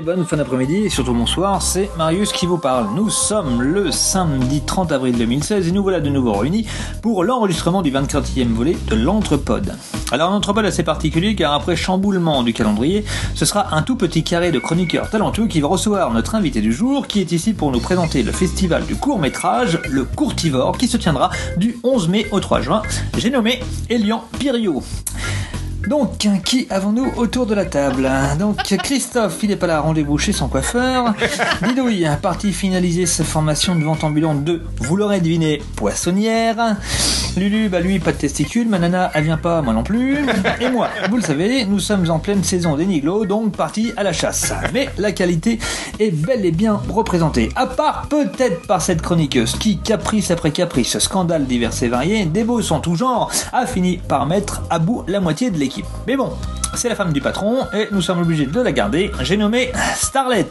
bonne fin d'après-midi et surtout bonsoir, c'est Marius qui vous parle. Nous sommes le samedi 30 avril 2016 et nous voilà de nouveau réunis pour l'enregistrement du 24e volet de l'Entrepode. Alors un Entrepode assez particulier car après chamboulement du calendrier, ce sera un tout petit carré de chroniqueurs talentueux qui va recevoir notre invité du jour qui est ici pour nous présenter le festival du court métrage, le Courtivore, qui se tiendra du 11 mai au 3 juin. J'ai nommé Elian Pirio. Donc, qui avons-nous autour de la table Donc, Christophe, il n'est pas là, rendez-vous chez son coiffeur. Didouille, parti finaliser sa formation de vente ambulante de, vous l'aurez deviné, poissonnière. Lulu, bah lui, pas de testicules. Manana, elle vient pas, moi non plus. Et moi, vous le savez, nous sommes en pleine saison des niglots, donc parti à la chasse. Mais la qualité est bel et bien représentée. À part peut-être par cette chroniqueuse qui, caprice après caprice, scandale divers et variés, débeaux en tout genre, a fini par mettre à bout la moitié de l'équipe. Mais bon, c'est la femme du patron et nous sommes obligés de la garder. J'ai nommé Starlet.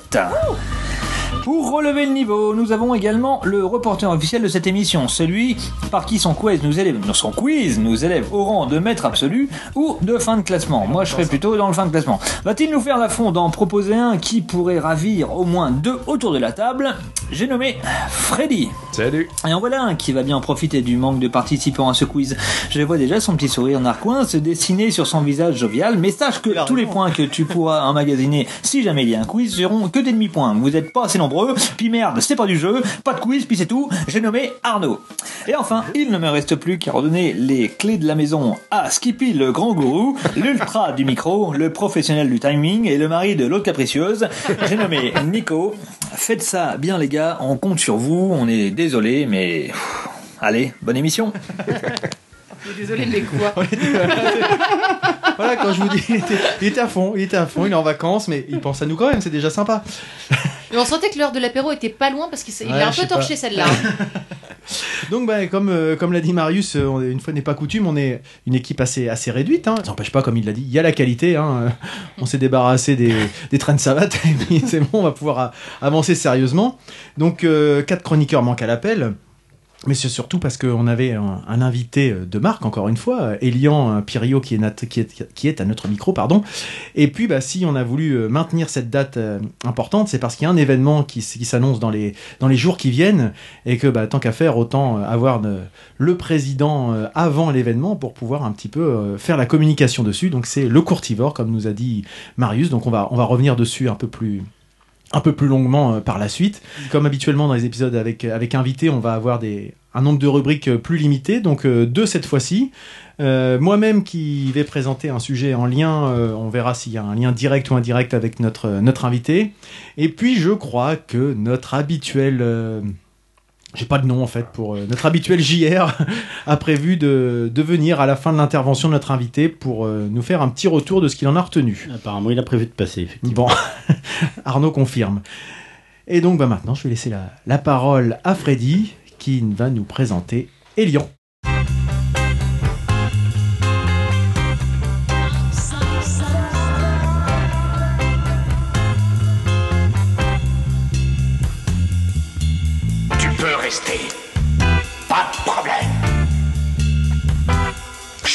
Pour relever le niveau, nous avons également le reporter officiel de cette émission, celui par qui son quiz nous élève, son quiz nous élève au rang de maître absolu ou de fin de classement. Moi, je serais plutôt dans le fin de classement. Va-t-il nous faire la l'affront d'en proposer un qui pourrait ravir au moins deux autour de la table? J'ai nommé Freddy. Salut. Et en voilà un qui va bien profiter du manque de participants à ce quiz. Je vois déjà son petit sourire narquois se dessiner sur son visage jovial, mais sache que tous les points que tu pourras emmagasiner si jamais il y a un quiz seront que des demi-points. Vous n'êtes pas assez nombreux, puis merde, c'est pas du jeu, pas de quiz, puis c'est tout. J'ai nommé Arnaud. Et enfin, il ne me reste plus qu'à redonner les clés de la maison à Skippy le grand gourou, l'ultra du micro, le professionnel du timing et le mari de l'autre capricieuse. J'ai nommé Nico. Faites ça bien les gars, on compte sur vous, on est désolé, mais allez, bonne émission. Désolé, mais quoi Voilà, quand je vous dis, il était, il était à fond, il était à fond, il est en vacances, mais il pense à nous quand même, c'est déjà sympa. Mais on sentait que l'heure de l'apéro était pas loin parce qu'il Ouais, a un je peu sais torché pas. celle-là. Donc, bah, comme, euh, comme l'a dit Marius, euh, on est- une fois n'est pas coutume, on est une équipe assez, assez réduite. Hein. Ça n'empêche pas, comme il l'a dit, il y a la qualité. Hein. Euh, On s'est débarrassé des, des trains de savate et puis c'est bon, on va pouvoir a- avancer sérieusement. Donc, euh, quatre chroniqueurs manquent à l'appel. Mais c'est surtout parce qu'on avait un, invité euh, de marque, encore une fois, euh, Elian euh, Pirio, qui est, à notre micro, pardon. Et puis, bah, si on a voulu maintenir cette date importante, c'est parce qu'il y a un événement qui, s'annonce dans les, jours qui viennent, et que bah, tant qu'à faire, autant avoir le président avant l'événement pour pouvoir un petit peu faire la communication dessus. Donc c'est le courtivore, comme nous a dit Marius. Donc on va, on va revenir dessus un peu plus un peu plus longuement euh, par la suite. Comme habituellement dans les épisodes avec, avec invité, on va avoir un nombre de rubriques euh, plus limité, donc euh, deux cette fois-ci. Euh, Moi-même qui vais présenter un sujet en lien, euh, on verra s'il y a un lien direct ou indirect avec notre, invité. Et puis je crois que notre habituel... euh, j'ai pas de nom en fait pour euh, notre habituel JR a prévu de, de venir à la fin de l'intervention de notre invité pour euh, nous faire un petit retour de ce qu'il en a retenu. Apparemment, il a prévu de passer, effectivement. Bon, Arnaud confirme. Et donc bah, maintenant, je vais laisser la, la parole à Freddy qui va nous présenter Elion.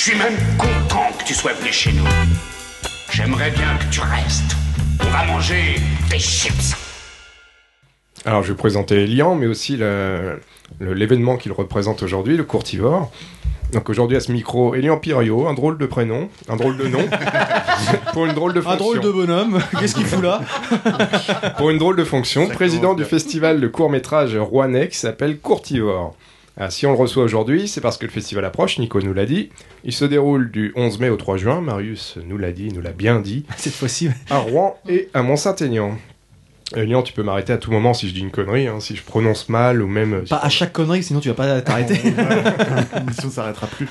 Suis même content que tu sois venu chez nous. J'aimerais bien que tu restes. On va manger des chips. Alors, je vais présenter Elian, mais aussi l'événement qu'il représente aujourd'hui, le Courtivore. Donc aujourd'hui à ce micro, Elian Pirio, un drôle de prénom, un drôle de nom, pour une drôle de fonction. Un drôle de bonhomme, qu'est-ce qu'il fout là Pour une drôle de fonction, président du festival de court-métrage rouennais qui s'appelle Courtivore. Ah, si on le reçoit aujourd'hui, c'est parce que le festival approche, Nico nous l'a dit. Il se déroule du 11 mai au 3 juin, Marius nous l'a dit, nous l'a bien dit, Cette fois-ci, à Rouen et à Mont-Saint-Aignan. Elian, tu peux m'arrêter à tout moment si je dis une connerie, hein, si je prononce mal ou même... pas à chaque connerie, sinon tu vas pas t'arrêter. L'émission s'arrêtera plus.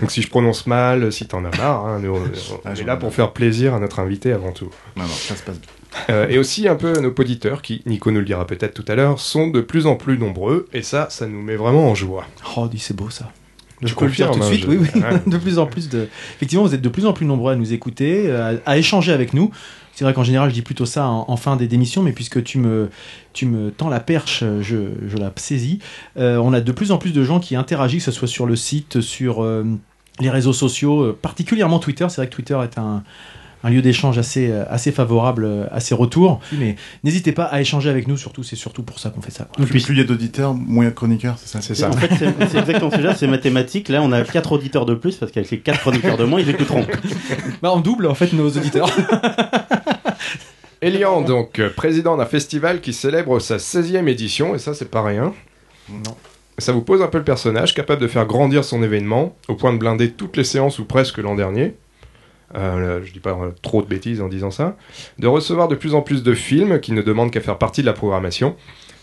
Donc si je prononce mal, si t'en as marre, hein, nous, on, on Ah, est là pour faire plaisir à notre invité avant tout. Non, non, ça se passe bien. Euh, et aussi un peu à nos auditeurs qui, Nico nous le dira peut-être tout à l'heure, sont de plus en plus nombreux, et ça, ça nous met vraiment en joie. Oh, dis c'est beau ça. Je peux le dire tout de confirme, suite, hein, oui, oui. ouais. de plus en plus de. Effectivement, vous êtes de plus en plus nombreux à nous écouter, euh, à, à échanger avec nous. C'est vrai qu'en général, je dis plutôt ça en, en fin des démissions, mais puisque tu me, tu me tends la perche, je, je la saisis. Euh, on a de plus en plus de gens qui interagissent, que ce soit sur le site, sur euh, les réseaux sociaux, euh, particulièrement Twitter. C'est vrai que Twitter est un, un lieu d'échange assez, euh, assez favorable euh, à ces retours. Mais n'hésitez pas à échanger avec nous, surtout, c'est surtout pour ça qu'on fait ça. quoi. Plus plus il y a d'auditeurs, moins il y a de chroniqueurs, c'est ça C'est ça. En fait, c'est exactement ça, c'est mathématique. Là, on a 4 auditeurs de plus parce qu'avec les 4 chroniqueurs de moins, ils écouteront. Bah, on double en fait nos auditeurs. Elian, donc, euh, président d'un festival qui célèbre sa 16e édition, et ça, c'est pas rien. Non. Ça vous pose un peu le personnage, capable de faire grandir son événement, au point de blinder toutes les séances ou presque l'an dernier. Euh, je dis pas euh, trop de bêtises en disant ça. De recevoir de plus en plus de films qui ne demandent qu'à faire partie de la programmation.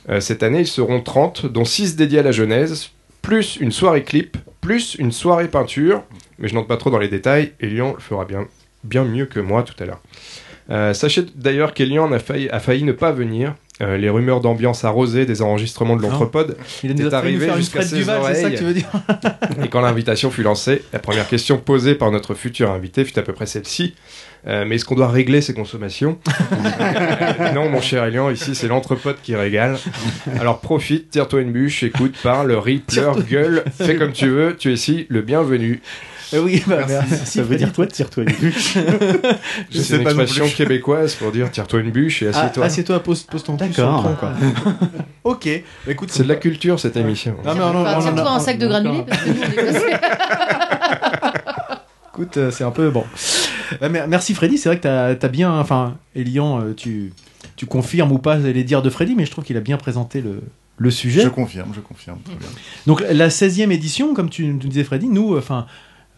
Euh, cette année, ils seront 30, dont 6 dédiés à la Genèse, plus une soirée clip, plus une soirée peinture. Mais je n'entre pas trop dans les détails, Elian le fera bien, bien mieux que moi tout à l'heure. Euh, sachez d'ailleurs qu'Elian a failli, a failli ne pas venir. Euh, les rumeurs d'ambiance arrosée des enregistrements de l'entrepode Il T'es nous a failli nous arrivé faire une jusqu'à ses ça que oreilles. tu veux dire Et quand l'invitation fut lancée, la première question posée par notre futur invité fut à peu près celle-ci. Euh, mais est-ce qu'on doit régler ses consommations Euh, Non, mon cher Elian, ici c'est l'entrepote qui régale. Alors profite, tire-toi une bûche, écoute, parle, ris, pleure, gueule, fais comme tu veux, tu es ici le bienvenu. Eh Oui, bah, merci. Ça veut dire quoi, tire-toi une bûche Je C'est sais une pas expression québécoise pour dire tire-toi une bûche et Ah, assieds-toi. Assieds-toi, pose, pose ton D'accord. tronc, quoi. ok. Bah, écoute, c'est de la culture cette émission. Tire-toi un sac de granulés parce que nous, on est passé. Écoute, euh, c'est un peu bon. Euh, mer- merci Freddy, c'est vrai que t'as as bien. Enfin, Elian, euh, tu, tu confirmes ou pas les dires de Freddy, mais je trouve qu'il a bien présenté le, le sujet. Je confirme, je confirme. très bien. Donc, la 16e édition, comme tu nous disais Freddy, nous, euh, enfin.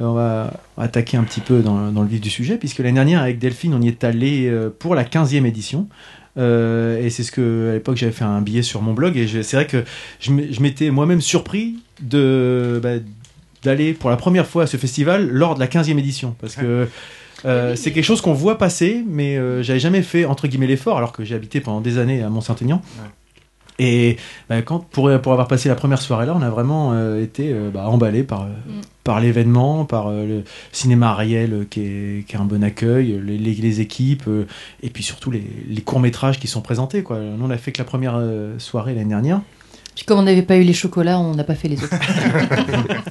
Euh, On va attaquer un petit peu dans, dans le vif du sujet, puisque l'année dernière, avec Delphine, on y est allé euh, pour la 15e édition. Euh, et c'est ce que, à l'époque, j'avais fait un billet sur mon blog, et c'est vrai que je m'étais moi-même surpris de, bah, d'aller pour la première fois à ce festival lors de la 15e édition. Parce que euh, c'est quelque chose qu'on voit passer, mais euh, j'avais jamais fait entre guillemets l'effort, alors que j'ai habité pendant des années à Mont-Saint-Aignan. Et bah, quand, pour, pour avoir passé la première soirée là, on a vraiment euh, été euh, bah, emballé par, euh, Mm. par l'événement, par euh, le cinéma Ariel qui est, qui a un bon accueil, les, les- les équipes, euh, et puis surtout les, les courts-métrages qui sont présentés. Quoi. Nous, on a fait que la première soirée l'année dernière. Puis comme on n'avait pas eu les chocolats, on n'a pas fait les autres.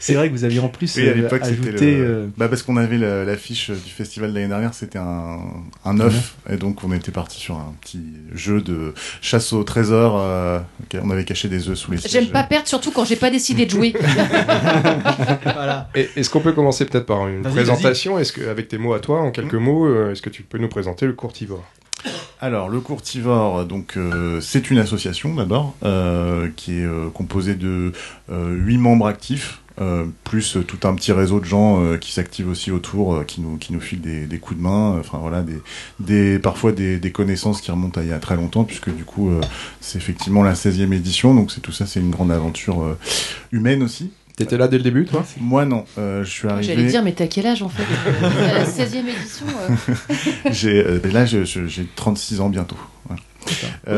C'est vrai que vous aviez en plus Oui, à euh, l'époque, c'était ajouté. le... euh, bah, parce qu'on avait la- l'affiche du festival de l'année dernière, c'était un, un œuf, et donc on était parti sur un petit jeu de chasse au trésor. euh, on avait caché des œufs sous les sièges. J'aime pas perdre, surtout quand j'ai pas décidé de jouer. voilà. Et- Est-ce qu'on peut commencer peut-être par une présentation Est-ce que, avec tes mots à toi, en quelques mots, euh, est-ce que tu peux nous présenter le courtivore Alors, le Courtivore, donc euh, c'est une association d'abord euh, qui est euh, composée de huit membres actifs. plus tout un petit réseau de gens qui s'activent aussi autour, qui nous qui nous filent des, coups de main, enfin voilà des des parfois des, connaissances qui remontent à il y a très longtemps puisque du coup c'est effectivement la 16e édition donc c'est tout ça c'est une grande aventure humaine aussi. T'étais là dès le début, toi? Moi non, euh, je suis arrivé. J'allais dire, mais t'as quel âge en fait? À la 16 e édition euh, J'ai euh, là je- je- j'ai 36 ans bientôt. Voilà.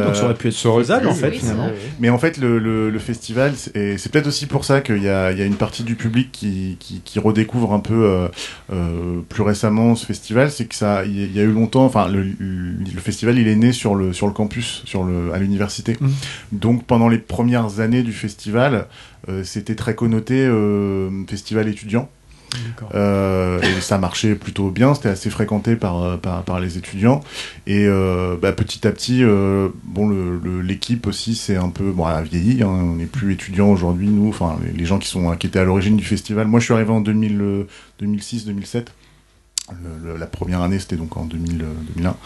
donc ça aurait pu être pu, en fait oui, finalement. ça. Mais en fait, le, le, le festival, c'est et c'est peut-être aussi pour ça qu'il y a, il y a une partie du public qui, qui, qui redécouvre un peu euh, euh, plus récemment ce festival, c'est que ça, il y a- eu longtemps, enfin, le, le festival, il est né sur le sur le campus, sur le à l'université. Mhm. Donc pendant les premières années du festival, euh, c'était très connoté euh, festival étudiant. Euh, et ça marchait plutôt bien, c'était assez fréquenté par, euh, par, par les étudiants. Et euh, bah, petit à petit, euh, bon, le- le- l'équipe aussi, c'est un peu bon, elle a vieilli. hein, on n'est plus étudiants aujourd'hui, nous. Enfin, les, les gens qui sont qui étaient à l'origine du festival. Moi, je suis arrivé en 2000, euh, 2006-2007. Le- le- la première année, c'était donc en 2000, euh, 2001.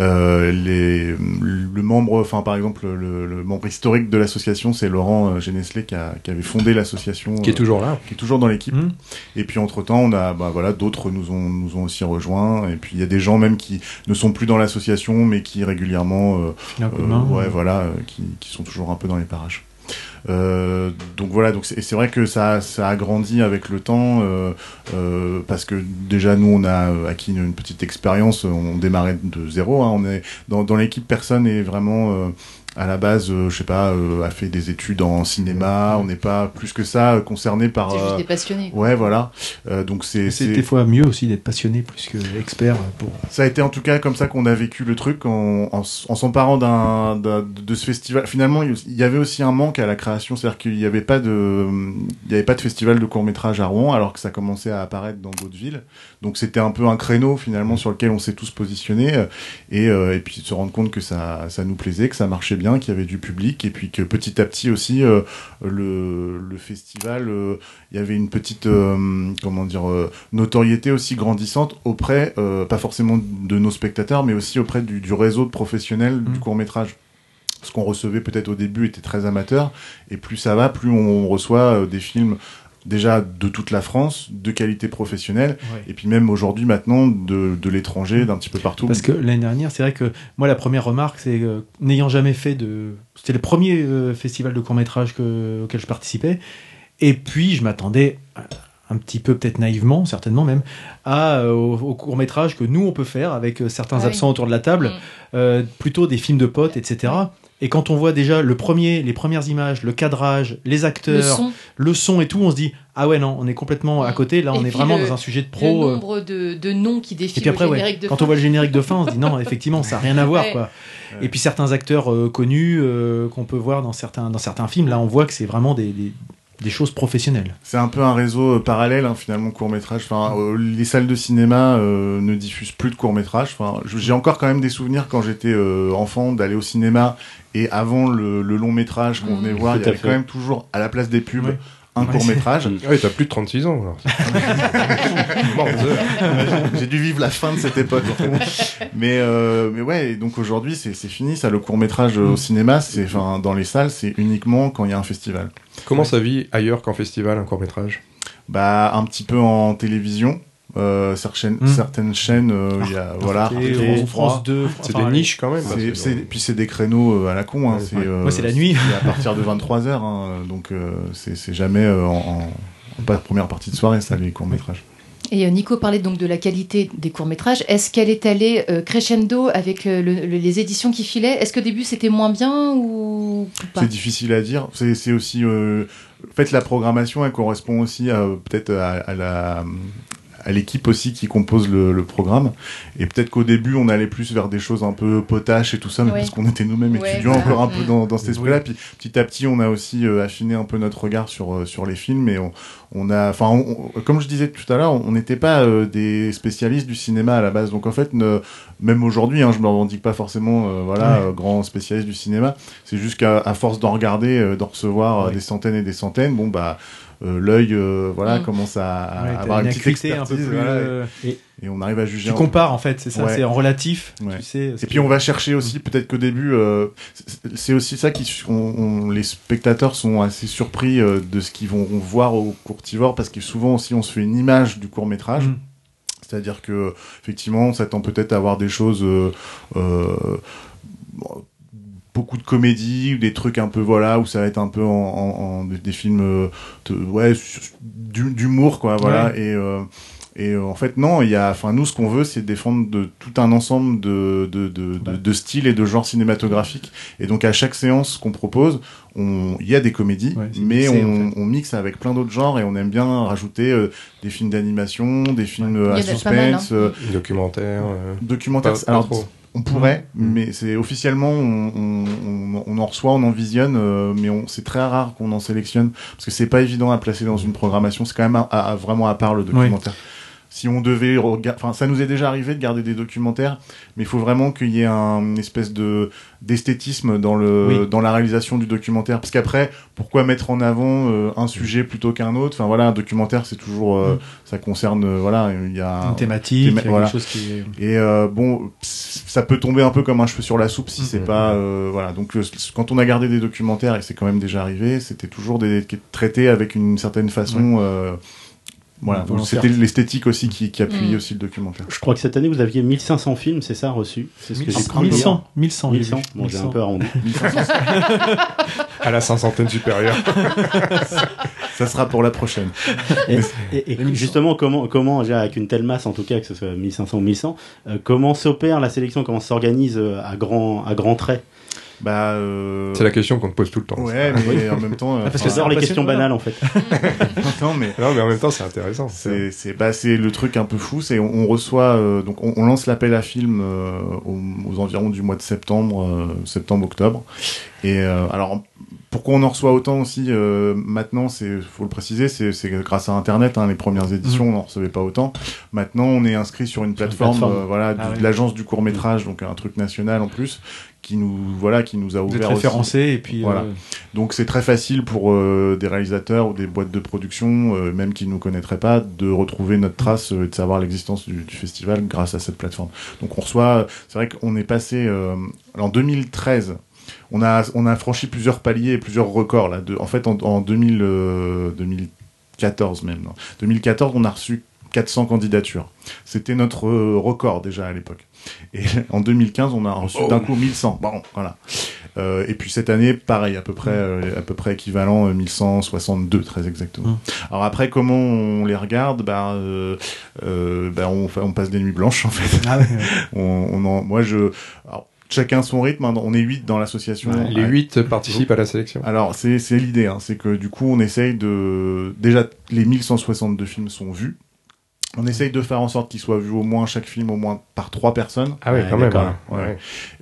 Euh, les, le membre, enfin par exemple, le, le membre historique de l'association, c'est Laurent euh, Genesley qui, a- qui avait fondé l'association, Qui est euh, toujours là. qui est toujours dans l'équipe. Mhm. Et puis entre temps, on a, bah voilà, d'autres nous ont nous ont aussi rejoints. Et puis il y a des gens même qui ne sont plus dans l'association, mais qui régulièrement, euh, euh, ouais, voilà, euh, qui, qui sont toujours un peu dans les parages. Euh, donc voilà, donc c'est vrai que ça, ça a grandi avec le temps euh, euh, parce que déjà nous on a acquis une, petite expérience, on démarrait de zéro. Hein, on est dans, dans l'équipe, personne est vraiment à la base, euh, je sais pas, euh, a fait des études en cinéma. On n'est pas plus que ça euh, concerné par. C'est juste euh, des passionnés. Ouais, voilà. Euh, donc c'est C'est c'est- des fois mieux aussi d'être passionné plus que expert pour. ça a été en tout cas comme ça qu'on a vécu le truc en, en, en s'emparant d'un, d'un- de ce festival. Finalement, il y avait aussi un manque à la création, c'est-à-dire qu'il n'y avait pas de, il y avait pas de festival de court métrage à Rouen, alors que ça commençait à apparaître dans d'autres villes. Donc c'était un peu un créneau finalement sur lequel on s'est tous positionnés euh, et, euh, et puis de se rendre compte que ça, ça nous plaisait, que ça marchait bien, qu'il y avait du public et puis que petit à petit aussi euh, le, le festival, euh, il y avait une petite, euh, comment dire, euh, notoriété aussi grandissante auprès, euh, pas forcément de nos spectateurs, mais aussi auprès du, du réseau de professionnels du Mm. court métrage. Ce qu'on recevait peut-être au début était très amateur, et plus ça va, plus on reçoit des films déjà de toute la France, de qualité professionnelle, et puis même aujourd'hui maintenant de, de l'étranger, d'un petit peu partout. Parce que l'année dernière, c'est vrai que moi, la première remarque, c'est que n'ayant jamais fait de. C'était le premier euh, festival de court-métrage que- auquel je participais. Et puis, je m'attendais euh, un petit peu, peut-être naïvement, certainement même, à, euh, au, au court-métrage que nous, on peut faire avec euh, certains Ah oui. absents autour de la table, Mm. euh, plutôt des films de potes, etc. Et quand on voit déjà le premier, les premières images, le cadrage, les acteurs, Le son, le son et tout, on se dit ah ouais non, on est complètement à côté. Là, Et on est vraiment le- dans un sujet de le pro. euh, nombre de, de noms qui et défilent puis après, au ouais, générique de quand fin. on voit le générique de fin, on se dit non, effectivement, ça n'a rien à voir, Ouais. quoi. Et puis certains acteurs euh, connus euh, qu'on peut voir dans certains, dans certains films, là, on voit que c'est vraiment des, des, des choses professionnelles. C'est un peu un réseau euh, parallèle, hein, finalement, court métrage. Enfin, euh, les salles de cinéma euh, ne diffusent plus de court métrage. Enfin, j'ai encore quand même des souvenirs quand j'étais euh, enfant d'aller au cinéma et avant le, le long métrage qu'on Mm. venait voir, il y avait fait. quand même toujours à la place des pubs Ouais. un Ouais, court métrage. Ouais, t'as plus de 36 ans alors. J'ai dû vivre la fin de cette époque. mais euh, mais ouais, et donc aujourd'hui c'est c'est fini ça. Le court métrage au cinéma, c'est enfin dans les salles, c'est uniquement quand il y a un festival. Comment ça vit ailleurs qu'en festival un court métrage? Bah un petit peu en télévision. Euh, certaines, Mm. certaines chaînes, euh, il y a voilà. Et Arte, France, France France 2. C'est enfin, des niches quand même. parce C'est, que- c'est- puis c'est des créneaux euh, à la con. Hein, Ouais, c'est, ouais. euh, Ouais, c'est la nuit. c'est à partir de 23h. Hein, donc euh, c'est, c'est jamais euh, en, en pas première partie de soirée, ça, les courts-métrages. Et euh, Nico parlait donc de la qualité des courts-métrages. Est-ce qu'elle est allée euh, crescendo avec le- le- les éditions qui filaient? Est-ce qu'au début c'était moins bien ou, ou pas? C'est difficile à dire. C'est, c'est aussi. Euh, en fait, la programmation, elle correspond aussi à, peut-être à, à la à l'équipe aussi qui compose le, le programme et peut-être qu'au début on allait plus vers des choses un peu potaches et tout ça mais Ouais. parce qu'on était nous-mêmes Ouais, étudiants voilà. encore un peu dans, dans cet esprit-là puis petit à petit on a aussi euh, affiné un peu notre regard sur euh, sur les films et on, on a enfin comme je disais tout à l'heure on n'était pas euh, des spécialistes du cinéma à la base donc en fait ne- même aujourd'hui hein, je me revendique pas forcément euh, voilà Ouais. euh, grand spécialiste du cinéma c'est juste qu'à à force d'en regarder euh, d'en recevoir Ouais. des centaines et des centaines bon bah l'œil euh, voilà Mm. commence à, à Ouais, avoir une, petite acuité un peu plus. voilà, euh, et, et on arrive à juger tu compares en fait, c'est ça, Ouais. c'est en relatif. Ouais. Tu sais. Et puis on va chercher aussi, peut-être qu'au début, euh, c'est- aussi ça qui, on, on- les spectateurs sont assez surpris euh, de ce qu'ils vont voir au courtivore, parce que souvent aussi on se fait une image du court métrage. Mm. C'est-à-dire que effectivement, on s'attend peut-être à voir des choses, euh, euh, beaucoup de comédies, ou des trucs un peu voilà, où ça va être un peu en, en- en- des, films, euh, de- ouais, d'humour quoi, voilà. Et euh, et euh, en fait, non, il y a, enfin, nous, ce qu'on veut, c'est défendre de, tout un ensemble de, de, de, de, de styles et de genres cinématographiques. Et donc, à chaque séance qu'on propose, on, il y a des comédies, Ouais, mais mixé, on, en fait. on mixe avec plein d'autres genres et on aime bien rajouter euh, des films d'animation, des films euh, à mal, hein. suspense, euh, Documentaire. euh, documentaires. pas- pas Alors. On pourrait, Mm. mais c'est officiellement, on, on, en reçoit, on en visionne, euh, mais on, c'est très rare qu'on en sélectionne parce que c'est pas évident à placer dans une programmation. C'est quand même à- à- vraiment à part le documentaire. Si on devait enfin, ça nous est déjà arrivé de garder des documentaires, mais il faut vraiment qu'il y ait un une espèce de d'esthétisme dans le Oui. dans la réalisation du documentaire. Parce qu'après, pourquoi mettre en avant euh, un sujet plutôt qu'un autre? Enfin voilà, un documentaire, c'est toujours, euh, Mm. ça concerne, euh, voilà, il y a Une thématique, théma- quelque voilà. chose qui et bon, ça peut tomber un peu comme un cheveu sur la soupe si Mhm. c'est pas euh, voilà. Donc quand on a gardé des documentaires et c'est quand même déjà arrivé, c'était toujours des traités avec une certaine façon. Euh, voilà, donc c'était l'esthétique aussi qui, qui appuyait Mhm. aussi le documentaire. Je crois que cette année, vous aviez 1500 films, c'est ça, reçus C'est ce que j'ai cru lire. 1100, 1100, j'ai 1100. vu. Bon, j'ai un 1100. peu arrondi. À la cinquantaine supérieure. Ça sera pour la prochaine. Et, et- et justement, comment, comment, déjà, avec une telle masse, en tout cas, que ce soit 1500 ou 1100, euh, comment s'opère la sélection, comment s'organise euh, à grands à grands traits Bah, euh, C'est la question qu'on te pose tout le temps. Ouais, mais en même temps. euh, Ah, parce que enfin, j'adore les questions banales en fait. non, mais Non, mais en même temps, c'est intéressant. c'est c'est bah c'est le truc un peu fou c'est on, on reçoit euh, donc on, on lance l'appel à film euh, aux, aux environs du mois de septembre euh, septembre octobre et euh, alors pourquoi on en reçoit autant aussi euh, maintenant c'est faut le préciser c'est c'est grâce à internet hein, les premières éditions on n'en recevait pas autant maintenant on est inscrit sur une plateforme, plateforme. euh, voilà Ah ouais. de l'agence du court métrage donc un truc national en plus qui nous voilà qui nous a ouvert référencé et puis. Voilà. euh, donc c'est très facile pour euh, des réalisateurs ou des boîtes de production, euh, même qui ne nous connaîtraient pas, de retrouver notre trace et de savoir l'existence du, du festival grâce à cette plateforme. Donc on reçoit, c'est vrai qu'on est passé en 2013. On a, on a franchi plusieurs paliers et plusieurs records là. De, en fait, en, en 2000, euh, 2014 même. non. 2014, on a reçu 400 candidatures. C'était notre record déjà à l'époque. Et en 2015, on a reçu d'un coup 1100. Bon, voilà. Euh, et puis cette année, pareil, à peu près, euh, à peu près équivalent euh, 1162, très exactement. Mm. Alors après, comment on les regarde? Bah, euh, euh, bah on, on passe des nuits blanches en fait. Ah ouais, ouais. On, on en, moi, je, alors, chacun son rythme. hein, on est huit dans l'association. Les Ouais. 8 participent à la sélection. Alors c'est c'est l'idée, hein, c'est que du coup on essaye de déjà les 1162 films sont vus. On essaye de faire en sorte qu'ils soient vus au moins chaque film au moins par trois personnes, Ah oui, Ouais, quand même. d'accord. voilà. Ouais. Ouais.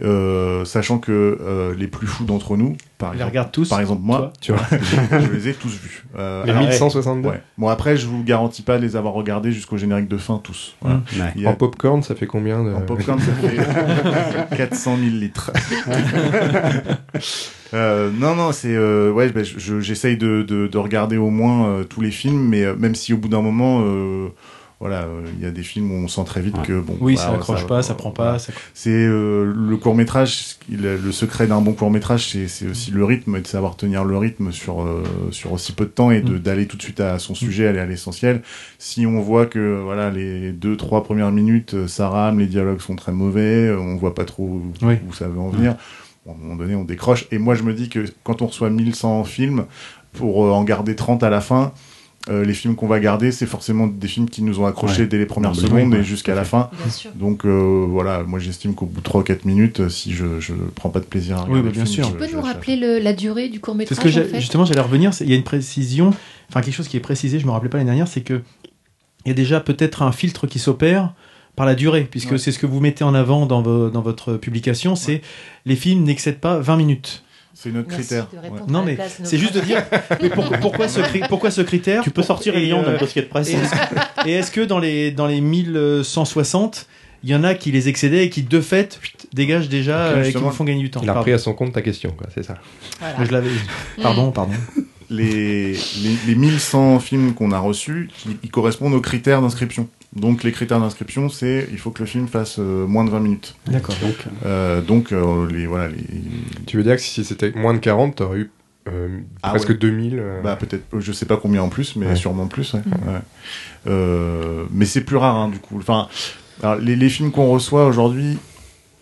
euh, sachant que euh, les plus fous d'entre nous, par exemple, regarde tous. par exemple moi, Tu vois, je les ai tous vus. Euh, les alors, 1162. ouais. Bon après je vous garantis pas de les avoir regardés jusqu'au générique de fin tous. Voilà. Mm. A- En popcorn, ça fait combien de... en popcorn, ça fait 400 000 litres. Euh, non, non, c'est euh, ouais, bah, je- je- j'essaye de, de, de regarder au moins euh, tous les films, mais euh, même si au bout d'un moment, euh, voilà, euh, il y a des films où on sent très vite Ouais. que bon, Oui, ça accroche pas, ça prend pas. ça- C'est euh, le court métrage, le secret d'un bon court métrage, c'est aussi le rythme et de savoir tenir le rythme sur euh, sur aussi peu de temps et Mm. d'aller tout de suite à son sujet, aller à l'essentiel. Si on voit que voilà les deux trois premières minutes, euh, ça rame, les dialogues sont très mauvais, euh, on voit pas trop où, Oui. où ça veut en venir. Bon, à un moment donné, on décroche. Et moi, je me dis que quand on reçoit 1100 films, pour en garder 30 à la fin, euh, les films qu'on va garder, c'est forcément des films qui nous ont accrochés Ouais. dès les premières Oui, secondes ouais, et jusqu'à la fin. Donc euh, voilà, moi j'estime qu'au bout de 3 ou 4 minutes, si je je prends pas de plaisir à Oui, regarder bah, le bien film, sûr. je- Tu peux je nous rappeler le- la durée du court C'est métrage ce que j'ai- en fait justement j'allais revenir. Il y a une précision, enfin quelque chose qui est précisé. Je me rappelais pas l'année dernière, c'est que il y a déjà peut-être un filtre qui s'opère par la durée, puisque Ouais. c'est ce que vous mettez en avant dans, vo- dans votre publication, c'est les films n'excèdent pas 20 minutes. C'est notre Merci critère. ouais. Non mais c'est juste de dire mais pour- pourquoi, ce cri- pourquoi ce critère Tu peux sortir Et, Elion euh, d'un dossier de presse. Et est-ce, que dans les, dans les 1160, il y en a qui les excédaient et qui, de fait, dégagent déjà euh, et qui vous font gagner du temps Il a pris à son compte ta question, c'est ça. Voilà. Je l'avais. Pardon, pardon. Les, les, les 1100 films qu'on a reçus, ils, ils correspondent aux critères d'inscription. Donc les critères d'inscription, c'est il faut que le film fasse euh, moins de 20 minutes. D'accord. Donc, Euh, donc euh, les voilà les Tu veux dire que si c'était moins de 40, t'aurais eu euh, Ah presque ouais. 2000 euh, bah peut-être je sais pas combien en plus mais Ouais. sûrement plus ouais. Ouais. Euh, mais c'est plus rare hein, du coup enfin alors, les, les films qu'on reçoit aujourd'hui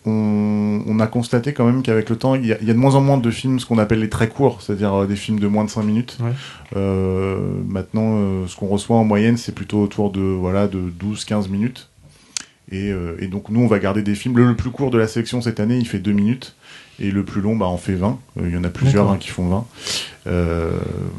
on, on a constaté quand même qu'avec le temps il y, a, il y a de moins en moins de films ce qu'on appelle les très courts c'est-à-dire euh, des films de moins de 5 minutes. Ouais. Euh, maintenant euh, ce qu'on reçoit en moyenne c'est plutôt autour de voilà de 12-15 minutes. Et, euh, et donc nous on va garder des films. Le, le plus court de la sélection cette année il fait 2 minutes et le plus long bah on fait 20 Euh, il y en a plusieurs hein, qui font 20 euh,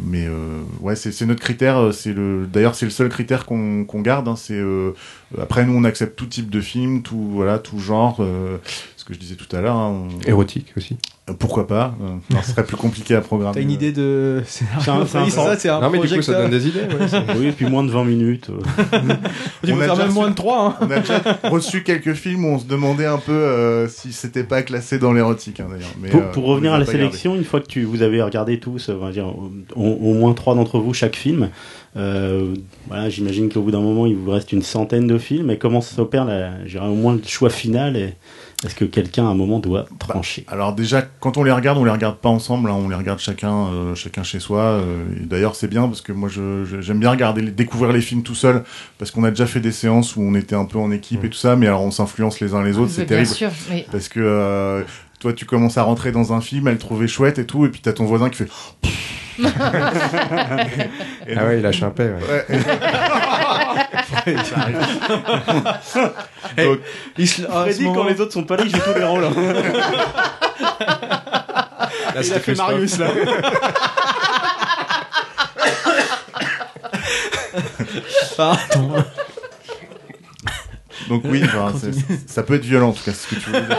mais euh, ouais, c'est notre critère. euh, C'est le, d'ailleurs, c'est le seul critère qu'on garde. hein, c'est euh, après nous, on accepte tout type de film, tout voilà, tout genre. euh, ce que je disais tout à l'heure. hein, on- érotique aussi. Euh, pourquoi pas euh, non, Ce serait plus compliqué à programmer. T'as une idée de. C'est C'est un- c'est un- ça, c'est un non, mais du coup, ça donne des idées. ouais, oui, et puis moins de 20 minutes. euh. On peux a faire déjà même moins reçu- de 3. Hein. On a déjà reçu quelques films où on se demandait un peu euh, si c'était pas classé dans l'érotique, hein, d'ailleurs. Mais, Pour, euh, pour on revenir à la sélection, une fois que tu, vous avez regardé tous, on va dire, au, au moins trois d'entre vous chaque film, euh, voilà, j'imagine qu'au bout d'un moment, il vous reste une centaine de films. Et comment ça s'opère, au moins le choix final et Est-ce que quelqu'un à un moment doit trancher Alors déjà, quand on les regarde, on les regarde pas ensemble, hein, on les regarde chacun, euh, chacun chez soi. euh, D'ailleurs, c'est bien parce que moi, je- je- j'aime bien regarder, découvrir les films tout seul, parce qu'on a déjà fait des séances où on était un peu en équipe et tout ça, mais alors on s'influence les uns les autres, Oui, c'est bien terrible. sûr, oui. Parce que euh, toi, tu commences à rentrer dans un film, elle le trouvait chouette et tout, et puis t'as ton voisin qui fait. Et Ah ouais, il lâche un paix. ouais. Ouais. Donc, Il se- ah, Freddy, moment- quand les autres sont pas là, il joue tous les rôles. hein. Là, Il a fait. Marius là. Pardon. Donc oui, enfin, c'est- c'est- ça peut être violent en tout cas, c'est ce que tu veux dire.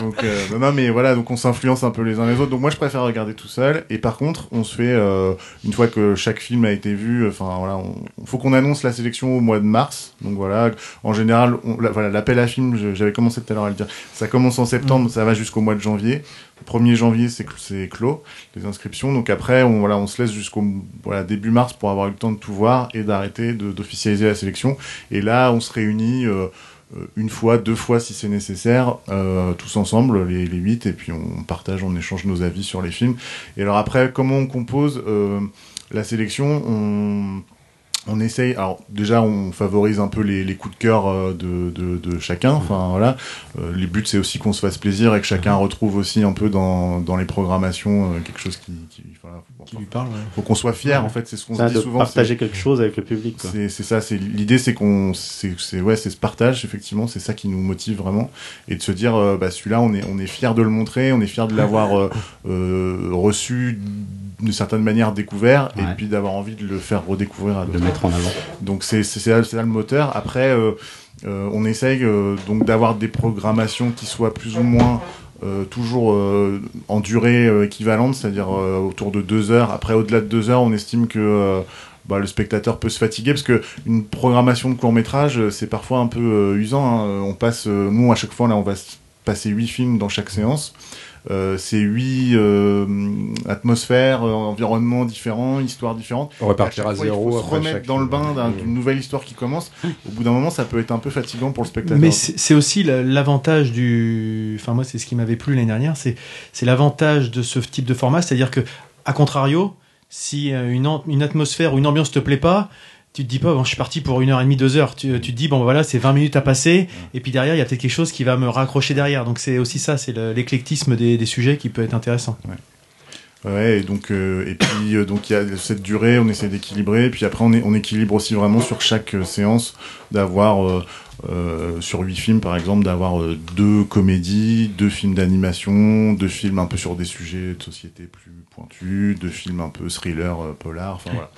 donc euh, non, non, mais voilà, donc on s'influence un peu les uns les autres. Donc moi je préfère regarder tout seul. Et par contre, on se fait euh, une fois que chaque film a été vu, enfin voilà, on, faut qu'on annonce la sélection au mois de mars. Donc voilà, en général, on, la- voilà, l'appel à film, j'avais commencé tout à l'heure à le dire. Ça commence en septembre, ça va jusqu'au mois de janvier. Le 1er janvier, c'est cl- c'est clos les inscriptions. Donc après, on voilà, on se laisse jusqu'au voilà début mars pour avoir eu le temps de tout voir et d'arrêter d'officialiser la sélection. Et là, on se réunit euh, euh, une fois, deux fois si c'est nécessaire, euh, tous ensemble, les, les huit, et puis on partage, on échange nos avis sur les films. Et alors après, comment on compose euh, la sélection? On, on essaye, alors déjà on favorise un peu les, les coups de cœur euh, de, de, de chacun, enfin voilà. Euh, les buts c'est aussi qu'on se fasse plaisir et que chacun retrouve aussi un peu dans, dans les programmations euh, quelque chose qui... qui voilà, faut- Qui lui parle. ouais. faut qu'on soit fier en fait, c'est ce qu'on se dit de souvent. partager quelque chose avec le public. C'est ça, c'est l'idée, c'est qu'on, c'est ouais, c'est ce partage effectivement, c'est ça qui nous motive vraiment, et de se dire, euh, bah celui-là, on est on est fier de le montrer, on est fier de l'avoir euh, reçu d'une certaine manière découvert, et puis d'avoir envie de le faire redécouvrir à d'autres. En avant. Donc c'est là, le moteur. Après, euh, euh, on essaye euh, donc d'avoir des programmations qui soient plus ou moins toujours en durée équivalente, c'est-à-dire autour de deux heures. Après, au-delà de deux heures, on estime que bah, le spectateur peut se fatiguer parce que une programmation de court métrage, c'est parfois un peu usant. hein. On passe, nous à chaque fois là, on va passer huit films dans chaque séance. Euh, c'est huit euh, atmosphères, euh, environnements différents, histoires différentes. On repartira à À chaque fois, zéro Il faut se remettre chaque dans le bain Mm. d'une nouvelle histoire qui commence. Au bout d'un moment, ça peut être un peu fatigant pour le spectateur. Mais c'est aussi la- l'avantage du. Enfin, moi, c'est ce qui m'avait plu l'année dernière. C'est c'est l'avantage de ce type de format. C'est-à-dire que, à contrario, si euh, une, an- une atmosphère ou une ambiance te plaît pas, tu te dis pas, bon, je suis parti pour une heure et demie, deux heures. Tu, tu te dis, bon, voilà, c'est 20 minutes à passer. Et puis derrière, il y a peut-être quelque chose qui va me raccrocher derrière. Donc, c'est aussi ça, c'est le- l'éclectisme des, des sujets qui peut être intéressant. Ouais, et donc euh, et puis euh, donc il y a cette durée, on essaie d'équilibrer, puis après on, est, on équilibre aussi vraiment sur chaque euh, séance d'avoir euh, sur huit films par exemple d'avoir euh, deux comédies, deux films d'animation, deux films un peu sur des sujets de société plus pointus, deux films un peu thriller, euh, polar, enfin voilà.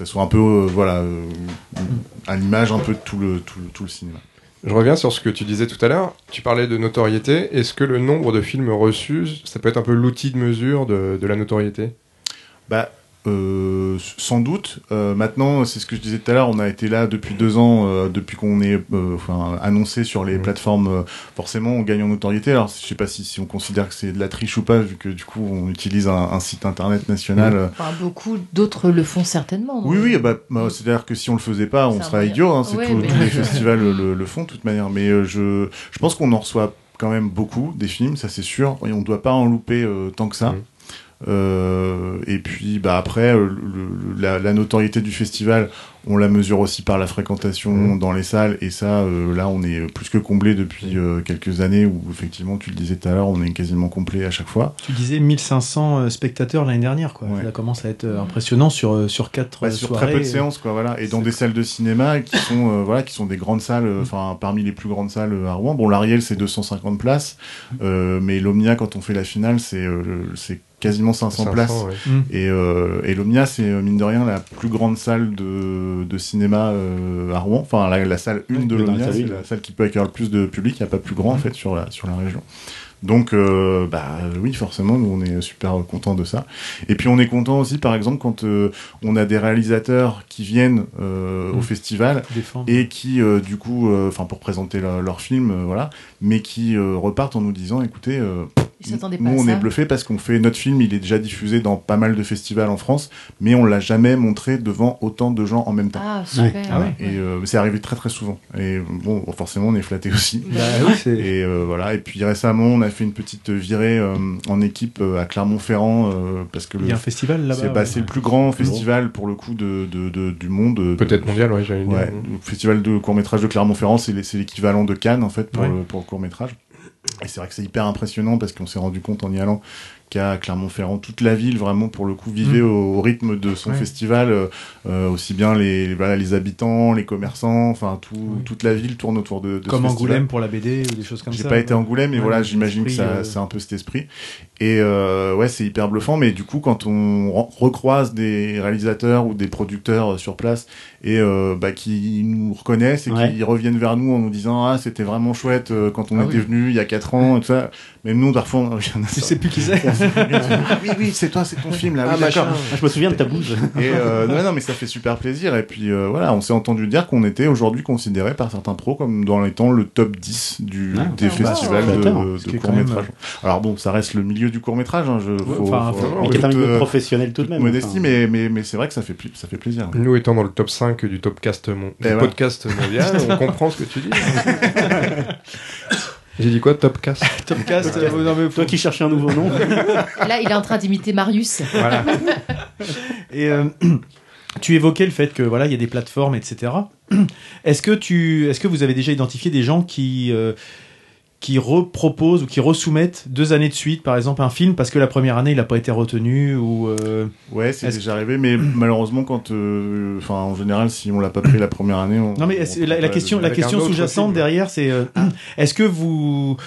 Ça soit un peu euh, voilà euh, à l'image un peu de tout le tout, le- tout le cinéma. Je reviens sur ce que tu disais tout à l'heure. Tu parlais de notoriété. Est-ce que le nombre de films reçus, ça peut être un peu l'outil de mesure de, de la notoriété? Bah, euh, sans doute. Euh, maintenant, c'est ce que je disais tout à l'heure, on a été là depuis deux ans, euh, depuis qu'on est euh, enfin, annoncé sur les plateformes. euh, forcément, on gagne en notoriété. Alors, je sais pas si, si on considère que c'est de la triche ou pas, vu que du coup, on utilise un, un site internet national. Enfin, beaucoup d'autres le font certainement. Oui, oui, bah, bah, c'est-à-dire que si on le faisait pas, on serait idiot. Hein, c'est Ouais, tout- mais- Tous les festivals le, le font de toute manière. Mais euh, je, je pense qu'on en reçoit quand même beaucoup des films, ça c'est sûr. Et on doit pas en louper euh, tant que ça. Mhm. Euh, et puis bah après la notoriété du festival on la mesure aussi par la fréquentation Mhm. dans les salles et ça euh, là on est plus que comblé depuis euh, quelques années où effectivement tu le disais tout à l'heure on est quasiment complet à chaque fois Tu disais 1500 euh, spectateurs l'année dernière, quoi. Ouais. Ça commence à être impressionnant sur, sur quatre Bah, sur soirées. très peu de séances quoi voilà et dans des salles de cinéma qui sont euh, voilà qui sont des grandes salles euh, enfin parmi les plus grandes salles à Rouen bon l'Ariel c'est 250 places euh, mais l'Omnia quand on fait la finale c'est euh, c'est quasiment 500, 500, places ouais. Et, euh, et l'Omnia, c'est mine de rien la plus grande salle de, de cinéma euh, à Rouen. Enfin, la, la salle 1 de dans la salle c'est une. la salle qui peut accueillir le plus de public. Il n'y a pas plus grand, en fait, sur la, sur la région. Donc, euh, bah oui, forcément, nous, on est super contents de ça. Et puis, on est content aussi, par exemple, quand euh, on a des réalisateurs qui viennent euh, au Mm. festival Défendre. et qui, euh, du coup, euh, enfin, pour présenter leur, leur film, euh, voilà, mais qui euh, repartent en nous disant, écoutez, euh, Ils s'attendaient pas nous, on ça. est bluffé parce qu'on fait notre film, il est déjà diffusé dans pas mal de festivals en France, mais on l'a jamais montré devant autant de gens en même temps. Ah, super. Ah ouais. Et euh, c'est arrivé très très souvent. Et bon, forcément, on est flatté aussi. Bah oui, c'est. Et euh, voilà. Et puis récemment, on a fait une petite virée euh, en équipe euh, à Clermont-Ferrand euh, parce que Il y a un festival là-bas. c'est bah, ouais. c'est le plus grand festival pour le coup de, de, de- du monde. Peut-être mondial, ouais, j'allais dire. Ouais, le festival de court métrage de Clermont-Ferrand, c'est l'é- c'est l'équivalent de Cannes en fait pour, le, pour le court métrage. Et c'est vrai que c'est hyper impressionnant parce qu'on s'est rendu compte en y allant qu'à Clermont-Ferrand. Toute la ville, vraiment, pour le coup, vivait Mm. au, au rythme de son Ouais. festival, euh, euh, aussi bien les, voilà, les habitants, les commerçants, enfin, tout, Oui. toute la ville tourne autour de, de Comme ce festival. Angoulême pour la BD ou des choses comme J'ai ça. pas été Angoulême, mais Ouais, voilà, j'imagine que ça, euh, c'est un peu cet esprit. Et euh, ouais, c'est hyper bluffant, mais du coup, quand on re- recroise des réalisateurs ou des producteurs euh, sur place et euh, bah, qui nous reconnaissent et Ouais. qui reviennent vers nous en nous disant ah c'était vraiment chouette euh, quand on Ah était oui. venu il y a 4 ans et tout ça. Même nous, parfois, on... Tu sais plus qui c'est. ah oui, oui, c'est toi, c'est ton film là. Ah, oui, machin. d'accord. Ah, je me souviens de ta bouse. Et euh, non, non, mais ça fait super plaisir. Et puis euh, voilà, on s'est entendu dire qu'on était aujourd'hui considéré par certains pros comme dans étant le top 10 du, Ah, des bah, festivals de, de qui est quand court même, métrage. Alors bon, ça reste le milieu du court métrage. Hein, je, faut, enfin, faut- faut- en est un milieu professionnel tout de même. modestie, enfin. mais, mais, mais c'est vrai que ça fait, pli- ça fait plaisir. Nous étant dans le top 5 du, topcast mon... Du ouais. podcast mondial, on comprend ce que tu dis. J'ai dit quoi, Topcast Topcast. euh, non, mais faut- Toi qui cherchais un nouveau nom. Là, il est en train d'imiter Marius. Voilà. Et euh, tu évoquais le fait que voilà, il y a des plateformes, etc. Est-ce que tu, est-ce que vous avez déjà identifié des gens qui euh, qui reproposent ou qui resoumettent deux années de suite, par exemple, un film parce que la première année il n'a pas été retenu ou euh, Ouais, c'est Est-ce- déjà arrivé, mais malheureusement, quand, euh, enfin, en général, si on l'a pas pris la première année, on, non mais on la, question, la question sous-jacente derrière, c'est euh, est-ce que vous,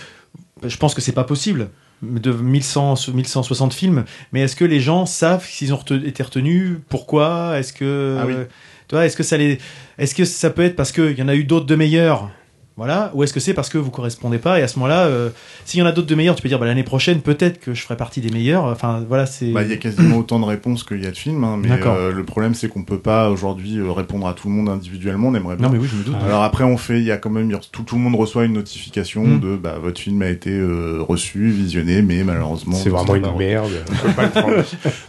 je pense que c'est pas possible de 1100, 1160 films, mais est-ce que les gens savent s'ils ont été retenus, pourquoi, est-ce que, Ah oui. euh, tu vois, est-ce que ça les, est-ce que ça peut être parce qu'il y en a eu d'autres de meilleurs, voilà, ou est-ce que c'est parce que vous correspondez pas et à ce moment-là, euh, s'il y en a d'autres de meilleurs, tu peux dire bah, l'année prochaine peut-être que je ferai partie des meilleurs, enfin voilà, c'est. Bah, il y a quasiment autant de réponses qu'il y a de films, hein, mais D'accord. euh, le problème c'est qu'on peut pas aujourd'hui euh, répondre à tout le monde individuellement. On aimerait bien. non mais oui, je me doute. Alors après, on fait, il y a quand même, tout, tout le monde reçoit une notification Mm. de, bah, votre film a été euh, reçu, visionné, mais malheureusement. C'est vraiment une merde. On peut pas le prendre.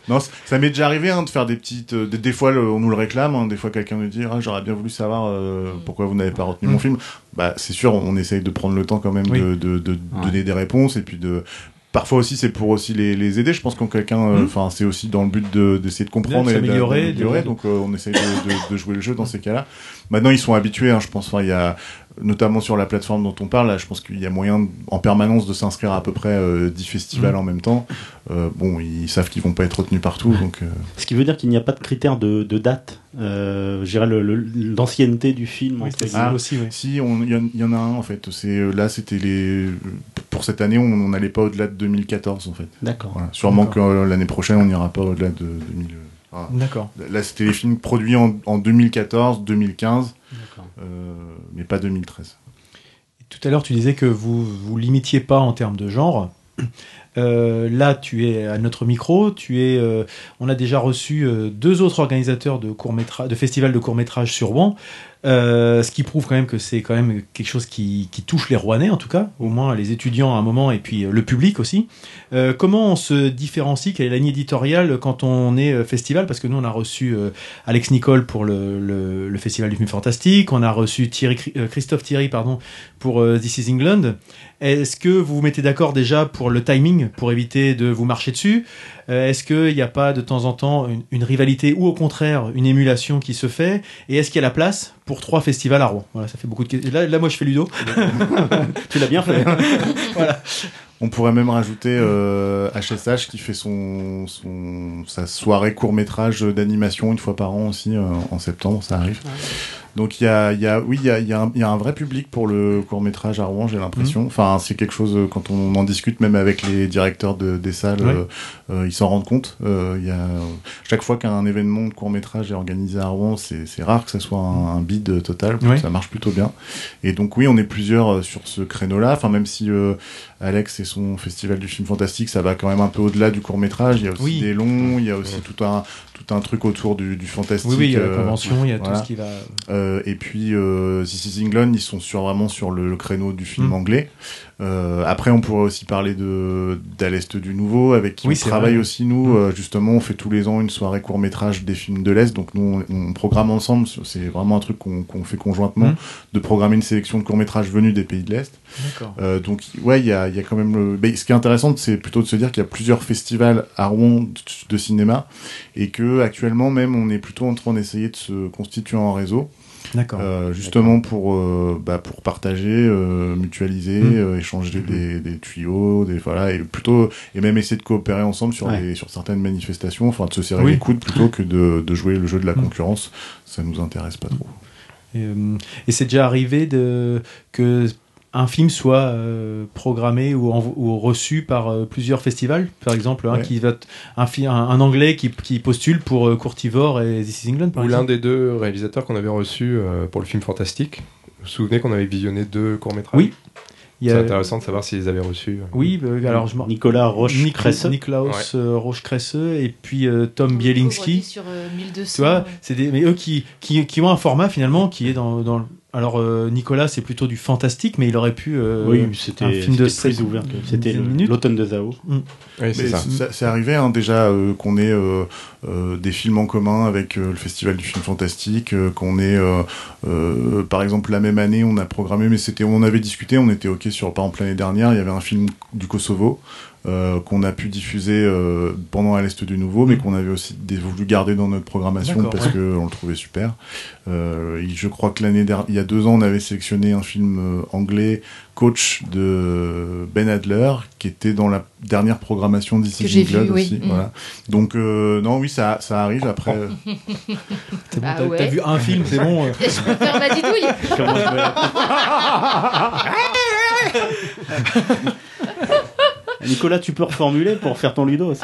Non, ça m'est déjà arrivé hein, de faire des petites. des, des fois, le- on nous le réclame. hein, des fois, quelqu'un nous dit, ah, j'aurais bien voulu savoir euh, pourquoi vous n'avez pas retenu Mm. mon film. Bah, c'est sûr, on essaye de prendre le temps quand même Oui. de, de, de Ouais. donner des réponses et puis de. Parfois aussi, c'est pour aussi les, les aider. Je pense quand quelqu'un, euh, Mm. enfin, c'est aussi dans le but de- d'essayer de, comprendre de et d'améliorer. de- Donc, euh, on essaye de, de- de jouer le jeu dans ces cas-là. Maintenant, ils sont habitués. hein, je pense. Enfin, il y a notamment sur la plateforme dont on parle. Là, je pense qu'il y a moyen en permanence de s'inscrire à, à peu près euh, 10 festivals Mm. en même temps. Euh, bon, ils savent qu'ils vont pas être retenus partout, donc. euh, Ce qui veut dire qu'il n'y a pas de critère de, de date. Euh, l'ancienneté du film. Oui, entre ça aussi, oui. Si, il y, en- il y en a un en fait. Là, c'était les. Pour cette année, on n'allait pas au-delà de 2014 en fait. D'accord. Voilà. Sûrement que euh, l'année prochaine, on n'ira pas au-delà de 2000. voilà. D'accord. Là, c'était les films produits en, en 2014, 2015, D'accord. euh, mais pas 2013. Tout à l'heure, tu disais que vous vous limitiez pas en termes de genre. Euh, là, tu es à notre micro. Tu es. euh, on a déjà reçu euh, deux autres organisateurs de court de festivals de court métrage sur Rouen. Euh, ce qui prouve quand même que c'est quand même quelque chose qui, qui touche les Rouennais en tout cas, au moins les étudiants à un moment et puis euh, le public aussi. Euh, comment on se différencie Quelle est la ligne éditoriale quand on est euh, festival? Parce que nous on a reçu euh, Alex Nicole pour le, le, le festival du film fantastique, on a reçu Thierry, Christophe Thierry pardon pour This Is England. Est-ce que vous vous mettez d'accord déjà pour le timing pour éviter de vous marcher dessus? Euh, Est-ce qu'il n'y a pas de temps en temps une, une rivalité ou au contraire une émulation qui se fait Et est-ce qu'il y a la place pour trois festivals à Rouen? Voilà, ça fait beaucoup de questions. Là, là, moi, je fais Ludo. Tu l'as bien fait. On pourrait même rajouter euh, HSH qui fait son, son sa soirée court métrage d'animation une fois par an aussi euh, en septembre, ça arrive. Donc il y a, y a oui il y a, y, a un- y a un vrai public pour le court métrage à Rouen, j'ai l'impression. Enfin c'est quelque chose euh, quand on en discute même avec les directeurs de, des salles, euh, euh, ils s'en rendent compte. Euh, y a chaque fois qu'un événement de court métrage est organisé à Rouen, c'est rare que ça soit un, un bid total, Ouais. ça marche plutôt bien. Et donc oui on est plusieurs euh, sur ce créneau-là. Enfin même si euh, Alex et son festival du film fantastique, ça va quand même un peu au-delà du court métrage. Il y a aussi Oui. des longs, il y a aussi tout un tout un truc autour du, du fantastique. Oui, oui, il y a la euh, convention, il y a voilà. tout ce qui va. euh, et puis euh, This is England, ils sont sur, vraiment sur le, le créneau du film Mm. anglais. Après, on pourrait aussi parler de d'À l'Est du Nouveau, avec qui Oui, on travaille vrai. aussi nous. Mm. Euh, justement, on fait tous les ans une soirée court métrage des films de l'Est. Donc nous, on, on programme ensemble. C'est vraiment un truc qu'on fait conjointement, Mm. de programmer une sélection de courts métrages venus des pays de l'Est. Euh, donc ouais, il y a, il y a quand même le. mais ce qui est intéressant, c'est plutôt de se dire qu'il y a plusieurs festivals à Rouen de, de cinéma et que actuellement même, on est plutôt en train d'essayer de se constituer en réseau. D'accord. Euh, justement pour euh, bah, pour partager, euh, mutualiser, Mm. euh, échanger des, des tuyaux, des voilà et plutôt et même essayer de coopérer ensemble sur Ouais. les sur certaines manifestations, enfin de se serrer Oui. les coudes plutôt que de, de jouer le jeu de la Mm. concurrence. Ça nous intéresse pas trop. Et, et c'est déjà arrivé de, que un film soit euh, programmé ou, en- ou reçu par euh, plusieurs festivals, par exemple, un, Ouais. qui va t- un, fi- un, un anglais qui, qui postule pour euh, Courtivore et This is England, par Ou l'un des deux réalisateurs qu'on avait reçu euh, pour le film Fantastique. Vous vous souvenez qu'on avait visionné deux courts-métrages? Oui. Il y C'est a- intéressant de savoir s'ils avaient reçu. euh, Oui, alors je m'en- Nicolas Roche Nic- Cresse. Niklaus euh, Roche-Cresseux et puis euh, Tom Bielinski. Sur euh, 1200. Tu vois, ouais. c'est des, mais eux qui, qui, qui ont un format finalement qui est dans, dans le- alors euh, Nicolas c'est plutôt du fantastique mais il aurait pu euh, Oui, un c'était film de plus ouvert. C'était l'automne de Zao. Oui, c'est Mais ça. ça- C'est arrivé hein, déjà euh, qu'on ait euh, euh, des films en commun avec euh, le Festival du film fantastique, euh, qu'on ait, euh, euh, par exemple, la même année, on a programmé, mais c'était, on avait discuté, on était ok sur, par exemple l'année dernière, il y avait un film du Kosovo. Euh, qu'on a pu diffuser euh, pendant à l'Est du Nouveau, mais qu'on avait aussi voulu garder dans notre programmation parce ouais. que on le trouvait super. Euh, je crois que l'année dernière, il y a deux ans, on avait sélectionné un film euh, anglais, Coach de Ben Adler, qui était dans la dernière programmation d'ici Que j'ai vu, England oui. aussi. Mm. Voilà. Donc euh, non, oui, ça, ça arrive après. euh, C'est bon, Bah t'as, ouais. vu un film c'est bon euh. Je peux faire ma didouille Nicolas, tu peux reformuler pour faire ton Ludo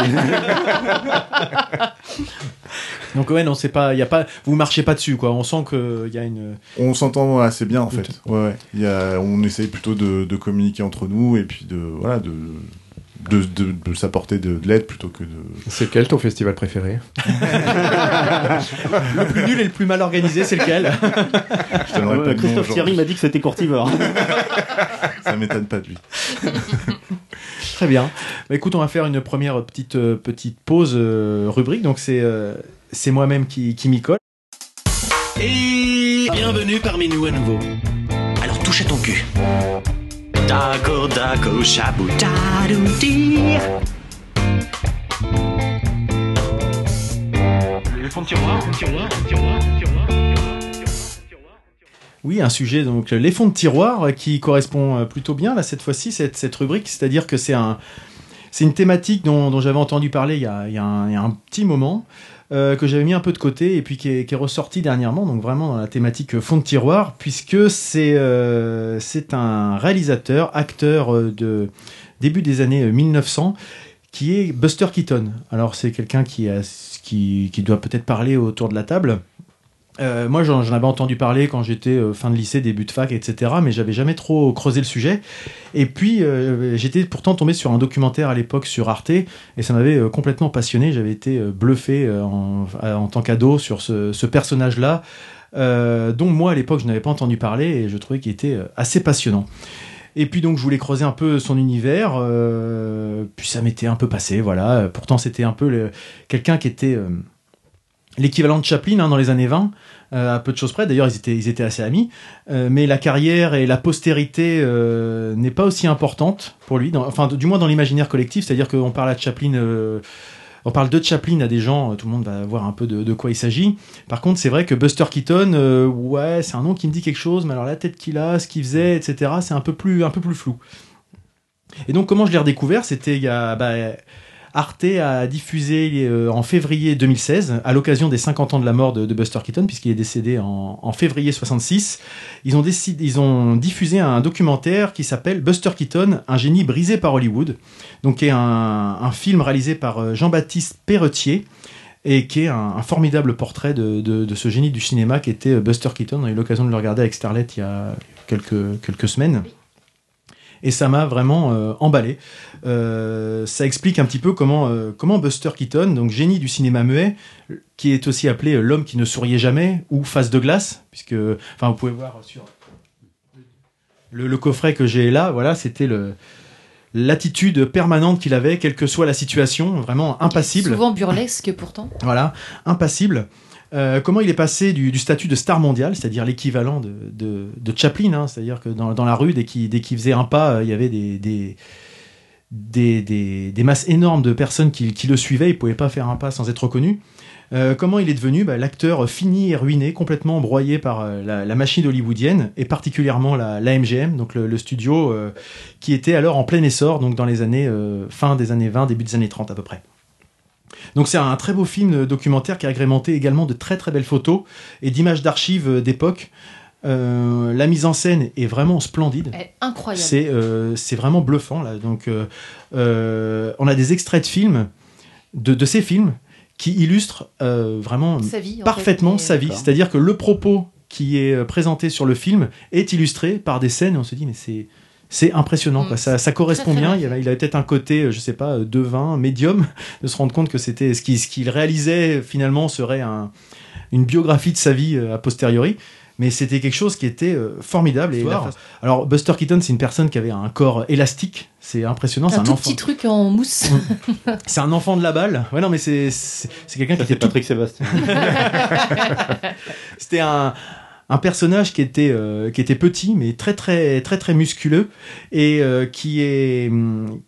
donc ouais non c'est pas il y a pas vous marchez pas dessus quoi on sent que il y a une on s'entend assez bien en fait. Ouais, ouais. Il y a, on essaye plutôt de, de communiquer entre nous et puis de voilà de de, de, de s'apporter de, de l'aide plutôt que de. C'est lequel ton festival préféré? Le plus nul et le plus mal organisé c'est lequel? Je Euh, pas Christophe. Thierry m'a dit que c'était Courtivore. Ça m'étonne pas de lui. Très bien. Bah, écoute, on va faire une première petite, euh, petite pause euh, rubrique. Donc, c'est euh, c'est moi-même qui, qui m'y colle. Et bienvenue parmi nous à nouveau. Alors touche à ton cul. De tiroir. Oui, un sujet, donc euh, les fonds de tiroir, euh, qui correspond euh, plutôt bien, là, cette fois-ci, cette, cette rubrique. C'est-à-dire que c'est un. Une thématique dont, j'avais entendu parler il y a, un, petit moment, que j'avais mis un peu de côté et puis qui est, ressorti dernièrement, donc vraiment dans la thématique euh, fond de tiroir, puisque c'est un réalisateur, acteur de début des années euh, 1900, qui est Buster Keaton. Alors c'est quelqu'un qui, qui, qui doit peut-être parler autour de la table. Euh, moi, j'en avais entendu parler quand j'étais euh, fin de lycée, début de fac, etc. Mais j'avais jamais trop creusé le sujet. Et puis, euh, j'étais pourtant tombé sur un documentaire à l'époque sur Arte, et ça m'avait complètement passionné. J'avais été bluffé en, tant qu'ado sur ce, personnage-là, dont moi, à l'époque, je n'avais pas entendu parler, et je trouvais qu'il était assez passionnant. Et puis donc je voulais creuser un peu son univers, puis ça m'était un peu passé, voilà. Pourtant c'était un peu quelqu'un qui était l'équivalent de Chaplin hein, dans les années 20, euh, à peu de choses près. D'ailleurs, ils étaient, ils étaient assez amis. Euh, mais la carrière et la postérité euh, n'est pas aussi importante pour lui. Enfin, du moins dans l'imaginaire collectif. C'est-à-dire qu'on parle à Chaplin. on parle de Chaplin à des gens, tout le monde va voir un peu de, de quoi il s'agit. Par contre, c'est vrai que Buster Keaton, ouais, c'est un nom qui me dit quelque chose, mais alors la tête qu'il a, ce qu'il faisait, etc., c'est un peu plus, un peu plus flou. Et donc, comment je l'ai redécouvert? C'était il y a. bah, Arte a diffusé euh, en février 2016, à l'occasion des 50 ans de la mort de, Buster Keaton, puisqu'il est décédé en, février 66. Ils ont, diffusé un documentaire qui s'appelle Buster Keaton, un génie brisé par Hollywood, donc qui est un, film réalisé par euh, Jean-Baptiste Perretier et qui est un, formidable portrait de, ce génie du cinéma qui était euh, Buster Keaton. On a eu l'occasion de le regarder avec Starlet il y a quelques semaines. Et ça m'a vraiment euh, emballé. Euh, ça explique un petit peu comment, euh, comment Buster Keaton, donc génie du cinéma muet, qui est aussi appelé l'homme qui ne souriait jamais, ou face de glace, puisque, enfin, vous pouvez voir sur le, le coffret que j'ai là, voilà, c'était le l'attitude permanente qu'il avait, quelle que soit la situation, vraiment impassible. Souvent burlesque pourtant. Voilà, impassible. Euh, comment il est passé du, statut de star mondial, c'est-à-dire l'équivalent de, Chaplin, hein, c'est-à-dire que dans, la rue, dès qu'il faisait un pas, euh, il y avait des, masses énormes de personnes qui, le suivaient. Il pouvait pas faire un pas sans être reconnu. Euh, comment il est devenu bah, l'acteur fini et ruiné, complètement broyé par la, machine hollywoodienne et particulièrement la, MGM, donc le, studio qui était alors en plein essor, donc dans les années fin des années 20, début des années 30 à peu près. Donc c'est un très beau film documentaire qui est agrémenté également de très très belles photos et d'images d'archives euh, d'époque. Euh, la mise en scène est vraiment splendide. Elle est incroyable. C'est euh, c'est vraiment bluffant là. Donc euh, on a des extraits de films de, de ces films qui illustrent euh, vraiment Sa vie, en parfaitement fait, sa vie. C'est-à-dire que le propos qui est présenté sur le film est illustré par des scènes et on se dit mais c'est c'est impressionnant, Mm. quoi. Ça, ça correspond Très, très bien. bien Il avait, il avait peut-être un côté, euh, je sais pas, euh, devin, médium, de se rendre compte que c'était ce qu'il réalisait finalement serait un, une biographie de sa vie euh, a posteriori. Mais c'était quelque chose qui était formidable. Et Alors Buster Keaton, c'est une personne qui avait un corps élastique. C'est impressionnant. C'est Un un, tout enfant. petit truc en mousse. C'est un enfant de la balle. Ouais, non, mais c'est quelqu'un qui était c'est tout Patrick Sébastien. C'était un, un personnage qui était, euh, qui était petit, mais très très très très musculeux et euh, qui est hum,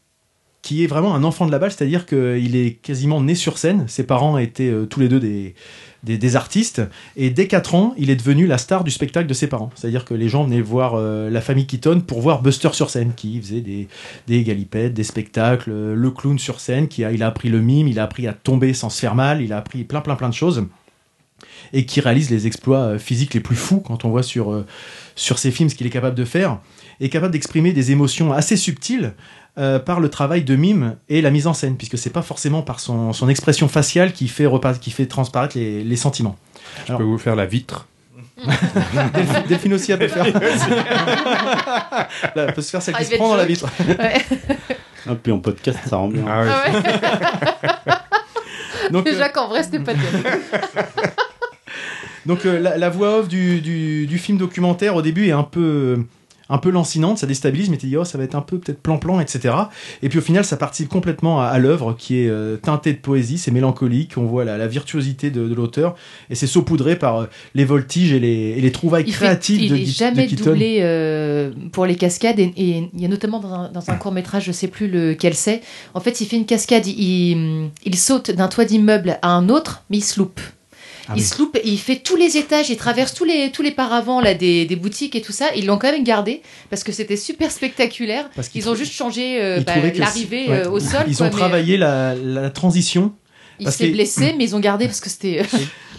qui est vraiment un enfant de la balle, c'est-à-dire qu'il est quasiment né sur scène. Ses parents étaient euh, tous les deux des, des, artistes. Et dès 4 ans, il est devenu la star du spectacle de ses parents. C'est-à-dire que les gens venaient voir la famille Keaton pour voir Buster sur scène, qui faisait des, des galipettes, des spectacles, le clown sur scène, qui a, il a appris le mime, il a appris à tomber sans se faire mal, il a appris plein plein plein de choses et qui réalise les exploits euh, physiques les plus fous quand on voit sur, euh, sur ses films ce qu'il est capable de faire, est capable d'exprimer des émotions assez subtiles euh, par le travail de mime et la mise en scène, puisque c'est pas forcément par son, son expression faciale qui fait, repa- qui fait transparaître les, les sentiments. Je peux vous faire la vitre. Delphine, Delphine aussi, elle peut faire. Là, elle peut se faire celle qui se Private prend dans la vitre. Ouais. Ah, puis en podcast, ça rend bien. Ah oui. Ah ouais. Donc, euh, Déjà qu'en vrai, c'était pas terrible. Donc euh, la, la voix off du, du, du film documentaire au début est un peu un peu lancinante, ça déstabilise, mais tu dis oh ça va être un peu peut-être plan-plan, etc. Et puis au final ça participe complètement à, à l'œuvre qui est euh, teintée de poésie, c'est mélancolique, on voit la, la virtuosité de, de l'auteur et c'est saupoudré par euh, les voltiges et les, et les trouvailles Il, fait, créatives il de, est Gui- jamais de doublé euh, pour les cascades et, et il y a notamment dans un, dans un court métrage, je sais plus lequel c'est. En fait, il fait une cascade, il, il saute d'un toit d'immeuble à un autre, mais il se loupe. Ah il oui. se loupe, il fait tous les étages, il traverse tous les, tous les paravents là, des, des boutiques et tout ça. Ils l'ont quand même gardé parce que c'était super spectaculaire. Parce qu'ils Ils ont juste changé euh, bah, l'arrivée ouais. euh, au sol. Ils quoi, ont mais, travaillé la, la transition. Euh, il s'est que- blessé, mais ils ont gardé parce que c'était.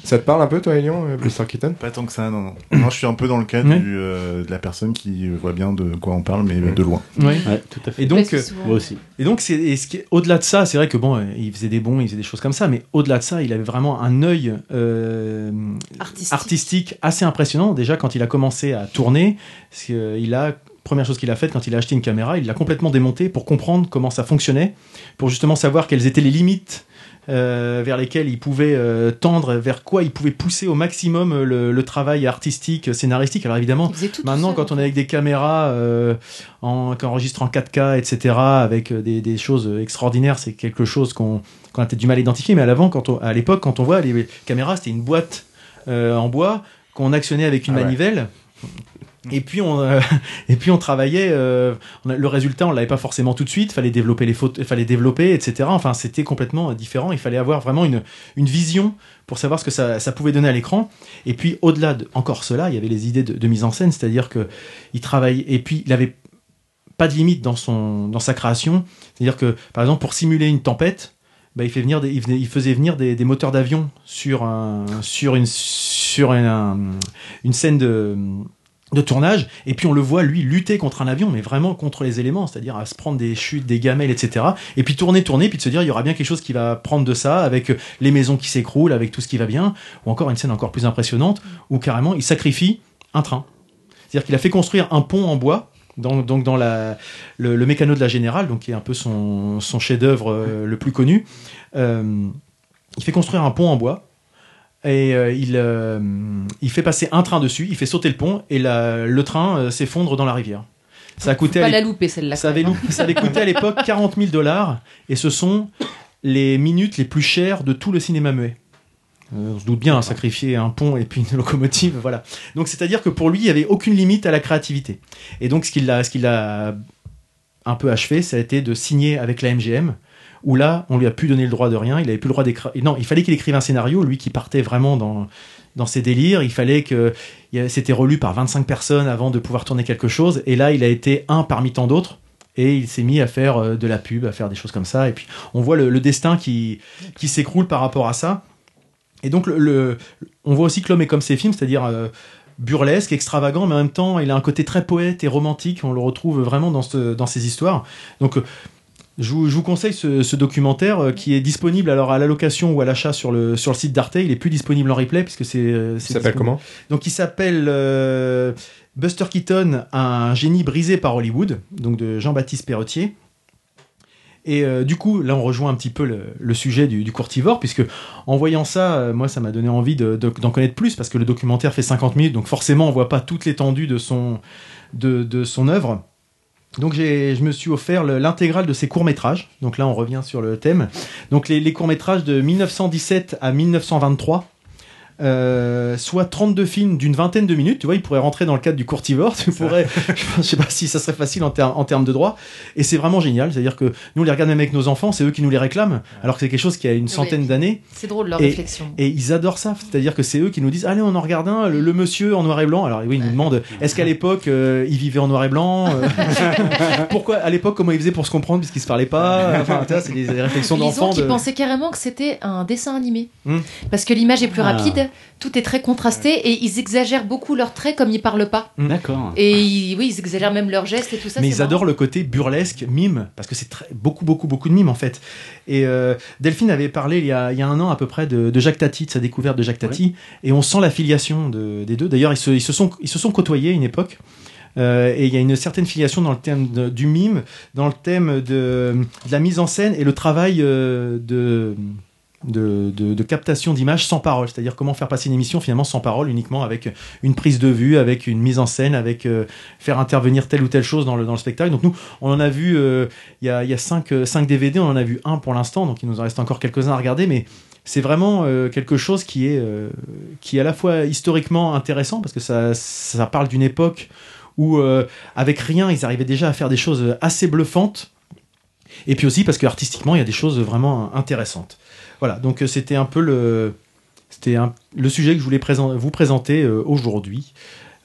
Ça te parle un peu, toi, Elion, euh, Buster Keaton Pas tant que ça, non, non. Moi, je suis un peu dans le cas du, euh, de la personne qui voit bien de quoi on parle, mais de loin. Ouais, tout à fait. Et donc c'est euh, Moi aussi. Et donc, c'est, et ce qui est- au-delà de ça, c'est vrai que bon, euh, il faisait des bons, il faisait des choses comme ça, mais au-delà de ça, il avait vraiment un œil euh, Artistique. artistique assez impressionnant. Déjà, quand il a commencé à tourner, parce que, euh, il a première chose qu'il a faite quand il a acheté une caméra, il l'a complètement démontée pour comprendre comment ça fonctionnait, pour justement savoir quelles étaient les limites. Euh, vers lesquelles il pouvait euh, tendre, vers quoi il pouvait pousser au maximum euh, le, le travail artistique, scénaristique. Alors évidemment, Maintenant, seul, quand on est avec des caméras euh, en, qui enregistrent en 4K, etc., avec des, des choses extraordinaires, c'est quelque chose qu'on qu'on a peut-être du mal à identifier. Mais à l'avant, quand on, à l'époque, quand on voit les caméras, c'était une boîte euh, en bois qu'on actionnait avec une Ah ouais. manivelle. Et puis on euh, et puis on travaillait. euh, le résultat, on l'avait pas forcément tout de suite. Fallait développer les photos, fallait développer, etc. Enfin, c'était complètement euh, différent. Il fallait avoir vraiment une une vision pour savoir ce que ça, ça pouvait donner à l'écran. Et puis au-delà de encore cela, il y avait les idées de, mise en scène, c'est-à-dire que il travaillait et puis il avait pas de limite dans son dans sa création. C'est-à-dire que par exemple pour simuler une tempête, bah, il fait venir il, faisait venir des, moteurs d'avion sur un sur une sur un- une scène de de tournage et puis on le voit lui lutter contre un avion mais vraiment contre les éléments c'est-à-dire à se prendre des chutes des gamelles etc et puis tourner tourner puis de se dire il y aura bien quelque chose qui va prendre de ça avec les maisons qui s'écroulent avec tout ce qui va bien ou encore une scène encore plus impressionnante où carrément il sacrifie un train. C'est-à-dire qu'il a fait construire un pont en bois donc, dans la, le, le mécano de la Générale, donc qui est un peu son, son chef-d'œuvre euh, le plus connu, euh, il fait construire un pont en bois et euh, il, euh, il fait passer un train dessus, il fait sauter le pont et la- le train euh, s'effondre dans la rivière. Ça a coûté pas la louper celle-là. ça avait, lou- ça avait coûté à l'époque 40 000 dollars et ce sont les minutes les plus chères de tout le cinéma muet. On se doute bien, hein, sacrifier un pont et puis une locomotive, voilà. Donc c'est-à-dire que pour lui, il n'y avait aucune limite à la créativité. Et donc ce qui l'a, ce qui l'a un peu achevé, ça a été de signer avec la MGM, où là, on lui a plus donné le droit de rien, il avait plus le droit d'écrire. Non, il fallait qu'il écrive un scénario, lui qui partait vraiment dans, dans ses délires, il fallait que c'était relu par 25 personnes avant de pouvoir tourner quelque chose, et là, il a été un parmi tant d'autres. Et il s'est mis à faire euh, de la pub, à faire des choses comme ça. Et puis, on voit le, destin qui, qui s'écroule par rapport à ça. Et donc, le, on voit aussi que l'homme est comme ses films, c'est-à-dire euh, burlesque, extravagant, mais en même temps, il a un côté très poète et romantique. On le retrouve vraiment dans, ce, dans histoires. Donc, je vous, je vous conseille ce, ce documentaire euh, qui est disponible alors à la location ou à l'achat sur le, sur le site d'Arte. Il est plus disponible en replay puisque c'est. euh, Il s'appelle comment? Donc il s'appelle euh, Buster Keaton, un génie brisé par Hollywood, donc de Jean-Baptiste Perretier. Et euh, du coup, là, on rejoint un petit peu le, le sujet du, du courtivore, puisque en voyant ça, euh, moi, ça m'a donné envie de- de- d'en connaître plus, parce que le documentaire fait 50 minutes, donc forcément, on voit pas toute l'étendue de son, de, de son œuvre. Donc je me suis offert le- l'intégrale de ses courts-métrages. Donc là, on revient sur le thème. Donc les, les courts-métrages de 1917 à 1923. Euh, soit 32 films d'une vingtaine de minutes, tu vois, il pourrait rentrer dans le cadre du courtivore, tu pourrais, je sais pas si ça serait facile en, ter- en termes de droit, et c'est vraiment génial, c'est-à-dire que nous on les regarde même avec nos enfants, c'est eux qui nous les réclament, alors que c'est quelque chose qui a une centaine Oui. d'années, C'est drôle leur Et- réflexion. et ils adorent ça, c'est-à-dire que c'est eux qui nous disent allez on en regarde un, le, le monsieur en noir et blanc. Alors oui, ils nous demandent est-ce qu'à l'époque euh, il vivait en noir et blanc euh, Pourquoi à l'époque comment il faisait pour se comprendre puisqu'ils se parlaient pas Enfin, tu vois, c'est des, des réflexions Ils ont d'enfants. qui de- pensaient carrément que c'était un dessin animé. Hmm. Parce que l'image est plus Ah. rapide, tout est très contrasté et ils exagèrent beaucoup leurs traits comme ils parlent pas. D'accord. Et ils- oui, ils exagèrent même leurs gestes et tout ça. mais ils marrant. adorent le côté burlesque, mime, parce que c'est beaucoup, beaucoup, beaucoup de mime en fait. Et euh, Delphine avait parlé il y, a, il y a un an à peu près de, de Jacques Tati, de sa découverte de Jacques Tati, et on sent la filiation de- des deux. D'ailleurs, ils se, ils, se sont, ils se sont côtoyés à une époque. Euh, et il y a une certaine filiation dans le thème de- du mime, dans le thème de, de la mise en scène et le travail euh, de, de, captation d'images sans parole. C'est-à-dire comment faire passer une émission finalement sans parole, uniquement avec une prise de vue, avec une mise en scène, avec euh, faire intervenir telle ou telle chose dans le, dans le spectacle. Donc nous, on en a vu, euh, il y a, y a cinq, euh, cinq DVD, on en a vu un pour l'instant, donc il nous en reste encore quelques-uns à regarder, mais c'est vraiment quelque chose qui est, qui à la fois historiquement intéressant, parce que ça, ça parle d'une époque où, avec rien, ils arrivaient déjà à faire des choses assez bluffantes, et puis aussi parce que artistiquement, il y a des choses vraiment intéressantes. Voilà, donc euh, c'était un peu le, c'était un- le sujet que je voulais présent- vous présenter euh, aujourd'hui.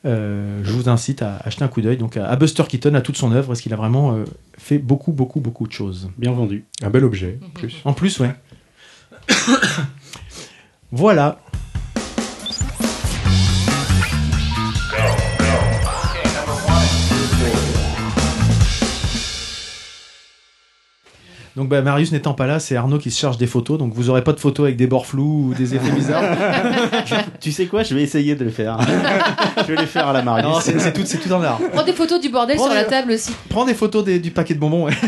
Euh, je vous incite à acheter un coup d'œil donc à, à Buster Keaton, à toute son œuvre, parce qu'il a vraiment euh, fait beaucoup, beaucoup, beaucoup de choses. Bien vendu. Un bel objet, en plus. En plus, ouais. voilà. Donc bah, Marius n'étant pas là, c'est Arnaud qui se charge des photos, donc vous aurez pas de photos avec des bords flous ou des effets bizarres. Tu sais quoi? Je vais essayer de le faire. je vais les faire à la Non, Marius. c'est c'est tout, c'est tout un art. Prends des photos du bordel Prends sur la table aussi. Prends des photos des- du paquet de bonbons. ouais.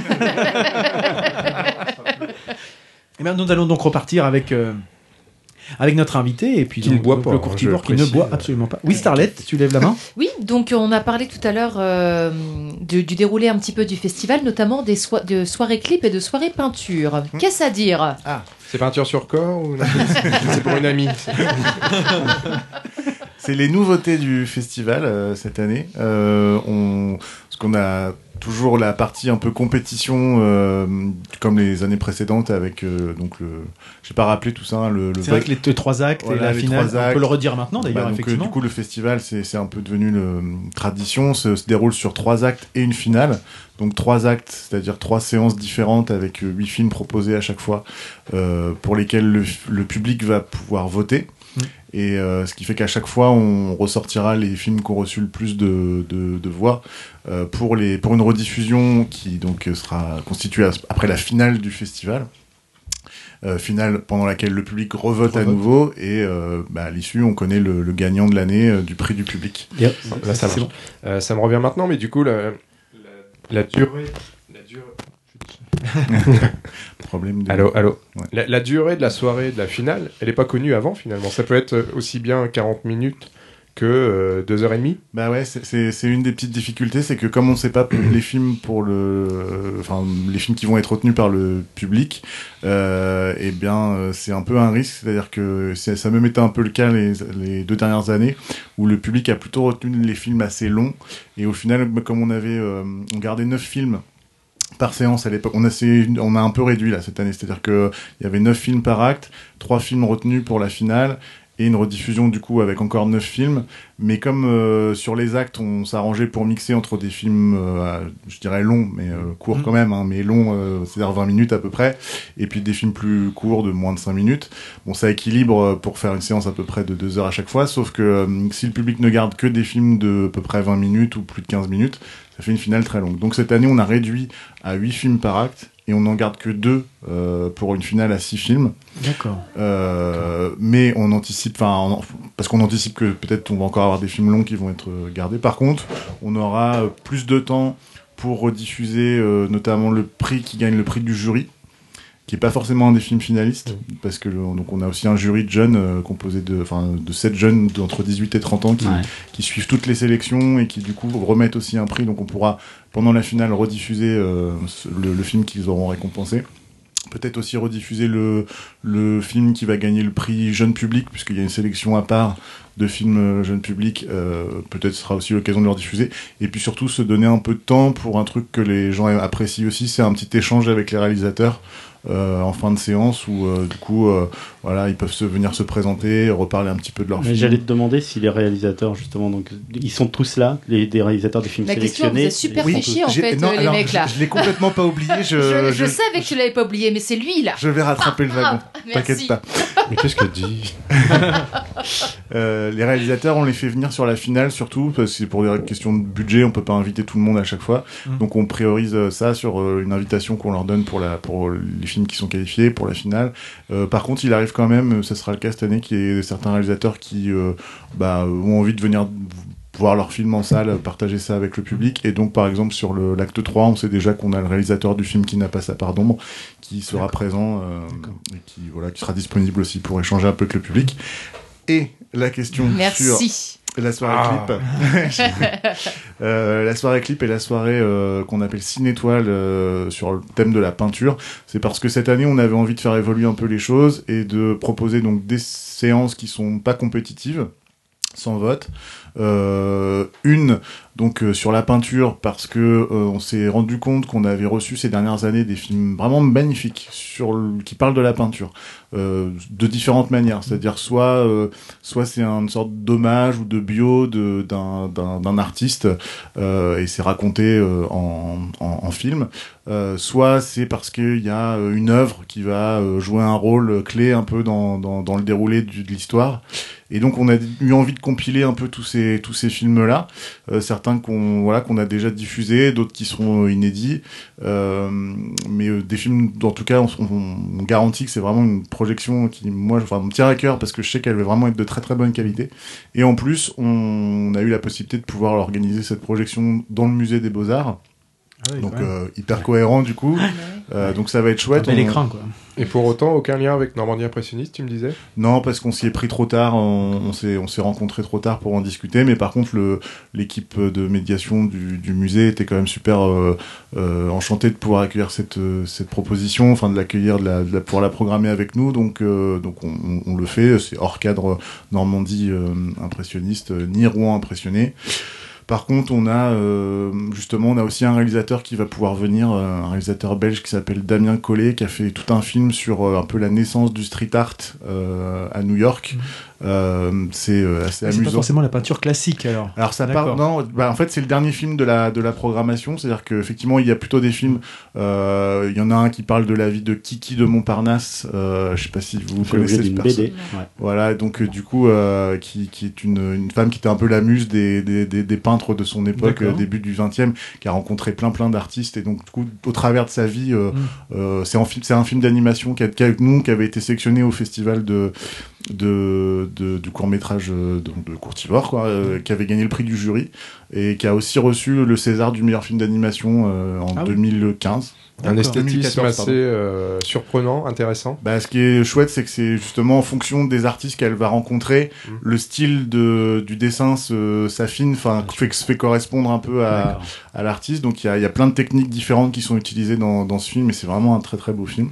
Et bien, nous allons donc repartir avec, euh, avec notre invité et puis Qui donc, ne boit donc, pas, le hein, courtivore qui ne boit absolument pas. Oui, Starlet, tu lèves la main Oui, donc on a parlé tout à l'heure euh, du, du déroulé un petit peu du festival, notamment des de soirées clips et de soirées peinture. Qu'est-ce à dire? C'est peinture sur corps ou c'est pour une amie C'est les nouveautés du festival euh, cette année. Euh, on, parce qu'on a toujours la partie un peu compétition, euh, comme les années précédentes, avec euh, donc le, j'ai pas rappelé tout ça, hein, le, le C'est vrai que les trois actes Voilà, et la finale, on peut le redire maintenant Bah, d'ailleurs, donc, euh, effectivement. du coup, le festival, c'est c'est un peu devenu une tradition, se, se déroule sur trois actes et une finale. Donc trois actes, c'est-à-dire trois séances différentes avec huit films proposés à chaque fois, pour lesquels le, le public va pouvoir voter. Mm. Et euh, ce qui fait qu'à chaque fois, on ressortira les films qui ont reçu le plus de, de, de voix euh, pour, les, pour une rediffusion qui donc sera constituée après la finale du festival. Euh, finale pendant laquelle le public revote à nouveau et euh, bah, à l'issue on connaît le, le gagnant de l'année euh, du prix du public. Là, ça. Euh, me revient maintenant, mais du coup, la, la, la durée. La durée... Problème de... Allô, allô. Ouais. La, la durée de la soirée de la finale, elle n'est pas connue avant finalement. Ça peut être euh, aussi bien 40 minutes que euh, 2h30. Bah ouais, c'est- une des petites difficultés, c'est que comme on sait pas les films pour le, euh, enfin les films qui vont être retenus par le public, euh, eh bien euh, c'est un peu un risque, c'est-à-dire que ça même été un peu le cas les, les deux dernières années où le public a plutôt retenu les films assez longs et au final comme on avait, euh, on gardait neuf films par séance à l'époque. On on a un peu réduit là cette année, c'est-à-dire que il y avait 9 films par acte, 3 films retenus pour la finale et une rediffusion du coup avec encore 9 films. Mais comme euh, sur les actes, on s'arrangeait pour mixer entre des films, euh, je dirais longs, mais euh, courts Mhm. quand même, hein, mais longs, euh, c'est-à-dire 20 minutes à peu près, et puis des films plus courts de moins de 5 minutes. Bon, ça équilibre euh, pour faire une séance à peu près de 2 heures à chaque fois, sauf que euh, si le public ne garde que des films de à peu près 20 minutes ou plus de 15 minutes, ça fait une finale très longue. Donc cette année, on a réduit à 8 films par acte, et on n'en garde que 2 pour une finale à 6 films. D'accord. Euh, mais on anticipe, enfin, parce qu'on anticipe que peut-être on va encore avoir des films longs qui vont être euh, gardés. Par contre, on aura euh, plus de temps pour rediffuser euh, notamment le prix qui gagne le prix du jury, qui est pas forcément un des films finalistes, parce que le- donc on a aussi un jury de jeunes euh, composé de, enfin, de 7 jeunes d'entre 18 et 30 ans qui, Ouais. qui suivent toutes les sélections et qui du coup remettent aussi un prix. Donc on pourra pendant la finale rediffuser euh, le, le film qu'ils auront récompensé. Peut-être aussi rediffuser le, le film qui va gagner le prix jeune public, puisqu'il y a une sélection à part de films euh, jeune public. euh, Peut-être ce sera aussi l'occasion de le rediffuser. Et puis surtout se donner un peu de temps pour un truc que les gens apprécient aussi, c'est un petit échange avec les réalisateurs. Euh, en fin de séance où euh, du coup euh, voilà ils peuvent se venir se présenter reparler un petit peu de leur Mais film J'allais te demander si les réalisateurs, justement, donc ils sont tous là, les des réalisateurs des films La question vous sélectionnés. a super Ils fait sont chier en J'ai- fait, non, euh, les alors, mecs là. je, je l'ai complètement pas oublié je, Je, je je- savais que tu l'avais pas oublié, mais c'est lui là. je vais rattraper le wagon Ah, t'inquiète merci. pas Mais qu'est-ce que dit Euh, les réalisateurs, on les fait venir sur la finale surtout parce que c'est pour des questions de budget, on peut pas inviter tout le monde à chaque fois. Mhm. Donc on priorise ça sur une invitation qu'on leur donne pour la pour les films qui sont qualifiés pour la finale. Euh, par contre, il arrive quand même, ça sera le cas cette année, qu'il y ait certains réalisateurs qui euh, bah, ont envie de venir voir leur film en salle, partager ça avec le public. Et donc, par exemple, sur l'acte 3, on sait déjà qu'on a le réalisateur du film qui n'a pas sa part d'ombre, qui sera présent euh, et qui, voilà, qui sera disponible aussi pour échanger un peu avec le public. Et la question sur Merci. La soirée Ah. clip. Euh, la soirée clip et la soirée euh, qu'on appelle Ciné Étoile euh, sur le thème de la peinture. C'est parce que cette année, on avait envie de faire évoluer un peu les choses et de proposer donc des séances qui sont pas compétitives, sans vote. Euh, une donc euh, sur la peinture parce que euh, on s'est rendu compte qu'on avait reçu ces dernières années des films vraiment magnifiques sur qui parlent de la peinture de différentes manières. C'est-à-dire soit soit c'est une sorte d'hommage ou de bio d'un d'un artiste et c'est raconté en, en film soit c'est parce qu'il y a une œuvre qui va jouer un rôle clé un peu dans dans le déroulé de l'histoire. Et donc on a eu envie de compiler un peu tous ces tous ces films là, certains qu'on voilà qu'on a déjà diffusés, d'autres qui seront euh, inédits, euh, mais euh, des films en tout cas on, on- on garantit que c'est vraiment une projection qui moi enfin me tient à cœur parce que je sais qu'elle va vraiment être de très très bonne qualité. Et en plus on, a eu la possibilité de pouvoir organiser cette projection dans le musée des beaux arts. Ah oui, Donc euh, hyper cohérent du coup, Euh, donc ça va être chouette. On- écran quoi. Et pour autant, aucun lien avec Normandie Impressionniste, tu me disais? Non, parce qu'on s'y est pris trop tard, on, on s'est on s'est rencontrés trop tard pour en discuter, mais par contre le l'équipe de médiation du, du musée était quand même super euh, euh, enchantée de pouvoir accueillir cette cette proposition, enfin de l'accueillir, de la, de la pouvoir la programmer avec nous, donc euh, donc on, on- on le fait, c'est hors cadre Normandie euh, impressionniste euh, ni Rouen impressionné. Par contre, on a euh, justement, on a aussi un réalisateur qui va pouvoir venir, euh, un réalisateur belge qui s'appelle Damien Collet, qui a fait tout un film sur euh, un peu la naissance du street art à New York. Euh, c'est euh, assez Ah, C'est pas amusant. forcément la peinture classique alors. Alors ça part, non, bah, en fait c'est le dernier film de la de la programmation, c'est-à-dire qu'effectivement il y a plutôt des films. euh, Il y en a un qui parle de la vie de Kiki de Montparnasse. Euh, je sais pas si vous connaissez ce d'une perso- BD. Ouais. voilà, donc euh, du coup, euh, qui, qui est une, une femme qui était un peu la muse des, des, des, des peintres de son époque, euh, début du 20e, qui a rencontré plein plein d'artistes, et donc du coup, au travers de sa vie, euh, Mm. euh, c'est un film, c'est un film d'animation qui, a- qui, avec nous, qui avait été sélectionné au festival de, de, de du court métrage de, de Courtivore, quoi, euh, qui avait gagné le prix du jury, et qui a aussi reçu le César du meilleur film d'animation euh, en Ah oui. 2015. Un esthétisme 2014, assez euh, surprenant, intéressant. Bah, ce qui est chouette, c'est que c'est justement en fonction des artistes qu'elle va rencontrer, Mm. le style de, du dessin se- s'affine, enfin, fait, se fait correspondre un peu à, à l'artiste. Donc il y a, il y a plein de techniques différentes qui sont utilisées dans, dans ce film, et c'est vraiment un très très beau film.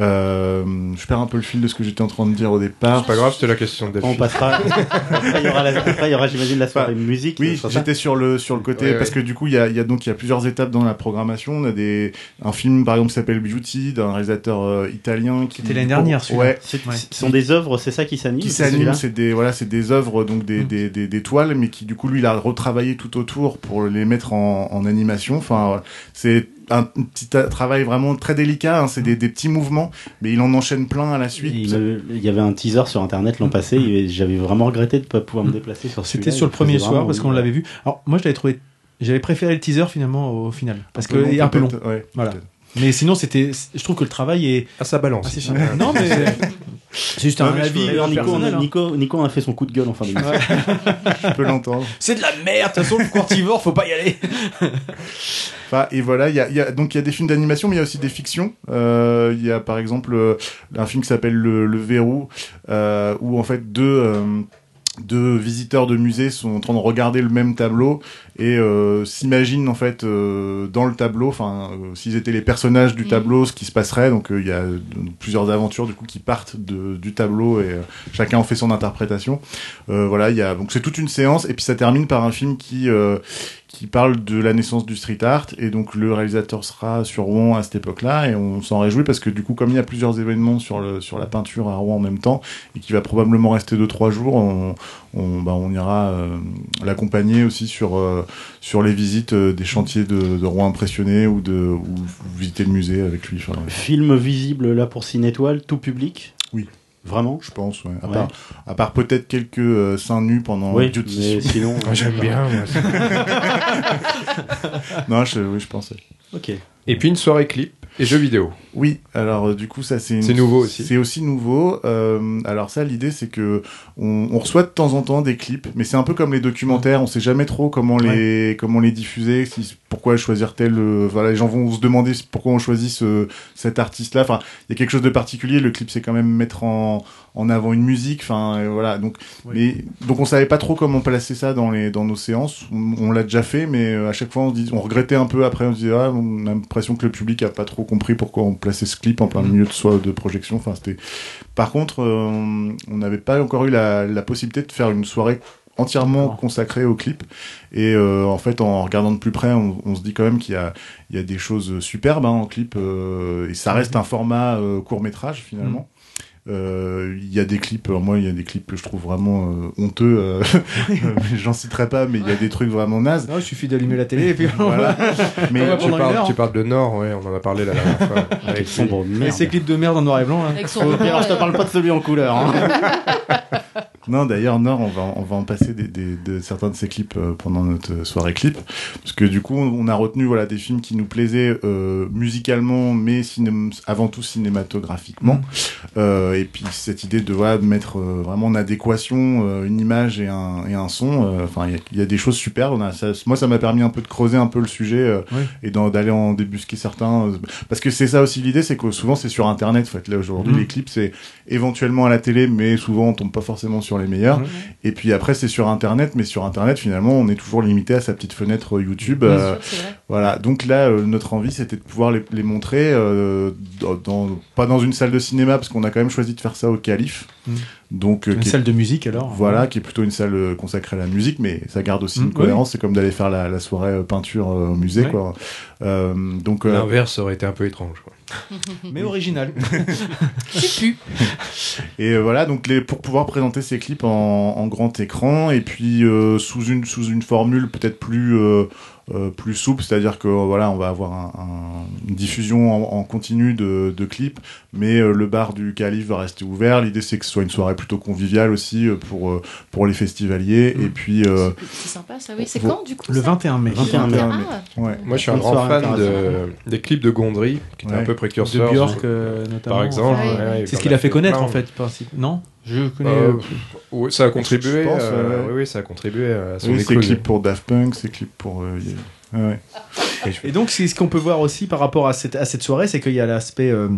Euh, je perds un peu le fil de ce que j'étais en train de dire au départ. C'est pas grave, c'était la question de On passera. après, il y aura, la- après, il y aura, j'imagine, la soirée musique. Oui, j'étais sur le sur le côté Ouais, parce ouais. que du coup il y a, il y a donc il y a plusieurs étapes dans la programmation. On a des un film par exemple qui s'appelle Beauty d'un réalisateur euh, italien qui C'était l'année dernière, celui-là. Ouais. C'est- Ouais. Ce sont des œuvres, c'est ça qui s'anime Qui s'anime, c'est des voilà, c'est des œuvres donc des, Mm. des, des, des toiles, mais qui du coup lui il a retravaillé tout autour pour les mettre en, en animation. Enfin, c'est un petit travail vraiment très délicat. hein. C'est des, des petits mouvements, mais il en enchaîne plein à la suite. Il, il y avait un teaser sur internet l'an passé et j'avais vraiment regretté de ne pas pouvoir me déplacer sur. C'était sur le premier soir parce qu'on l'avait vu. Alors moi je l'avais trouvé, j'avais préféré le teaser finalement au final parce Un peu que est un peu long. ouais, Voilà. Mais sinon c'était, je trouve que le travail est Ah, ça balance. non mais c'est juste un avis Nico, hein. Nico, Nico a fait son coup de gueule en fin d'émission. Je peux l'entendre. C'est de la merde. De toute façon le courtivore faut pas y aller. Enfin, et voilà, il y a, y a- donc il y a des films d'animation, mais il y a aussi des fictions. Euh, Il y a par exemple euh, un film qui s'appelle Le, Le Verrou, euh, où en fait deux euh, deux visiteurs de musée sont en train de regarder le même tableau et euh, s'imaginent en fait euh, dans le tableau, enfin euh, s'ils étaient les personnages du Mhm. tableau, ce qui se passerait. Donc euh, il y a plusieurs aventures du coup qui partent de, du tableau et euh, chacun en fait son interprétation. Euh, voilà, il y a donc c'est toute une séance et puis ça termine par un film qui euh, qui parle de la naissance du street art et donc le réalisateur sera sur Rouen à cette époque-là et on s'en réjouit parce que du coup comme il y a plusieurs événements sur le sur la peinture à Rouen en même temps et qui va probablement rester deux trois jours on on, bah, on ira euh, l'accompagner aussi sur euh, sur les visites euh, des chantiers de, de Rouen impressionné ou de ou, visiter le musée avec lui enfin, Film visible là pour Cinétoile, tout public Oui. Vraiment? Je pense ouais. à Ouais. part à part peut-être quelques euh, seins nus pendant Oui, Duty. mais sinon. Moi, j'aime bien. moi. non je, oui je pensais Ok. Et puis une soirée clip et jeux vidéo. Oui, alors euh, du coup ça c'est une- C'est nouveau aussi. C'est aussi nouveau. Euh, alors ça l'idée c'est que on, on reçoit de temps en temps des clips, mais c'est un peu comme les documentaires, on sait jamais trop comment les comment les diffuser, si pourquoi choisir tel. euh, voilà, les gens vont se demander pourquoi on choisit ce, cet artiste-là. Enfin, il y a quelque chose de particulier. Le clip c'est quand même mettre en en avant une musique. Enfin euh, voilà, donc mais donc on savait pas trop comment placer ça dans les dans nos séances. On, on l'a déjà fait, mais euh, à chaque fois on, dit, on regrettait un peu. Après on se disait ah, on a l'impression que le public a pas trop compris pourquoi on plaçait ce clip en plein milieu de soit de projection. Enfin c'était. Par contre, euh, on n'avait pas encore eu la, la possibilité de faire une soirée entièrement D'accord. consacrée au clip et euh, en fait en regardant de plus près on, on se dit quand même qu'il y a il y a des choses superbes hein, en clip euh, et ça reste un format euh, court métrage finalement il y a des clips, alors moi il y a des clips que je trouve vraiment euh, honteux, euh, j'en citerai pas, mais il y a des trucs vraiment nazes. Non, il suffit d'allumer la télé et puis Voilà. Mais Tu parles, heure. tu parles de Nord, ouais, on en a parlé la dernière fois. Avec sombre Et merde. ces clips de merde en noir et blanc là. Avec son alors je te euh, parle pas de celui en couleur. hein. Non, d'ailleurs, Nord, on va, on va en passer des, des- de certains de ces clips euh, pendant notre soirée clip. Parce que du coup, on a retenu voilà, des films qui nous plaisaient euh, musicalement, mais avant tout cinématographiquement. Euh, et puis cette idée de voilà, de mettre euh, vraiment en adéquation une image et un, et un son. Enfin, il y a- il y, a des choses super. On a, ça- moi, ça m'a permis un peu de creuser un peu le sujet Oui. et d'aller en débusquer certains. parce que c'est ça aussi l'idée, c'est que souvent c'est sur Internet. En fait, là aujourd'hui, Mm. les clips c'est éventuellement à la télé, mais souvent on tombe pas forcément sur les meilleurs. Mhm. Et puis après, c'est sur Internet, mais sur Internet, finalement, on est toujours limité à sa petite fenêtre YouTube. bien euh, sûr, c'est vrai. voilà. Donc là, euh, notre envie, c'était de pouvoir les, les montrer, euh, dans, pas dans une salle de cinéma, parce qu'on a quand même choisi de faire ça au Calife. Mhm. Donc, euh, Une est- salle de musique alors. voilà, qui est plutôt une salle euh, consacrée à la musique, mais ça garde aussi Mhm, une cohérence. C'est comme d'aller faire la, la soirée euh, peinture euh, au musée, Ouais. quoi. Euh, donc, euh, L'inverse aurait été un peu étrange. quoi. Mais original. Et euh, voilà, donc les, pour pouvoir présenter ces clips en, en grand écran et puis euh, sous une sous une formule peut-être plus euh, euh, plus souple, c'est-à-dire que euh, voilà, on va avoir un, un- une diffusion en, en continu de, de clips, mais euh, le bar du Calife va rester ouvert. L'idée c'est que ce soit une soirée plutôt conviviale aussi euh, pour euh, pour les festivaliers Mm. et puis euh, C'est sympa ça, oui. C'est quand du coup Le ça 21 mai. 21 mai. Ah, ouais. Moi, je suis un grand fan de, des clips de Gondry, qui était Ouais. un peu De précurseur. Björk euh, notamment. par exemple. Ah oui. ouais, ouais, C'est ce il qu'il a fait connaître en fait. Non? Je connais. Euh, euh, ouais, ça a contribué. Je pense, euh, ouais. oui, oui, ça a contribué à son Oui, c'est clips pour Daft Punk, c'est clips pour euh, ouais. Et donc, c'est ce qu'on peut voir aussi par rapport à cette, à cette soirée, c'est qu'il y a l'aspect euh,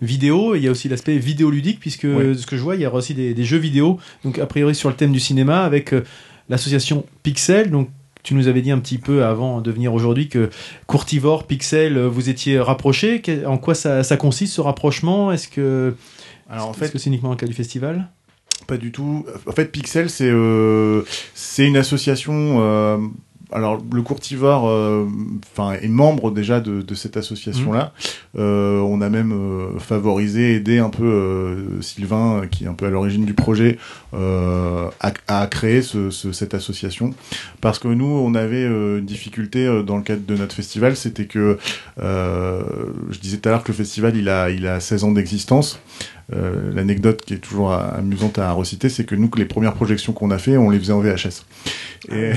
vidéo, et il y a aussi l'aspect vidéoludique, puisque Ouais. ce que je vois, il y a aussi des, des jeux vidéo, donc a priori sur le thème du cinéma, avec euh, l'association Pixel. Donc, tu nous avais dit un petit peu avant de venir aujourd'hui que Courtivore, Pixel, vous étiez rapprochés. Que- En quoi ça, ça consiste ce rapprochement? Est-ce que Alors en est-ce fait, que c'est uniquement le cas du festival Pas du tout. En fait, Pixel, c'est euh, c'est une association. euh, alors, le Courtivore, euh, enfin, est membre déjà de, de cette association-là. Euh, on a même euh, favorisé, aidé un peu euh, Sylvain, euh, qui est un peu à l'origine du projet, euh, à, à créer ce, ce- cette association. Parce que nous, on avait euh, une difficulté euh, dans le cadre de notre festival, c'était que euh, je disais tout à l'heure que le festival, il a, il a 16 ans d'existence. Euh, L'anecdote qui est toujours amusante à reciter, c'est que nous, les premières projections qu'on a fait, on les faisait en VHS. Et,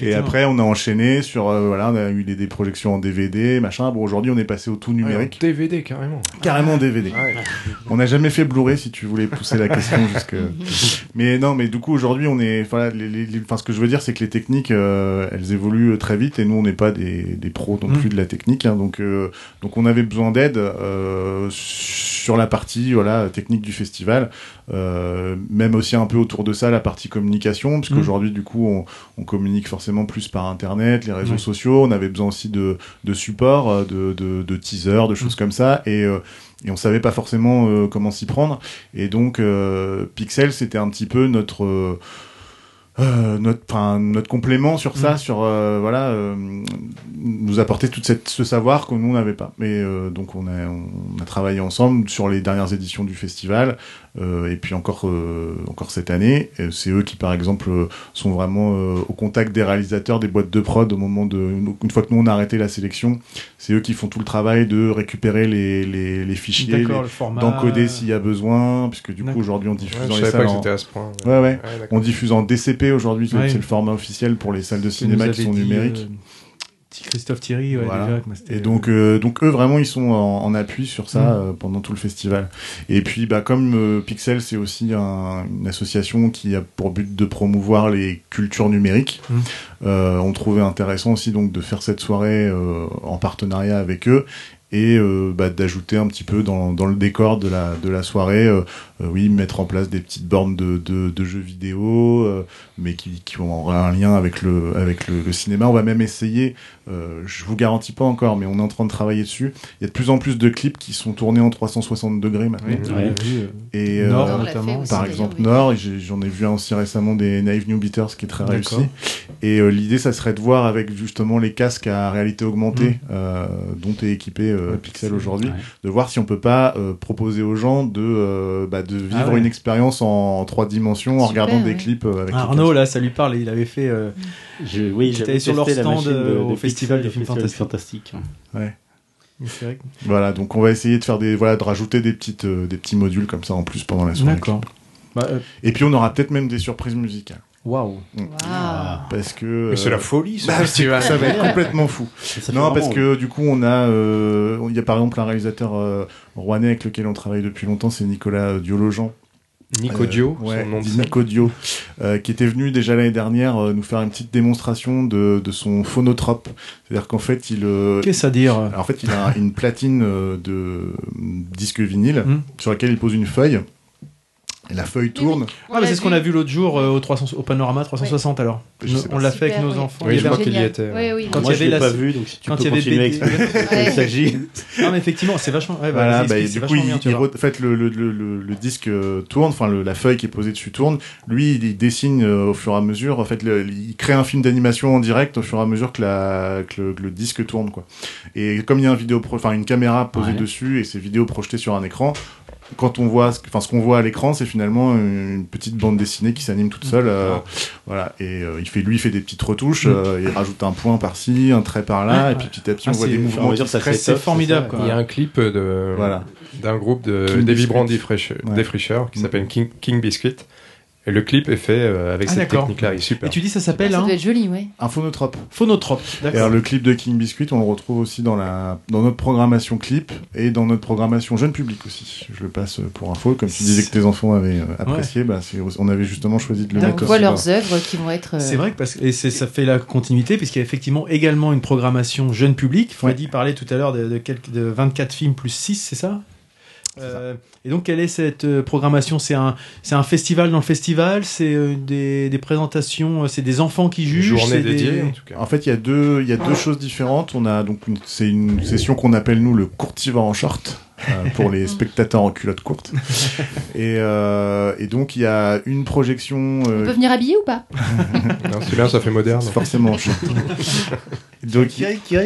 et après, on a enchaîné sur, euh, voilà, on a eu des, des projections en DVD, machin. Bon, aujourd'hui, on est passé au tout numérique. DVD carrément. Carrément DVD. Ouais. On n'a jamais fait Blu-ray si tu voulais pousser la question jusque. Mais non, mais du coup aujourd'hui on est, voilà, les, les- les- enfin ce que je veux dire c'est que les techniques euh, elles évoluent très vite et nous on n'est pas des, des pros non Mm. plus de la technique, hein, donc donc on avait besoin d'aide euh, sur la partie voilà technique du festival, euh, même aussi un peu autour de ça la partie communication, parce Mm. qu'aujourd'hui du coup on, on communique forcément plus par internet, les réseaux sociaux, on avait besoin aussi de de support, euh, de de, de teasers, de choses comme ça et euh, et on savait pas forcément euh, comment s'y prendre. Et donc euh, Pixel c'était un petit peu notre euh, notre notre complément sur ça Mm. sur euh, voilà euh, nous apporter toute cette ce savoir que nous on n'avait pas mais euh, donc on a on a travaillé ensemble sur les dernières éditions du festival euh, et puis encore euh, encore cette année c'est eux qui par exemple sont vraiment euh, au contact des réalisateurs des boîtes de prod au moment de une fois que nous on a arrêté la sélection c'est eux qui font tout le travail de récupérer les les, les fichiers les- D'accord, le format. d'encoder s'il y a besoin, puisque du coup aujourd'hui on diffuse Ouais, dans je les savais salles. pas que en- c'était à ce point. Ouais, ouais. d'accord. On diffuse en DCP aujourd'hui, c'est Ouais. le format officiel pour les salles de cinéma qui sont dit, numériques. euh, Christophe Thierry, ouais, Voilà. déjà, Et donc, euh, donc eux vraiment ils sont en, en appui sur ça Mm. euh, pendant tout le festival. Et puis bah comme euh, Pixel c'est aussi un- une association qui a pour but de promouvoir les cultures numériques, Mm. on trouvait intéressant aussi donc de faire cette soirée en partenariat avec eux et bah, d'ajouter un petit peu dans, dans le décor de la, de la soirée, oui, mettre en place des petites bornes de, de, de jeux vidéo, euh, mais qui, qui ont un lien avec le, avec le, le cinéma. On va même essayer, euh, je vous garantis pas encore, mais on est en train de travailler dessus. Il y a de plus en plus de clips qui sont tournés en 360 degrés maintenant. Oui, euh, Et Nord, notamment. aussi, par exemple oui. Nord, j'en ai vu un aussi récemment des Naive New Beaters qui est très réussi. Et euh, l'idée, ça serait de voir avec justement les casques à réalité augmentée euh, dont est équipé euh, Pixel Pixel, aujourd'hui, ouais. de voir si on peut pas euh, proposer aux gens de, euh, bah, de vivre Ah ouais. une expérience en, trois dimensions en regardant des ouais. clips euh, avec les Arnaud, là, ça lui parle. Il avait fait. euh, Je, oui, j'avais sur leur stand, euh, de- au de Festival des films fantastiques. vrai que- Voilà, donc on va essayer de faire des, voilà, de rajouter des petites, euh, des petits modules comme ça en plus pendant la soirée. D'accord. Bah, euh, Et puis on aura peut-être même des surprises musicales, Waouh. Waouh. parce que Mais c'est euh, la folie, ce bah, festival. ça va être complètement fou. Non, parce que du coup, on a, euh, il y a par exemple un réalisateur euh, rouennais avec lequel on travaille depuis longtemps, c'est Nicolas Diologen. Nico Euh, ouais, son nom de dit scène. Nico Dio, euh, qui était venu déjà l'année dernière euh, nous faire une petite démonstration de, de son phonotrope. C'est-à-dire qu'en fait, il, euh, Qu'est-ce à dire alors, en fait, il a une platine euh, de disque vinyle Hmm. sur laquelle il pose une feuille. Et la feuille tourne. Ah, mais c'est ce qu'on a vu l'autre jour euh, au, 300, au Panorama 360 alors. Je sais on l'a fait avec nos oui. enfants. Oui, Il y je avait- crois qu'il y était. Oui, oui. Quand Moi, il y je avait l'ai la- pas vu, donc si tu quand peux il continuer s'agit. Ah, mais effectivement, c'est vachement. Ouais, bah, Voilà, bah, du coup, vachement il, bien, tu il vois. re- en fait, le, le, le, le- le disque euh, tourne, enfin, la feuille qui est posée dessus tourne. Lui, il, il dessine euh, au fur et à mesure. En fait, le- il crée un film d'animation en direct au fur et à mesure que, la, que, le, que le disque tourne, quoi. Et comme il y a un vidéo, pro- enfin, une caméra posée dessus et ces vidéos projetées sur un écran, quand on voit, ce- enfin, ce qu'on voit à l'écran, c'est finalement une petite bande dessinée qui s'anime toute seule. euh, voilà. Et euh, il fait, lui, il fait des petites retouches. Mm. euh, il rajoute un point par-ci, un trait par là, Ouais. et puis petit à petit, Ah, on voit c'est- des mouvements. C'est formidable, quoi. Il y a un clip de Voilà. d'un groupe de King dévibrants Biscuit. défriche- Ouais. défricheurs qui s'appelle King, King Biscuit. Et le clip est fait euh, avec Ah, cette d'accord. technique-là, il est super. Et tu dis ça s'appelle Ça hein doit être joli, ouais. Un phonotrope. Phonotrope. Alors, D'accord. le clip de King Biscuit, on le retrouve aussi dans, la, dans notre programmation clip et dans notre programmation jeune public aussi. Je le passe pour info. Comme tu disais que tes enfants avaient euh, apprécié, bah, c'est- on avait justement choisi de le On mettre voit aussi leurs œuvres qui vont être. euh, C'est vrai que parce que et c'est- ça fait la continuité puisqu'il y a effectivement également une programmation jeune public. Freddy parlait tout à l'heure de, de, quelques, de 24 films plus 6, c'est ça? Euh, et donc, quelle est cette euh, programmation? C'est un, c'est un festival dans le festival? C'est euh, des, des présentations euh, C'est des enfants qui jugent? Journée des- dédiée, en tout cas. En fait, il y a deux, il y a deux choses différentes. On a donc c'est une session qu'on appelle nous le courtivore en short. euh, pour les spectateurs en culotte courte. Et, euh, et donc il y a une projection. On euh, peut venir habiller ou pas? Non, c'est bien, ça fait moderne. c'est forcément donc il y a-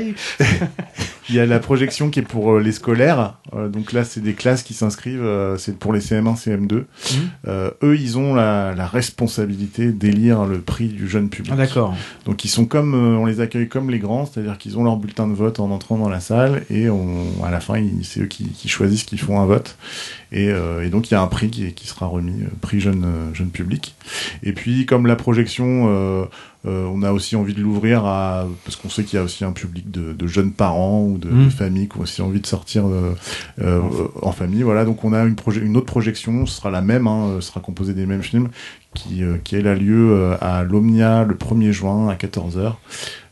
il y a la projection qui est pour euh, les scolaires. Euh, donc là, c'est des classes qui s'inscrivent. euh, c'est pour les CM1, CM2. Mhm. Euh, eux, ils ont la, la responsabilité d'élire le prix du jeune public. Ah, d'accord. Donc ils sont comme euh, on les accueille comme les grands, c'est-à-dire qu'ils ont leur bulletin de vote en entrant dans la salle et on, à la fin c'est eux qui, qui choisissent qui font un vote et, euh, et donc il y a un prix qui, qui sera remis, euh, prix jeune euh, jeune public. Et puis comme la projection, euh, euh, on a aussi envie de l'ouvrir à parce qu'on sait qu'il y a aussi un public de, de jeunes parents ou de, de familles qui ont aussi envie de sortir euh, euh, en famille. Voilà donc on a une, proje- une autre projection, ce sera la même, hein, ce sera composé des mêmes films qui, euh, qui elle a lieu à l'Omnia le 1er juin à 14h.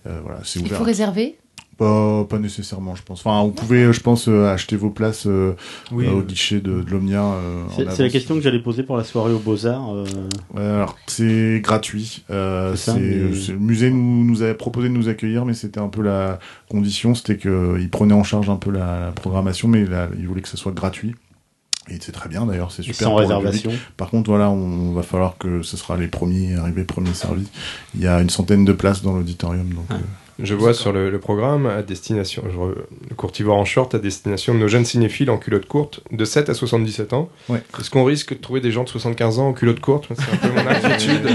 Euh, voilà, c'est Il ouvert. faut réserver? Pas, pas nécessairement, je pense. Enfin, vous pouvez, je pense, euh, acheter vos places euh, Oui. euh, au guichet de, de l'Omnia. euh, C'est la question que j'allais poser pour la soirée aux Beaux-Arts. euh, Ouais, alors, c'est gratuit. Euh, C'est ça, mais- Le musée nous, nous avait proposé de nous accueillir, mais c'était un peu la condition, c'était qu'il prenait en charge un peu la, la programmation, mais là, il voulait que ce soit gratuit. Et c'est très bien d'ailleurs, c'est et super. sans pour le réservation. Par contre, voilà, on, va falloir que ce sera les premiers arrivés, premiers servis. Il y a une centaine de places dans l'auditorium, donc. Ah. Je vois sur le, le programme à destination, le courtivore en short à destination de nos jeunes cinéphiles en culotte courte de 7 à 77 ans. Ouais. Est-ce qu'on risque de trouver des gens de 75 ans en culotte courte? C'est un peu mon inquiétude.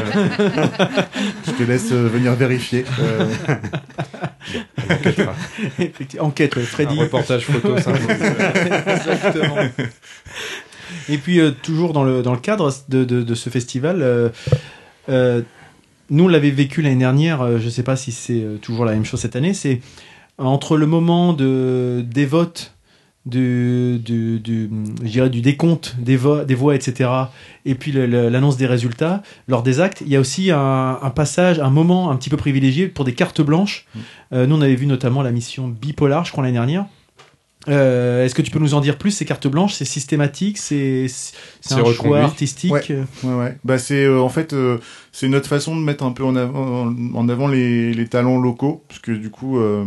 je te laisse euh, venir vérifier. Euh, enquêtera. Effectivement. Enquête, ouais, un Freddy. reportage photo simple. Exactement. Et puis, euh, toujours dans le, dans le cadre de, de, de ce festival, euh, euh, nous, on l'avait vécu l'année dernière, euh, je ne sais pas si c'est euh, toujours la même chose cette année, c'est entre le moment de, des votes, du, du, du, décompte des, vo- des voix, etc., et puis l'annonce des résultats, lors des actes, il y a aussi un, un passage, un moment un petit peu privilégié pour des cartes blanches. Euh, nous, on avait vu notamment la mission Bipolar, je crois, l'année dernière. Euh, Est-ce que tu peux nous en dire plus Ces cartes blanches, c'est systématique, c'est c'est un reconduit. choix artistique? Ouais. Ouais, ouais. Bah, c'est euh, en fait euh, c'est notre façon de mettre un peu en avant, en avant les, les talents locaux, parce que du coup euh,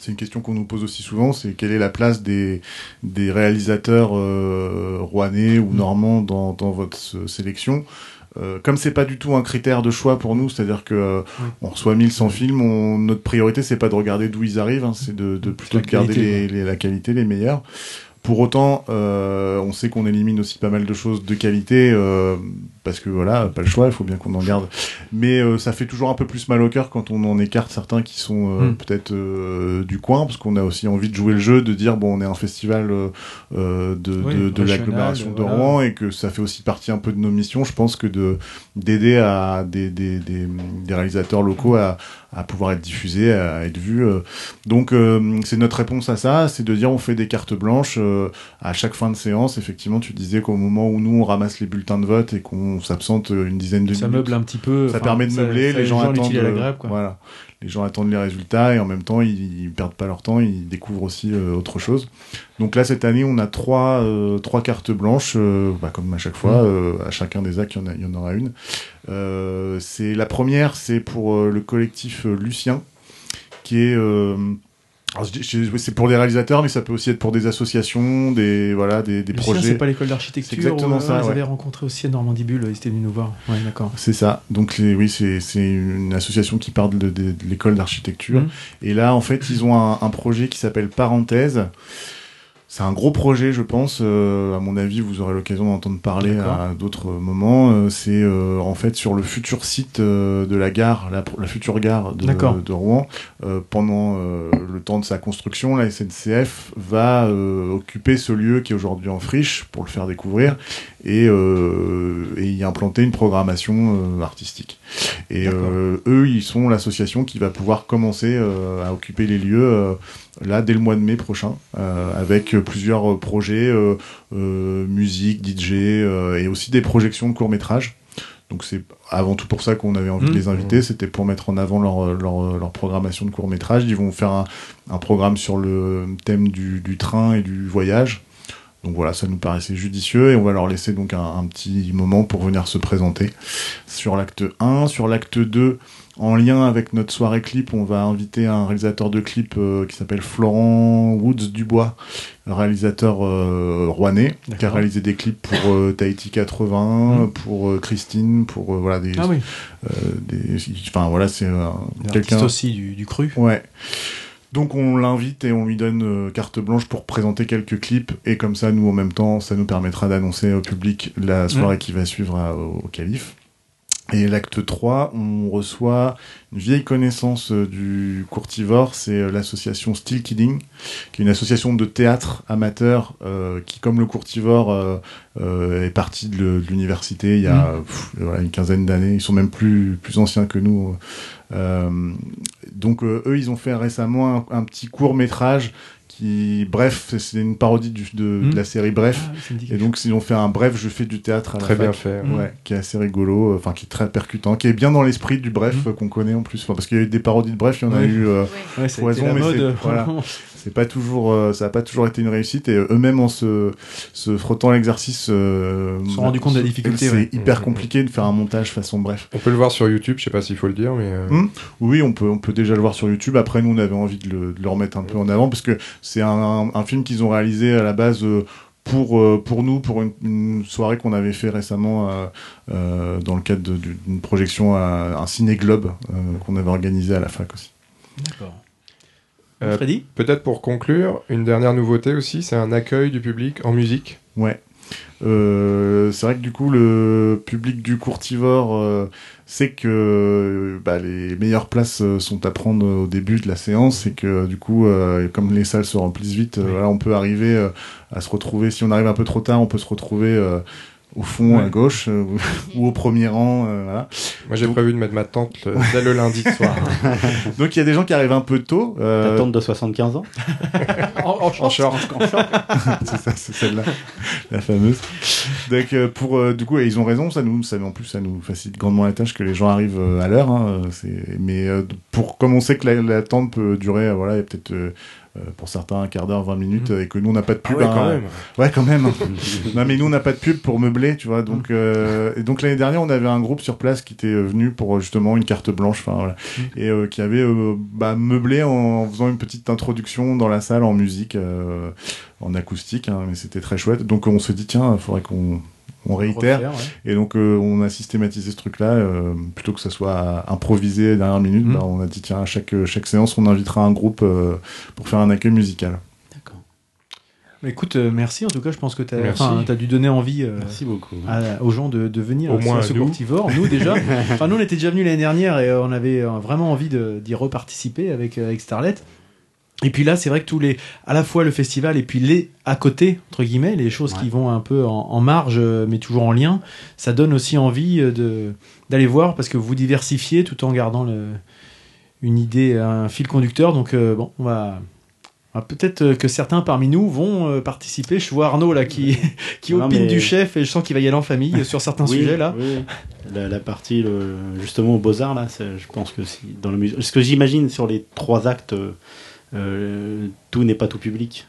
c'est une question qu'on nous pose aussi souvent, c'est quelle est la place des des réalisateurs euh, rouennais ou normands dans dans votre euh, sélection? Euh, comme c'est pas du tout un critère de choix pour nous, c'est-à-dire que euh, on reçoit 1100 films, on, notre priorité c'est pas de regarder d'où ils arrivent, hein, c'est de, de plutôt de garder qualité, les, les- la qualité, les meilleurs. Pour autant, euh, on sait qu'on élimine aussi pas mal de choses de qualité euh, parce que voilà, pas le choix, il faut bien qu'on en garde. Mais euh, ça fait toujours un peu plus mal au cœur quand on en écarte certains qui sont euh, Mm. peut-être euh, du coin, parce qu'on a aussi envie de jouer le jeu, de dire bon, on est un festival de, Oui, de, de l'agglomération de voilà. Rouen et que ça fait aussi partie un peu de nos missions. Je pense que de d'aider à des, des, des, des réalisateurs locaux à, à pouvoir être diffusés, à être vus. Donc c'est notre réponse à ça, c'est de dire on fait des cartes blanches à chaque fin de séance. Effectivement, tu disais qu'au moment où nous on ramasse les bulletins de vote et qu'on s'absente une dizaine de Ça minutes, meuble un petit peu. ça permet de ça- meubler, ça- les gens attendent. euh, quoi. Voilà, les gens attendent les résultats et en même temps ils, ils perdent pas leur temps, ils découvrent aussi euh, autre chose. Donc là cette année on a trois euh, trois cartes blanches, euh, bah, comme à chaque fois, Mm. à chacun des actes il y en, a, il y en aura une. C'est la première, c'est pour le collectif Lucien, qui est c'est pour des réalisateurs, mais ça peut aussi être pour des associations, des voilà, des, des projets. c'est pas l'école d'architecture. Exactement où, ça, euh, Ils ouais. avaient rencontré aussi à Normandibule, ils étaient venus nous voir. Ouais, d'accord. C'est ça. Donc les, oui, c'est une association qui parle de, de- de l'école d'architecture. Mhm. Et là, en fait, ils ont un, un projet qui s'appelle Parenthèse. C'est un gros projet, je pense. Euh, à mon avis, vous aurez l'occasion d'entendre parler à d'autres moments. Euh, c'est euh, en fait sur le futur site euh, de la gare, la, la future gare de, de Rouen. Euh, pendant euh, le temps de sa construction, la SNCF va euh, occuper ce lieu qui est aujourd'hui en friche pour le faire découvrir et, euh, et y implanter une programmation euh, artistique. Et euh, eux, ils sont l'association qui va pouvoir commencer euh, à occuper les lieux euh, là dès le mois de mai prochain, euh, avec plusieurs projets, euh, euh, musique, DJ et aussi des projections de courts métrages. Donc c'est avant tout pour ça qu'on avait envie Mmh. de les inviter, c'était pour mettre en avant leur, leur, leur programmation de courts métrages. Ils vont faire un, un programme sur le thème du, du train et du voyage. Donc voilà, ça nous paraissait judicieux et on va leur laisser donc un, un petit moment pour venir se présenter sur l'acte 1. Sur l'acte 2, en lien avec notre soirée clip, on va inviter un réalisateur de clip euh, qui s'appelle Florent Woods Dubois, réalisateur euh, rouennais, qui a réalisé des clips pour euh, Tahiti 80, Mm. pour euh, Christine, pour voilà des, Ah oui, des, enfin voilà c'est quelqu'un. aussi du, du cru. Ouais. Donc on l'invite et on lui donne carte blanche pour présenter quelques clips et comme ça nous en même temps ça nous permettra d'annoncer au public la soirée qui va suivre à- au, au calife. Et l'acte 3, on reçoit une vieille connaissance euh, du courtivore, c'est euh, l'association Still Kidding, qui est une association de théâtre amateur euh, qui, comme le courtivore, euh, euh, est partie de l'université il y a pff, voilà, une quinzaine d'années. Ils sont même plus, plus anciens que nous. Donc eux, ils ont fait récemment un, un petit court métrage qui, bref, c'est- une parodie du- de, Mm. de la série Bref. Ah, Et donc, ils ont fait un bref, je fais du théâtre à la Très bien fac. fait. Ouais, qui est assez rigolo, euh, enfin qui est très percutant, qui est bien dans l'esprit du bref Mm. euh, qu'on connaît en plus. Enfin, parce qu'il y a eu des parodies de bref, il y en a eu. euh, Ouais, Poison, la mais mode. voilà. c'est pas toujours, euh, ça a pas toujours été une réussite. Et eux-mêmes en se, se frottant à l'exercice, euh, Se sont rendus compte de la difficulté, C'est ouais. hyper compliqué de faire un montage façon bref. On peut le voir sur YouTube, je sais pas s'il faut le dire, mais. euh, Mm. Oui, on peut, on peut déjà le voir sur YouTube. Après, nous, on avait envie de le, de le remettre un peu en avant parce que c'est un, un, un film qu'ils ont réalisé à la base euh, pour, euh, pour nous, pour une, une soirée qu'on avait fait récemment euh, euh, dans le cadre d'une projection à un ciné globe euh, qu'on avait organisé à la fac aussi. D'accord. Euh, Freddy Peut-être pour conclure, une dernière nouveauté aussi, c'est un accueil du public en musique. Ouais. Euh, c'est vrai que du coup, le public du courtivore euh, sait que bah, les meilleures places euh, sont à prendre au début de la séance et que du coup, euh, comme les salles se remplissent vite, euh, voilà, on peut arriver euh, à se retrouver. Si on arrive un peu trop tard, on peut se retrouver euh, au fond, Ouais. à gauche, euh, ou au premier rang. euh, voilà. Moi j'ai Donc- prévu de mettre ma tente le- dès le lundi soir. Donc il y a des gens qui arrivent un peu tôt. euh, Ta tante de 75 ans? En, en short. c'est ça, c'est celle-là, la fameuse. Donc euh, pour euh, du coup, et ils ont raison, ça nous, ça en plus, ça nous facilite grandement la tâche que les gens arrivent euh, à l'heure. Hein, euh, c'est, mais euh, pour comme on sait que la- l'attente peut durer, euh, voilà, il y a peut-être euh, pour certains un quart d'heure, 20 minutes, euh, et que nous on n'a pas de Ah pub. ouais, hein, quand même. Ouais, quand même. non, mais nous, on n'a pas de pub pour meubler, tu vois. Donc, euh, et donc l'année dernière, on avait un groupe sur place qui était venu pour justement une carte blanche, enfin voilà, et euh, qui avait bah, meublé en faisant une petite introduction dans la salle en musique, en acoustique, hein, mais c'était très chouette. Donc, on se dit tiens, il faudrait qu'on on réitère. Refaire, ouais. Et donc, euh, on a systématisé ce truc-là, euh, plutôt que ça soit improvisé à la dernière minute. Mm. bah, on a dit tiens, à chaque chaque séance, on invitera un groupe euh, pour faire un accueil musical. D'accord. Bah, Écoute, euh, merci en tout cas, je pense que tu as, dû donner envie euh, Merci beaucoup. à- aux gens de, de venir Au à moins ce nous. courtivore. Nous déjà. enfin, nous on était déjà venus l'année dernière et euh, on avait euh, vraiment envie d'y reparticiper avec, euh, avec Starlet. Et puis là, c'est vrai que tous les, à la fois le festival et puis les à côté, entre guillemets, les choses Ouais. qui vont un peu en, en marge, euh, mais toujours en lien, ça donne aussi envie euh, de d'aller voir parce que vous diversifiez tout en gardant le, une idée, un fil conducteur. Donc euh, bon, on va, on va peut-être que certains parmi nous vont euh, participer. Je vois Arnaud là qui qui Non, opine mais- du chef et je sens qu'il va y aller en famille sur certains Oui, sujets là. oui. La, la partie le- justement aux beaux-arts, là, c'est- je pense que si, dans la musique. Ce que j'imagine sur les trois actes, euh, tout n'est pas tout public.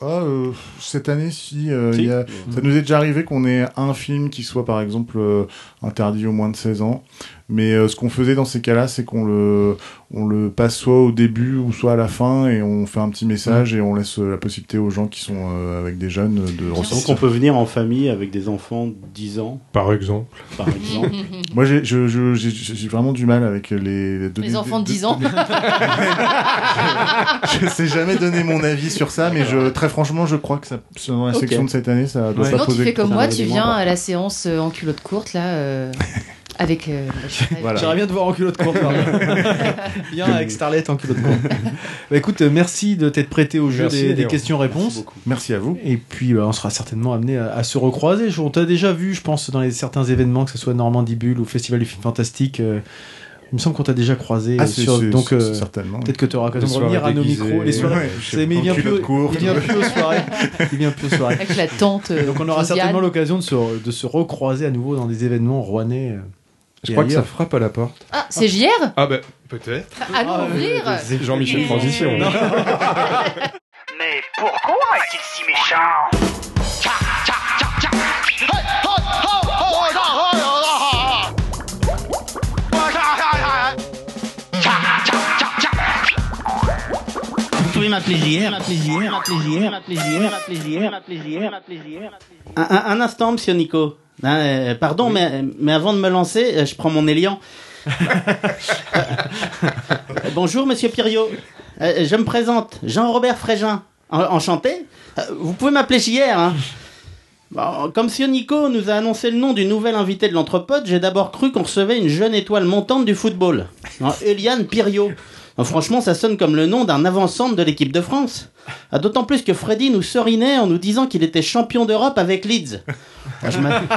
Ah, euh, cette année, si, euh, Si. il y a- ça nous est déjà arrivé qu'on ait un film qui soit par exemple euh, interdit aux moins de 16 ans. Mais euh, ce qu'on faisait dans ces cas-là, c'est qu'on le, on le passe soit au début ou soit à la fin et on fait un petit message et on laisse euh, la possibilité aux gens qui sont euh, avec des jeunes de Donc ressortir. on peut venir en famille avec des enfants de 10 ans, Par exemple. par exemple. Moi, j'ai, je, je- j'ai, j'ai vraiment du mal avec les les, donner- Les enfants de 10 ans. je sais jamais donner mon avis sur ça, mais je, très franchement, je crois que ça, dans la Ok. section de cette année, ça doit Ouais. pas Sinon, tu poser. fais comme moi, tu viens à la séance en culotte courte, là, euh, avec... euh, Voilà. J'aimerais bien te voir en culotte courte. pardon. Bien avec Starlet en culotte courte. Bah, écoute, euh, merci de t'être prêté au jeu Merci, des, questions-réponses. Merci à vous. Et puis, bah, on sera certainement amené à, à se recroiser. On t'a déjà vu, je pense, dans les, certains événements, que ce soit Normandie Bulle ou Festival du film fantastique. euh, il me semble qu'on t'a déjà croisé. Ah, euh, c'est, sur- donc, euh, certainement. peut-être que tu auras l'occasion de revenir à nos micros. Les soirées. Ouais, mais il vient, en plus, courte. il vient plus aux soirées. Il vient plus aux soirées. avec la tante. euh, Donc, on aura Josiane. certainement l'occasion de se, de se recroiser à nouveau dans des événements rouennais. Je crois que ça frappe à la porte. Ah, c'est JR Ah ben, peut-être. Allons ah, ouvrir euh, C'est Jean-Michel Transition. Hein. Mais pourquoi est-il si méchant? Ma plaisir, ma plaisir, ma plaisir, ma plaisir, ma plaisir, ma plaisir, ma plaisir. Un, un, un instant, monsieur Nico. Hein, euh, pardon, mais, mais avant de me lancer, euh, je prends mon élian. Euh, bonjour, monsieur Piriot. Euh, je me présente, Jean-Robert Frégin. En- Enchanté. Vous pouvez m'appeler JR. Hein. Bon, comme monsieur Nico nous a annoncé le nom du nouvel invité de l'Entrepode, j'ai d'abord cru qu'on recevait une jeune étoile montante du football. Hein, Eliane Piriot. Franchement, ça sonne comme le nom d'un avant-centre de l'équipe de France. Ah, D'autant plus que Freddy nous serinait en nous disant qu'il était champion d'Europe avec Leeds. Ah,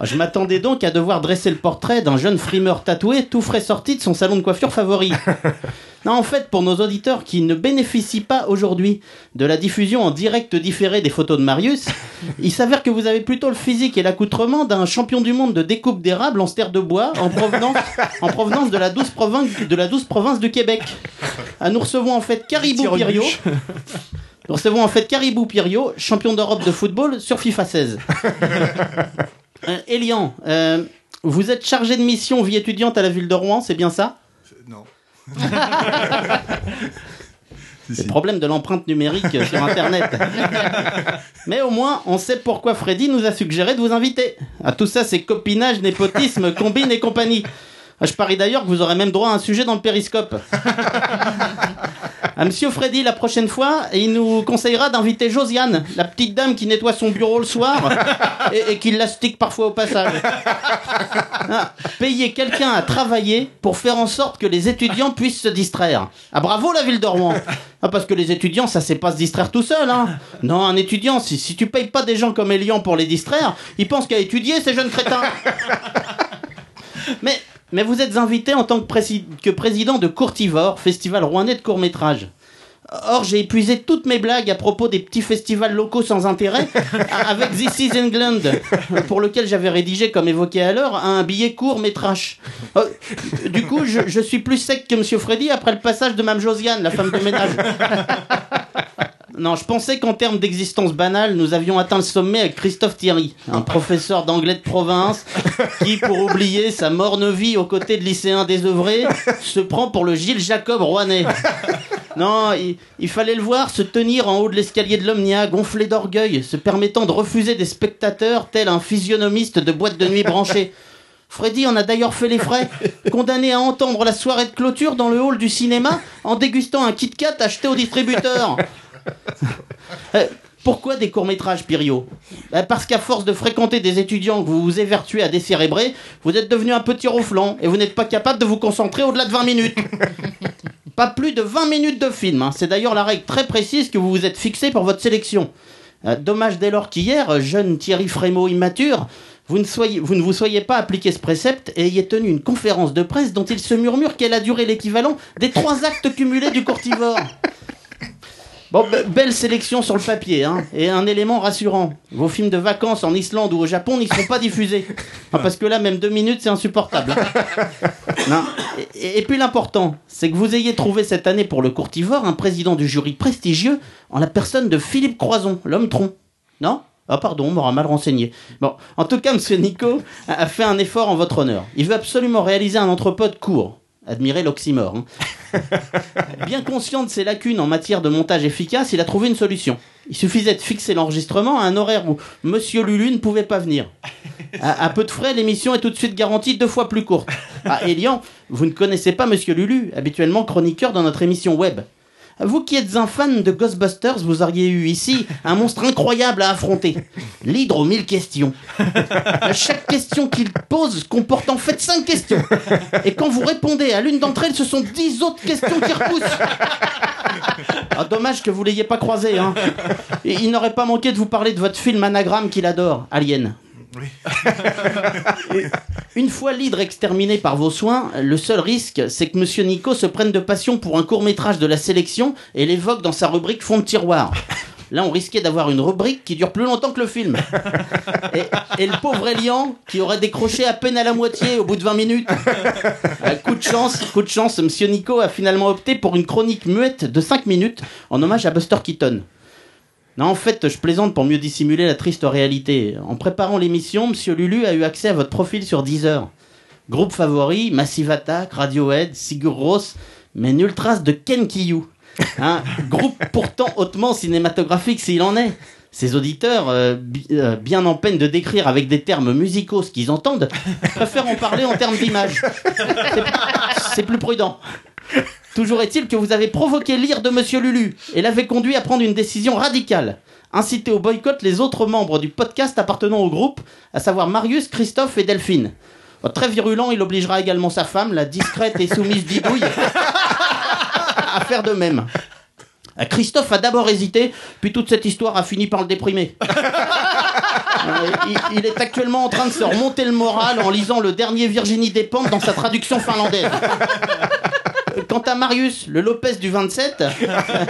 Ah, je m'attendais donc à devoir dresser le portrait d'un jeune frimeur tatoué tout frais sorti de son salon de coiffure favori. Non, en fait, pour nos auditeurs qui ne bénéficient pas aujourd'hui de la diffusion en direct différé des photos de Marius, il s'avère que vous avez plutôt le physique et l'accoutrement d'un champion du monde de découpe d'érable en sterre de bois en provenance, en provenance de, la douce province, de la douce province du Québec. Ah, nous recevons en fait Caribou Pirio. Nous recevons en fait Caribou Pirio, champion d'Europe de football sur FIFA 16. Euh, Elian, euh, vous êtes chargé de mission vie étudiante à la ville de Rouen, c'est bien ça? Non. C'est le problème de l'empreinte numérique sur Internet. Mais au moins, on sait pourquoi Freddy nous a suggéré de vous inviter. À tout ça, c'est copinage, népotisme, combine et compagnie. Ah, Je parie d'ailleurs que vous aurez même droit à un sujet dans le périscope. À Monsieur Freddy, la prochaine fois, il nous conseillera d'inviter Josiane, la petite dame qui nettoie son bureau le soir et, et qui l'astique parfois au passage. Ah, payer quelqu'un à travailler pour faire en sorte que les étudiants puissent se distraire. Ah bravo la ville de Rouen ah, Parce que les étudiants, ça sait pas se distraire tout seul. Hein. Non, un étudiant, si, si tu payes pas des gens comme Elian pour les distraire, ils pensent qu'à étudier ces jeunes crétins. Mais, mais vous êtes invité en tant que, prési- que président de Courtivore, festival rouennais de court-métrage. Or, j'ai épuisé toutes mes blagues à propos des petits festivals locaux sans intérêt avec This is England, pour lequel j'avais rédigé, comme évoqué à l'heure, un billet court métrage. Euh, du coup, je, je suis plus sec que Monsieur Freddy après le passage de Mme Josiane, la femme de ménage. Non, je pensais qu'en termes d'existence banale, nous avions atteint le sommet avec Christophe Thierry, un professeur d'anglais de province qui, pour oublier sa morne vie aux côtés de lycéens désœuvrés, se prend pour le Gilles Jacob rouennais. Non, il, il fallait le voir se tenir en haut de l'escalier de l'Omnia, gonflé d'orgueil, se permettant de refuser des spectateurs tel un physionomiste de boîte de nuit branchée. Freddy en a d'ailleurs fait les frais, condamné à entendre la soirée de clôture dans le hall du cinéma en dégustant un Kit Kat acheté au distributeur. Euh, Pourquoi des courts-métrages, Pirio? Bah, Parce qu'à force de fréquenter des étudiants que vous vous évertuez à décérébrer, vous êtes devenu un petit ronflant et vous n'êtes pas capable de vous concentrer au-delà de 20 minutes. Pas plus de 20 minutes de film. hein. C'est d'ailleurs la règle très précise que vous vous êtes fixée pour votre sélection. Euh, dommage dès lors qu'hier, euh, jeune Thierry Frémaux immature, vous ne, soyez, vous ne vous soyez pas appliqué ce précepte et ayez tenu une conférence de presse dont il se murmure qu'elle a duré l'équivalent des trois actes cumulés du courtivore. Bon, be- belle sélection sur le papier, hein, et un élément rassurant. Vos films de vacances en Islande ou au Japon n'y seront pas diffusés. Parce que là, même deux minutes, c'est insupportable. Et, puis l'important, c'est que vous ayez trouvé cette année pour le courtivore un président du jury prestigieux en la personne de Philippe Croison, l'homme tronc. Non? Ah pardon, on m'aura mal renseigné. Bon, en tout cas, Monsieur Nico a fait un effort en votre honneur. Il veut absolument réaliser un entrepode court. Admirez l'oxymore. hein. Bien conscient de ses lacunes en matière de montage efficace, il a trouvé une solution. Il suffisait de fixer l'enregistrement à un horaire où Monsieur Lulu ne pouvait pas venir. À, à peu de frais, l'émission est tout de suite garantie deux fois plus courte. Ah, Elian, vous ne connaissez pas Monsieur Lulu, habituellement chroniqueur dans notre émission web. Vous qui êtes un fan de Ghostbusters, vous auriez eu ici un monstre incroyable à affronter. L'hydre aux mille questions. Chaque question qu'il pose comporte en fait cinq questions. Et quand vous répondez à l'une d'entre elles, ce sont dix autres questions qui repoussent. Ah, dommage que vous l'ayez pas croisé. Hein. Il n'aurait pas manqué de vous parler de votre film anagramme qu'il adore, Alien. Une fois l'hydre exterminé par vos soins, le seul risque, c'est que Monsieur Nico se prenne de passion pour un court métrage de la sélection et l'évoque dans sa rubrique fond de tiroir. Là, on risquait d'avoir une rubrique qui dure plus longtemps que le film. Et, le pauvre Elian, qui aurait décroché à peine à la moitié au bout de 20 minutes. Euh, coup de chance, coup de chance, Monsieur Nico a finalement opté pour une chronique muette de 5 minutes en hommage à Buster Keaton. Non, en fait, je plaisante pour mieux dissimuler la triste réalité. En préparant l'émission, Monsieur Lulu a eu accès à votre profil sur Deezer. Groupe favori, Massive Attack, Radiohead, Sigur Rós, mais nulle trace de Ken Kiyou. Un groupe pourtant hautement cinématographique s'il en est. Ses auditeurs, euh, euh, bien en peine de décrire avec des termes musicaux ce qu'ils entendent, préfèrent en parler en termes d'image. C'est plus prudent. Toujours est-il que vous avez provoqué l'ire de Monsieur Lulu et l'avez conduit à prendre une décision radicale. Inciter au boycott les autres membres du podcast appartenant au groupe, à savoir Marius, Christophe et Delphine. Oh, Très virulent, il obligera également sa femme, la discrète et soumise Didouille, à faire de même. Euh, Christophe a d'abord hésité, puis toute cette histoire a fini par le déprimer. Euh, il, il est actuellement en train de se remonter le moral en lisant le dernier Virginie Despentes dans sa traduction finlandaise. Quant à Marius, le Lopez du 27,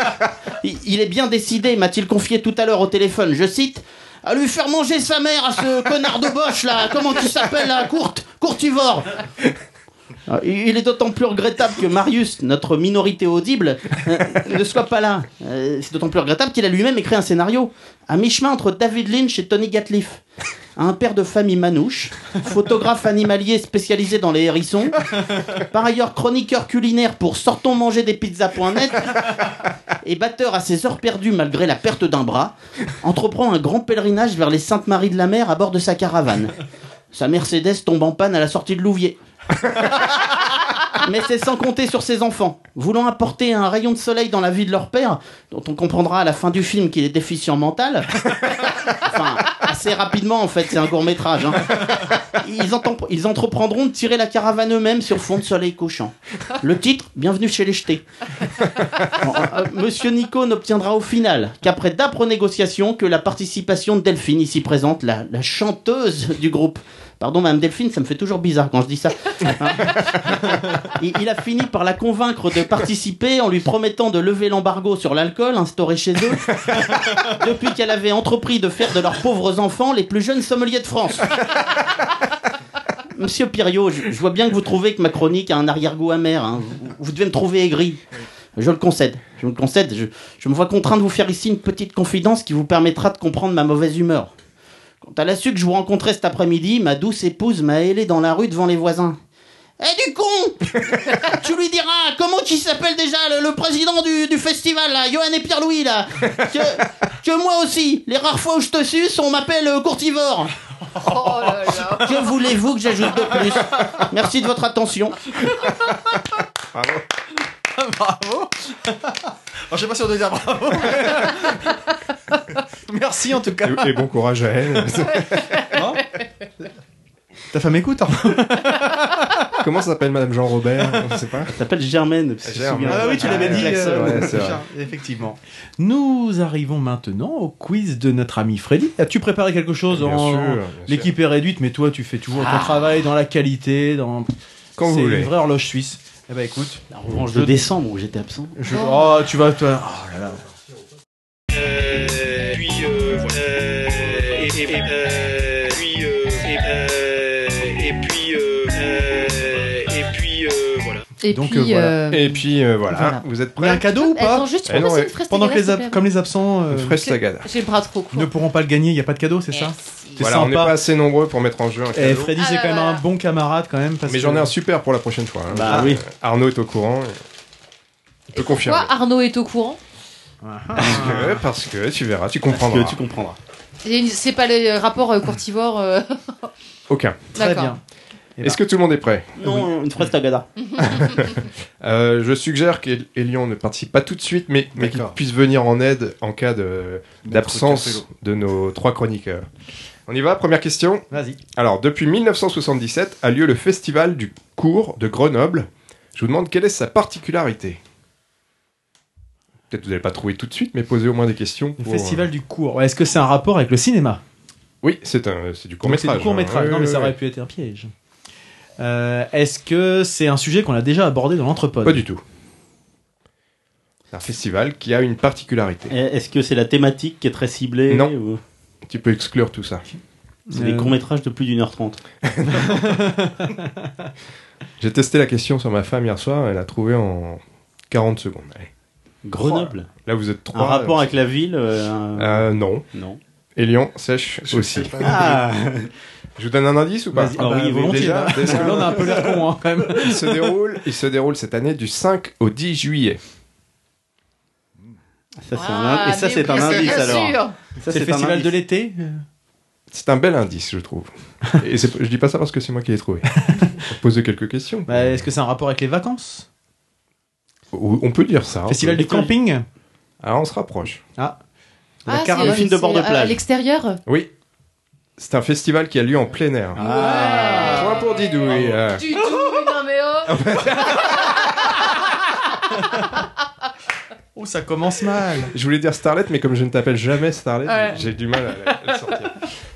il est bien décidé, m'a-t-il confié tout à l'heure au téléphone, je cite, à lui faire manger sa mère à ce connard de Bosch là, comment tu s'appelles là, Courte, Courtivore Il est d'autant plus regrettable que Marius, notre minorité audible, euh, ne soit pas là. Euh, C'est d'autant plus regrettable qu'il a lui-même écrit un scénario, à mi-chemin entre David Lynch et Tony Gatliff. Un père de famille manouche, photographe animalier spécialisé dans les hérissons, par ailleurs chroniqueur culinaire pour Sortons manger des pizzas.net, et batteur à ses heures perdues malgré la perte d'un bras, entreprend un grand pèlerinage vers les Saintes Maries de la Mer à bord de sa caravane. Sa Mercedes tombe en panne à la sortie de Louviers. Mais c'est sans compter sur ses enfants. Voulant apporter un rayon de soleil dans la vie de leur père, dont on comprendra à la fin du film qu'il est déficient mental. Enfin, assez rapidement en fait, c'est un court métrage. Ils, enten- ils entreprendront de tirer la caravane eux-mêmes sur fond de soleil couchant. Le titre, Bienvenue chez les jetés. Bon, euh, Monsieur Nico n'obtiendra au final qu'après d'âpres négociations que la participation de Delphine ici présente, la, la chanteuse du groupe. Pardon, Madame Delphine, ça me fait toujours bizarre quand je dis ça. Hein il, il a fini par la convaincre de participer en lui promettant de lever l'embargo sur l'alcool instauré chez eux depuis qu'elle avait entrepris de faire de leurs pauvres enfants les plus jeunes sommeliers de France. Monsieur Piriot, je, je vois bien que vous trouvez que ma chronique a un arrière-goût amer. hein. Vous, vous devez me trouver aigri. Je le concède. Je le concède. Je, je me vois contraint de vous faire ici une petite confidence qui vous permettra de comprendre ma mauvaise humeur. Quand elle a su que je vous rencontrais cet après-midi, ma douce épouse m'a hélé dans la rue devant les voisins. Eh du con Tu lui diras comment il s'appelle déjà le, le président du, du festival là, Johan et Pierre-Louis là que, que moi aussi, les rares fois où je te suce, on m'appelle euh, Courtivore. Oh là là. Que voulez-vous que j'ajoute de plus? Merci de votre attention. bravo Alors, Je sais pas si on doit dire bravo. Merci en tout cas. Et, et bon courage à elle. Hein Ta femme écoute. hein Comment s'appelle Madame Jean Robert Je sais pas. Elle s'appelle Germaine. Ah oui, tu l'avais Ah, dit. euh, Effectivement. Nous arrivons maintenant au quiz de notre ami Freddy. As-tu préparé quelque chose Bien en-. L'équipe est réduite, mais toi, tu fais toujours ton Ah. travail dans la qualité, dans. Quand vous voulez. une vraie horloge suisse. Eh ben écoute, La revanche de décembre où j'étais absent. je... oh tu vas toi. Oh là là. Et Donc, puis, euh, voilà. euh, Et puis euh, voilà. Voilà. vous êtes Il y a un prêts cadeau ou pas Attends, juste Eh non, ouais. Pendant que les ab- comme les absents euh. J'ai le bras trop court. ne pourront pas le gagner, il n'y a pas de cadeau, c'est ça Voilà, on n'est pas assez nombreux pour mettre en jeu un Et cadeau. Freddy, Ah c'est là quand même un bon camarade quand même. Parce Mais j'en ai un super pour la prochaine fois. hein. Bah oui. Arnaud est au courant. Il peut confirmer. Pourquoi Arnaud est au courant Parce que, parce que tu verras, tu Parce comprendras. que tu comprendras. Et C'est pas le rapport euh, courtivore. euh, Aucun. Très bien. Eh Est-ce que tout le monde est prêt? Non, une fraise tagada. Euh, Je suggère qu'Elion ne participe pas tout de suite, mais, mais qu'il puisse venir en aide en cas d'absence de nos trois chroniqueurs. On y va, première question. Vas-y. Alors, depuis 1977 a lieu le festival du cours de Grenoble. Je vous demande quelle est sa particularité? Peut-être vous n'allez pas trouver tout de suite, mais posez au moins des questions. Le festival du cours. Est-ce que c'est un rapport avec le cinéma? Oui, c'est un, c'est du court Donc, c'est métrage. du court métrage. non, mais ça aurait pu être un piège. Euh, Est-ce que c'est un sujet qu'on a déjà abordé dans l'entrepode Pas du tout. C'est un festival qui a une particularité. Est-ce que c'est la thématique qui est très ciblée Non. ou Tu peux exclure tout ça. C'est des Euh, courts-métrages de plus d'une heure trente. J'ai testé la question sur ma femme hier soir, elle a trouvé en 40 secondes. Allez. Grenoble Là, vous êtes Un trois. rapport avec la ville euh, un- Euh, non. Non. Et Lyon sèche Je aussi. Ah Je vous donne un indice ou pas. Ah Ah bah, oui, volontiers. déjà, là. déjà. Parce que là, on a un peu l'air con, hein, quand même. il, se déroule, il se déroule cette année du 5 au 10 juillet. Ça, c'est Ah, Et ça, c'est un sûr, indice bien alors. C'est le festival indice. de l'été C'est un bel indice, je trouve. Et je dis pas ça parce que c'est moi qui l'ai trouvé. Poser quelques questions. Bah, Est-ce que c'est un rapport avec les vacances? On peut dire ça. Festival du camping? Ah, on se rapproche. Ah. Ah, le film de bord de à- À plage. l'extérieur Oui. C'est un festival qui a lieu en plein air. Ah. Point pour Didouille. euh. Du tout, non mais oh Oh, ça commence mal. Je voulais dire Starlet, mais comme je ne t'appelle jamais Starlet, Ouais. j'ai du mal à, le sortir.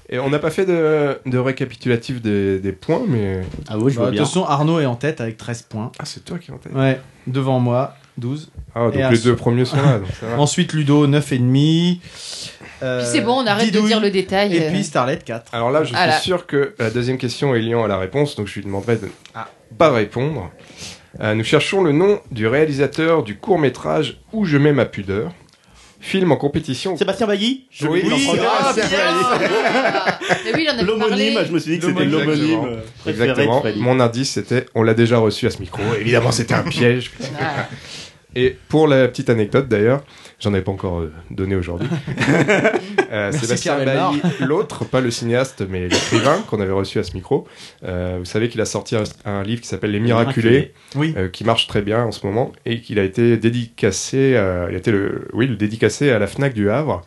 Et on n'a pas fait de, de récapitulatif des, des points, mais. Ah oui, je Bah, de bien. toute façon, Arnaud est en tête avec 13 points. Ah, c'est toi qui es en tête. Ouais, devant moi, 12. Ah, donc Et les deux premiers sont là. donc ça va. Ensuite, Ludo, 9,5. Euh, Puis c'est bon, on arrête de dire le détail. Et euh. puis Starlet, 4. Alors là, je suis sûr que la deuxième question, Elian a la réponse, donc je lui demanderai de Ah. pas répondre. Euh, nous cherchons le nom du réalisateur du court métrage Où je mets ma pudeur. Film en compétition. Sébastien Bailly Je Oui, ah. Mais oui, il en avait L'homonyme, je me suis dit que c'était L'homonyme, exactement. préféré. Mon indice, c'était on l'a déjà reçu à ce micro. Évidemment, c'était un piège. Ah. Et pour la petite anecdote d'ailleurs, j'en avais pas encore euh, donné aujourd'hui. euh, Sébastien. Bailly, l'autre, pas le cinéaste, mais l'écrivain qu'on avait reçu à ce micro. Euh, vous savez qu'il a sorti un, un livre qui s'appelle Les Miraculés, Oui. euh, qui marche très bien en ce moment, et qu'il a été dédicacé, euh, il a été le, oui, le dédicacé à la Fnac du Havre.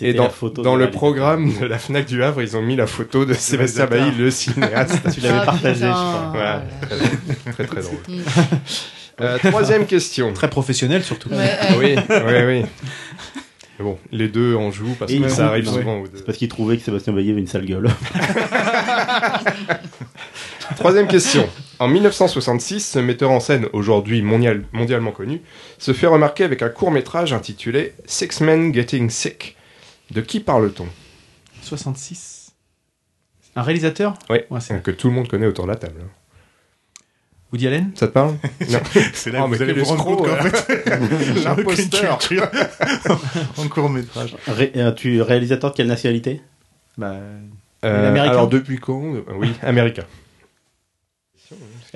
Et dans, la photo dans de le programme de la Fnac du Havre, ils ont mis la photo de Sébastien Bailly, le cinéaste. Tu l'avais Ah, partagé, je putain. crois. Voilà. Très très drôle. Euh, troisième question. Très professionnel surtout. Ouais, ouais. Oui, oui, oui. Mais bon, les deux en jouent parce Et que ça arrive ouais. souvent. aux deux. Parce qu'il trouvait que Sébastien Bailly avait une sale gueule. Troisième question. En 1966, ce metteur en scène, aujourd'hui mondial- mondialement connu, se fait remarquer avec un court métrage intitulé Six Men Getting Sick. De qui parle-t-on? 66. Un réalisateur? Oui, Ouais, c'est que tout le monde connaît autour de la table. Woody Allen? Ça te parle? C'est là Oh, que mais vous allez vous rendre compte qu'en fait, j'ai aucune L'imposteur. culture en court métrage. Ré- euh, tu es réalisateur de quelle nationalité? Bah, Euh, américain? alors depuis quand? Oui, américain.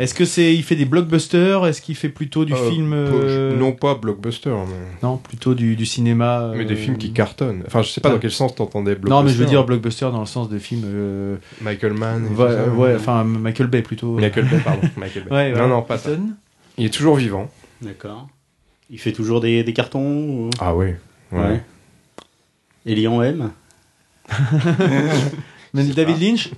Est-ce que c'est il fait des blockbusters? Est-ce qu'il fait plutôt du Euh, film euh, Non pas blockbuster, mais, non, plutôt du, du cinéma. mais euh, des films qui cartonnent. Enfin, je sais pas Ah. dans quel sens t'entendais blockbuster. Non, mais je veux dire blockbuster dans le sens de film. euh, Michael Mann. et ouais, tout ça. ouais, enfin Michael Bay plutôt. Michael Bay, pardon. Michael Bay. Ouais, non, non, pas ça. Il est toujours vivant. D'accord. Il fait toujours des, des cartons ou- Ah oui. Ouais. Et Lyon M? Mais David Lynch?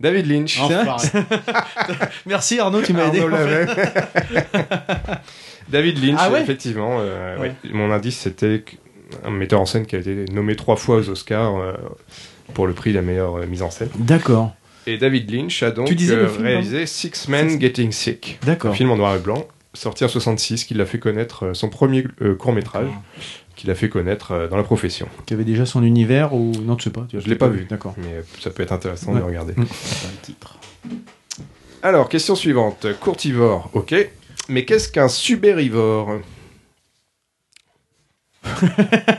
David Lynch. Merci Arnaud, tu m'as aidé. David Lynch, Ah ouais effectivement. euh, Ouais. Mon indice, c'était un metteur en scène qui a été nommé trois fois aux Oscars euh, pour le prix de la meilleure euh, mise en scène. D'accord. Et David Lynch a donc euh, film, réalisé Six Men Getting Sick. Un film en noir et blanc, sorti en 66, qui l'a fait connaître, euh, son premier court métrage, qui l'a fait connaître euh, dans la profession. Qui avait déjà son univers ou non, tu sais pas. tu Je l'ai pas vu. D'accord. Mais euh, ça peut être intéressant Ouais. de regarder. Mm. C'est pas le titre. Alors, question suivante. Courtivore, ok. Mais qu'est-ce qu'un subérivore?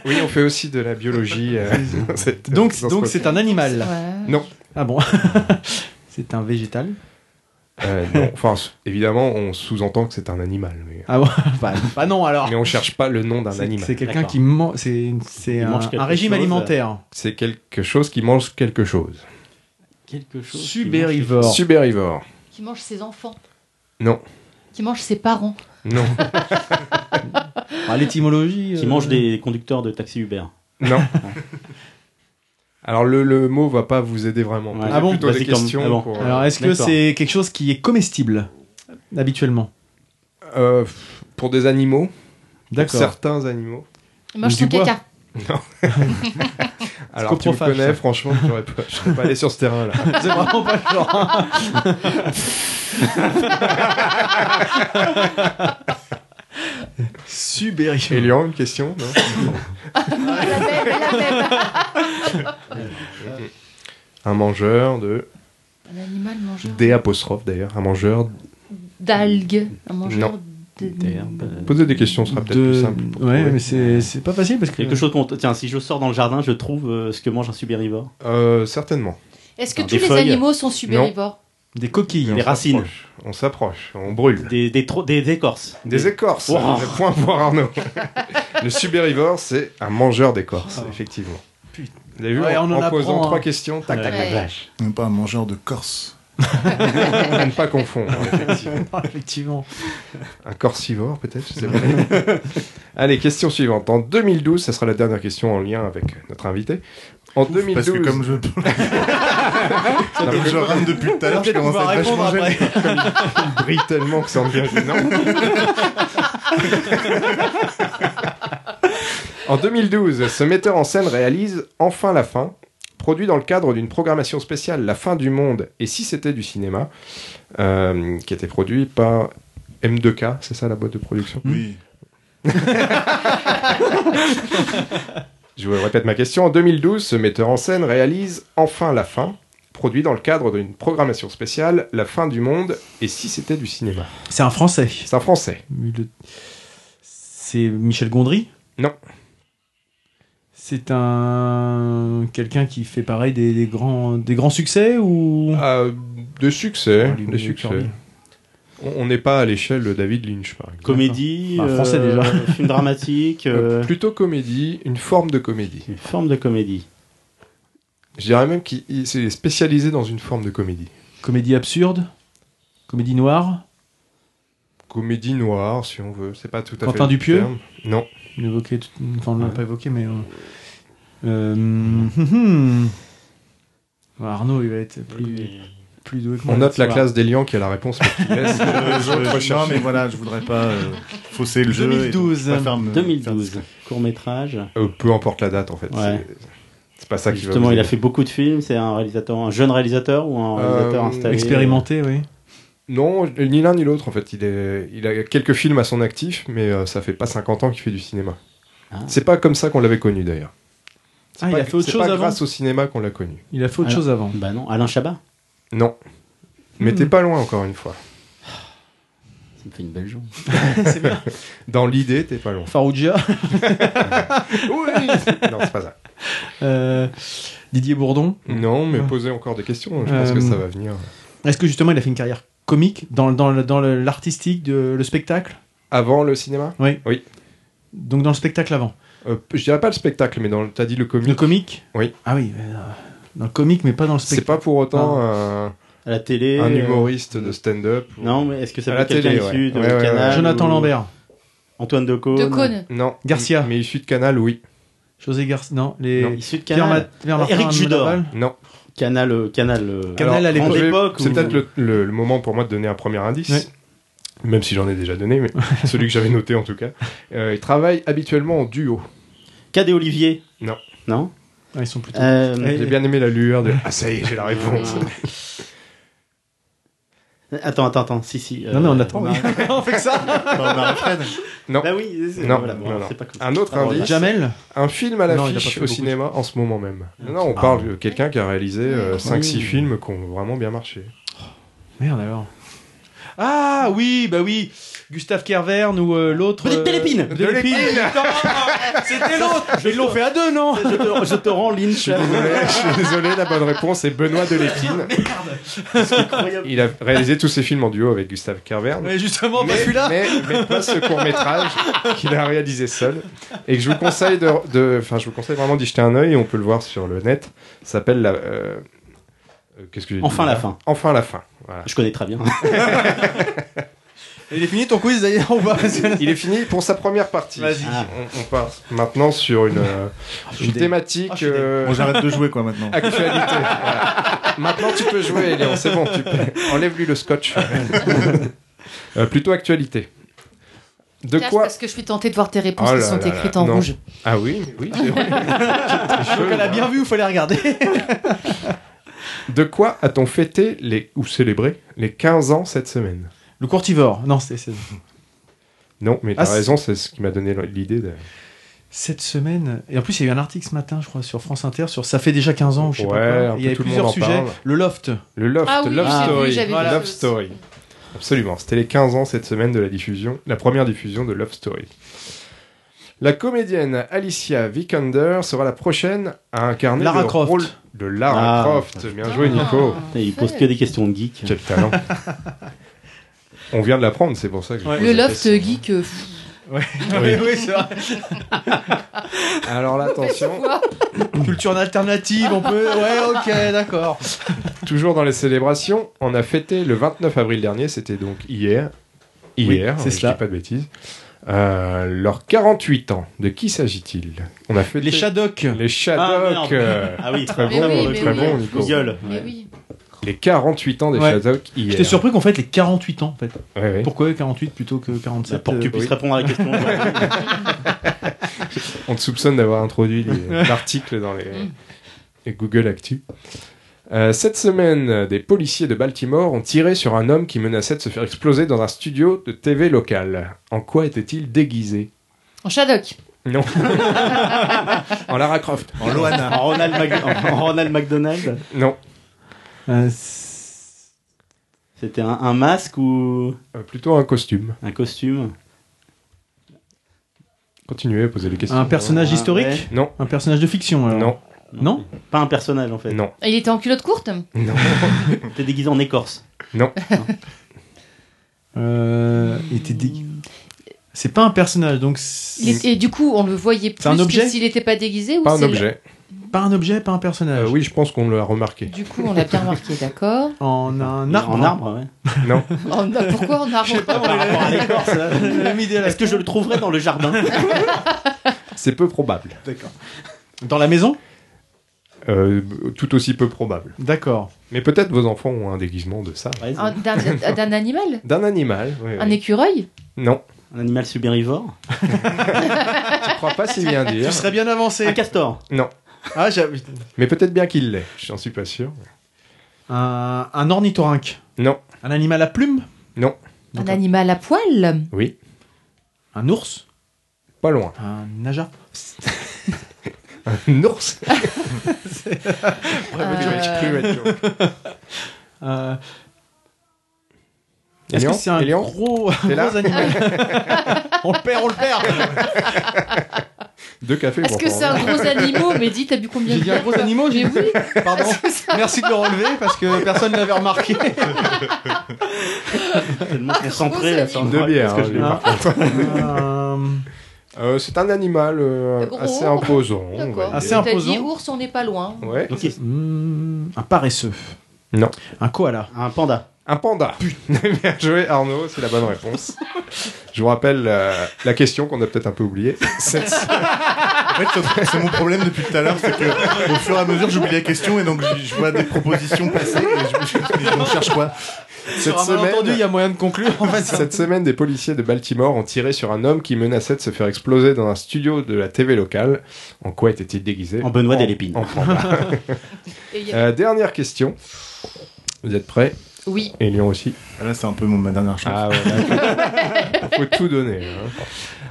Oui, on fait aussi de la biologie. euh, cette- Donc, donc c'est un animal. Ouais. Non. Ah bon C'est un végétal. Euh, non, enfin, évidemment, on sous-entend que c'est un animal. Mais, Ah bon bah, bah non alors. mais on cherche pas le nom d'un animal. c'est quelqu'un qui mange. C'est c'est un, mange quelque un régime chose, alimentaire. C'est quelque chose qui mange quelque chose. Quelque chose. qui Subérivore. Subérivore. Qui mange ses enfants. Non. Qui mange ses parents. Non. Ah, L'étymologie. Qui euh, mange des conducteurs de taxi Uber. Non. Alors le, le mot va pas vous aider vraiment. Ouais. Ah bon plutôt des comme- questions. ah bon. pour, euh, Alors est-ce que c'est quelque chose qui est comestible habituellement euh, pour des animaux, pour D'accord. certains animaux. Il mange bois. caca. Alors tu me connais, ça. franchement, j'aurais pas, je serais pas allé sur ce terrain-là. C'est vraiment pas le genre. Subérivore. Elian, une question non? Un mangeur de Un animal mangeur D apostrophe d'ailleurs, un mangeur. d'algues. Un mangeur Non. de... Poser des questions sera peut-être De- plus simple. pour Ouais, trouver. mais c'est c'est pas facile parce que. Quelque chose qu'on. Tiens, si je sors dans le jardin, je trouve euh, ce que mange un subérivore. Euh, certainement. Est-ce que Des tous les feuilles. animaux sont subérivores Des coquilles. Des racines. On s'approche, on brûle. Des, des, tro- des écorces. Des écorces. Wow. Le point pour Arnaud. le subérivore, c'est un mangeur d'écorces, effectivement. Vous avez vu, Ouais, en, on en en posant apprend, trois hein. questions, tac, tac, Ouais. tac. Vache. Même pas un mangeur de Corse. Ne pas confondre, effectivement. Effectivement. Un corsivore, peut-être, je sais pas. Allez, question suivante. En 2012, ça sera la dernière question en lien avec notre invité. En 2012... Parce que comme je, comme je rame depuis tout à l'heure, je commence à être vachement gêné. Il brille tellement que ça en devient gênant. en 2012, ce metteur en scène réalise Enfin la fin, produit dans le cadre d'une programmation spéciale La fin du monde et si c'était du cinéma, euh, qui a été produit par M2K, c'est ça la boîte de production? Oui. Je vous répète ma question. En 2012, ce metteur en scène réalise Enfin la fin, produit dans le cadre d'une programmation spéciale La fin du monde et si c'était du cinéma? C'est un français. C'est un français. C'est Michel Gondry? Non. C'est un quelqu'un qui fait pareil des, des grands des grands succès ou? Euh, de succès, de succès. On n'est pas à l'échelle de David Lynch, par exemple. Comédie, Bah, français, euh, déjà. film dramatique, Euh, euh, plutôt comédie, une forme de comédie. une forme de comédie. Je dirais même qu'il il s'est spécialisé dans une forme de comédie. comédie absurde, comédie noire, Comédie noire, si on veut. C'est pas tout à Quentin fait. le Dupieux? terme. Non. on évoquait tout- enfin on l'a Ouais. pas évoqué mais euh, euh, hum, hum. Arnaud il va être plus plus doué que moi. On note la classe d'Elian qui a la réponse. mais qui laisse Euh, je- non, mais voilà, je voudrais pas euh, fausser le jeu. 2012. Et donc, préfère me- 2012, court métrage. Euh, peu importe la date, en fait. Ouais. C'est- pas ça qui va Justement, il a fait beaucoup de films. C'est un réalisateur, un jeune réalisateur ou un réalisateur Euh, installé. expérimenté oui. Non, ni l'un ni l'autre en fait. Il, est, il a quelques films à son actif, mais euh, ça fait pas 50 ans qu'il fait du cinéma. Ah. C'est pas comme ça qu'on l'avait connu d'ailleurs. C'est Ah, il pas- a fait autre chose pas avant. grâce au cinéma qu'on l'a connu. Il a fait autre Alors- chose avant. Bah non, Alain Chabat. Non. Mais Hmm. t'es pas loin encore une fois. Ça me fait une belle jambe. c'est bien. Dans l'idée, t'es pas loin. Farougia, oui Non, c'est pas ça. euh, Didier Bourdon. Non, mais Ouais. posez encore des questions. Je pense Euh, que ça va venir. Est-ce que justement il a fait une carrière comique dans, dans, dans l'artistique, de, le spectacle? Avant le cinéma? Oui. Oui. Donc dans le spectacle avant? Euh, Je dirais pas le spectacle, mais dans t'as dit le Le comique. comique? Oui. Ah oui, euh, dans le comique mais pas dans le C'est spectacle. pas pour autant un, À la télé. un euh, humoriste de stand-up. ou- Non, mais est-ce que ça peut être quelqu'un issu ouais. de Ouais, ouais, Canal. Jonathan ou Lambert, Antoine Decaune. De Cône. Non. Garcia. Mais issu de Canal, oui. José Garcia, non, les Non. Issu de Pierre, Canal. Ma- Pierre Martin Eric Judor. Non. Canal, euh, Canal. euh, Canal à l'époque. C'est ou- peut-être le, le- le moment pour moi de donner un premier indice. Ouais. Même si j'en ai déjà donné, mais celui que j'avais noté en tout cas. Euh, il travaille habituellement en duo. Cadet Olivier. Non. Non? Ah, ils sont plutôt. Euh, Et- J'ai bien aimé la lueur de. Ah, ça y est, j'ai la réponse. Attends, attends, attends. Si, si. Non mais on euh, attend. oui. on fait que ça. Non. Bah oui. c'est- Non, voilà, bon, non, non. c'est pas comme ça. Un autre Ah, indice. Jamel. Un film à Non, il a pas l'affiche au cinéma en ce moment même. Non, non, on Ah. parle de quelqu'un qui a réalisé Ah 5-6 Oui. films qui ont vraiment bien marché. Merde alors. Ah oui, bah oui. Gustave Kervern ou euh, l'autre. Delépine. Delépine. Putain, C'était l'autre. Ils l'ont fait à deux, non Je te, je te rends Je Lynch. suis désolé, je suis désolé, la bonne réponse est Benoît Delépine. Incroyable. Il a réalisé tous ses films en duo avec Gustave Kervern. Mais justement, pas mais, celui-là. mais, mais pas ce court métrage qu'il a réalisé seul et que je vous conseille de, de- enfin je vous conseille vraiment d'y jeter un œil. On peut le voir sur le net. Ça s'appelle la. euh, euh, Qu'est-ce que j'ai dit Enfin la fin. Enfin la fin. Voilà. Je connais très bien. Il est fini ton quiz d'ailleurs ou pas Il est fini pour sa première partie. Vas-y. Ah. On, on part maintenant sur une, euh, une thématique. Ah, deg. euh, Bon, j'arrête de jouer quoi maintenant. Actualité. Voilà. Maintenant, tu peux jouer, Elian. C'est bon. Tu peux... Enlève-lui le scotch. Euh, plutôt actualité. De Cache quoi Parce que je suis tentée de voir tes réponses Oh qui sont là écrites là, en non. rouge. Ah oui, oui, c'est vrai. Donc elle a bien vu, il faut les regarder. De quoi a-t-on fêté les ou célébré les 15 ans cette semaine? Le courtivore. Non, c'est- Non, mais Ah, t'as c'est- raison, c'est ce qui m'a donné l'idée. De... cette semaine. Et en plus, il y a eu un article ce matin, je crois, sur France Inter, sur ça fait déjà 15 ans, ou je sais Ouais, pas quoi. Il y avait le plusieurs sujets. parle. Le loft. Le Loft, Ah oui, Love vu, Story. Love. Story. Absolument, c'était les 15 ans cette semaine de la diffusion, la première diffusion de Love Story. La comédienne Alicia Vikander sera la prochaine à incarner Lara le Croft. rôle de Lara Ah. Croft. Bien joué, Nico. Il pose que des questions de geek. Quel talent. On vient de l'apprendre, c'est pour ça que je Ouais. Le loft geek. euh, Oui, oui, c'est vrai. Alors là, attention, Culture alternative, on peut. Ouais, ok, d'accord. toujours dans les célébrations, on a fêté le 29 avril dernier, c'était donc hier. Hier, c'est je cela. dis pas de bêtises. Euh, leurs 48 ans. De qui s'agit-il? On a fêté Les Shadok. les Shadok. Ah, euh, Ah oui, Très Mais bon, oui, très oui. bon, Nico. Mais oui. Les 48 ans des Ouais. Shadok hier. J'étais surpris qu'on fête les 48 ans en fait. Ouais, ouais. Pourquoi 48 plutôt que 47 Pour que tu euh, puisses oui. répondre à la question. On te soupçonne d'avoir introduit l'article dans les, les Google Actu. Euh, cette semaine, des policiers de Baltimore ont tiré sur un homme qui menaçait de se faire exploser dans un studio de TV local. En quoi était-il déguisé? En Shadok. Non. en Lara Croft. En Loana. en, Ronald Mac- en Ronald McDonald, Non. Euh, c'était un, un masque ou? Euh, plutôt un costume. un costume Continuez à poser les questions. un personnage Ah, historique? ouais. Non. Un personnage de fiction alors? Non. Non? Pas un personnage en fait. Non. Il était en culotte courte? Non. T'es déguisé en écorce. Non. Euh, il était C'est pas un personnage donc. Il Et du coup, on le voyait plus C'est un que objet? s'il n'était pas déguisé ou Pas un objet. Pas un objet, pas un personnage. Euh, oui, je pense qu'on l'a remarqué. Du coup, on l'a bien remarqué, d'accord. En un arbre. En arbre, ouais. Non. En- Pourquoi en arbre Par rapport à l'écorce, là. Est-ce que je le trouverais dans le jardin C'est peu probable. D'accord. Dans la maison? Euh, tout aussi peu probable. D'accord. Mais peut-être vos enfants ont un déguisement de ça. Un- D'un d'un animal? D'un animal. oui, Un oui. écureuil? Non. Un animal subérivore? Je crois pas si bien dire. Tu serais bien avancé. Un castor? Non. Ah, Mais peut-être bien qu'il l'est. J'en suis pas sûr. un, un ornithorynque. Non. Un animal à plumes Non. Un animal à poil Oui. Un ours Pas loin. Un naja Un ours. Euh, Est-ce Elian que c'est un Elian gros, gros animal? On le perd, on le perd Deux cafés. Est-ce que c'est un gros animal? Mais dis, t'as bu combien J'ai dit un gros animal, j'ai oui Pardon. Merci de le relever parce que personne ne l'avait remarqué. Tellement concentré là. sur- Deux bières. Hein. Euh, Euh, c'est un animal euh, assez imposant. on va D'accord. dire. Assez T'as imposant. dit ours, on n'est pas loin. Ouais. Hmm, un paresseux. Non. Un koala. Un panda. Un panda. Bien joué Arnaud, c'est la bonne réponse. Je vous rappelle euh, la question qu'on a peut-être un peu oubliée. Cette- En fait, c'est- c'est mon problème depuis tout à l'heure, c'est que au fur et à mesure, j'oublie la question et donc je, vois des propositions passer et je, je, je- on cherche quoi Cette malentendu, il y semaine, a moyen de conclure. En fait, cette semaine, des policiers de Baltimore ont tiré sur un homme qui menaçait de se faire exploser dans un studio de la TV locale. En quoi était-il déguisé? En Benoît Delépine. En panda. Euh, dernière question. Vous êtes prêts? Oui. Et Lyon aussi Ah, Là, c'est un peu mon, ma dernière chance. Ah ouais, il faut tout donner. hein.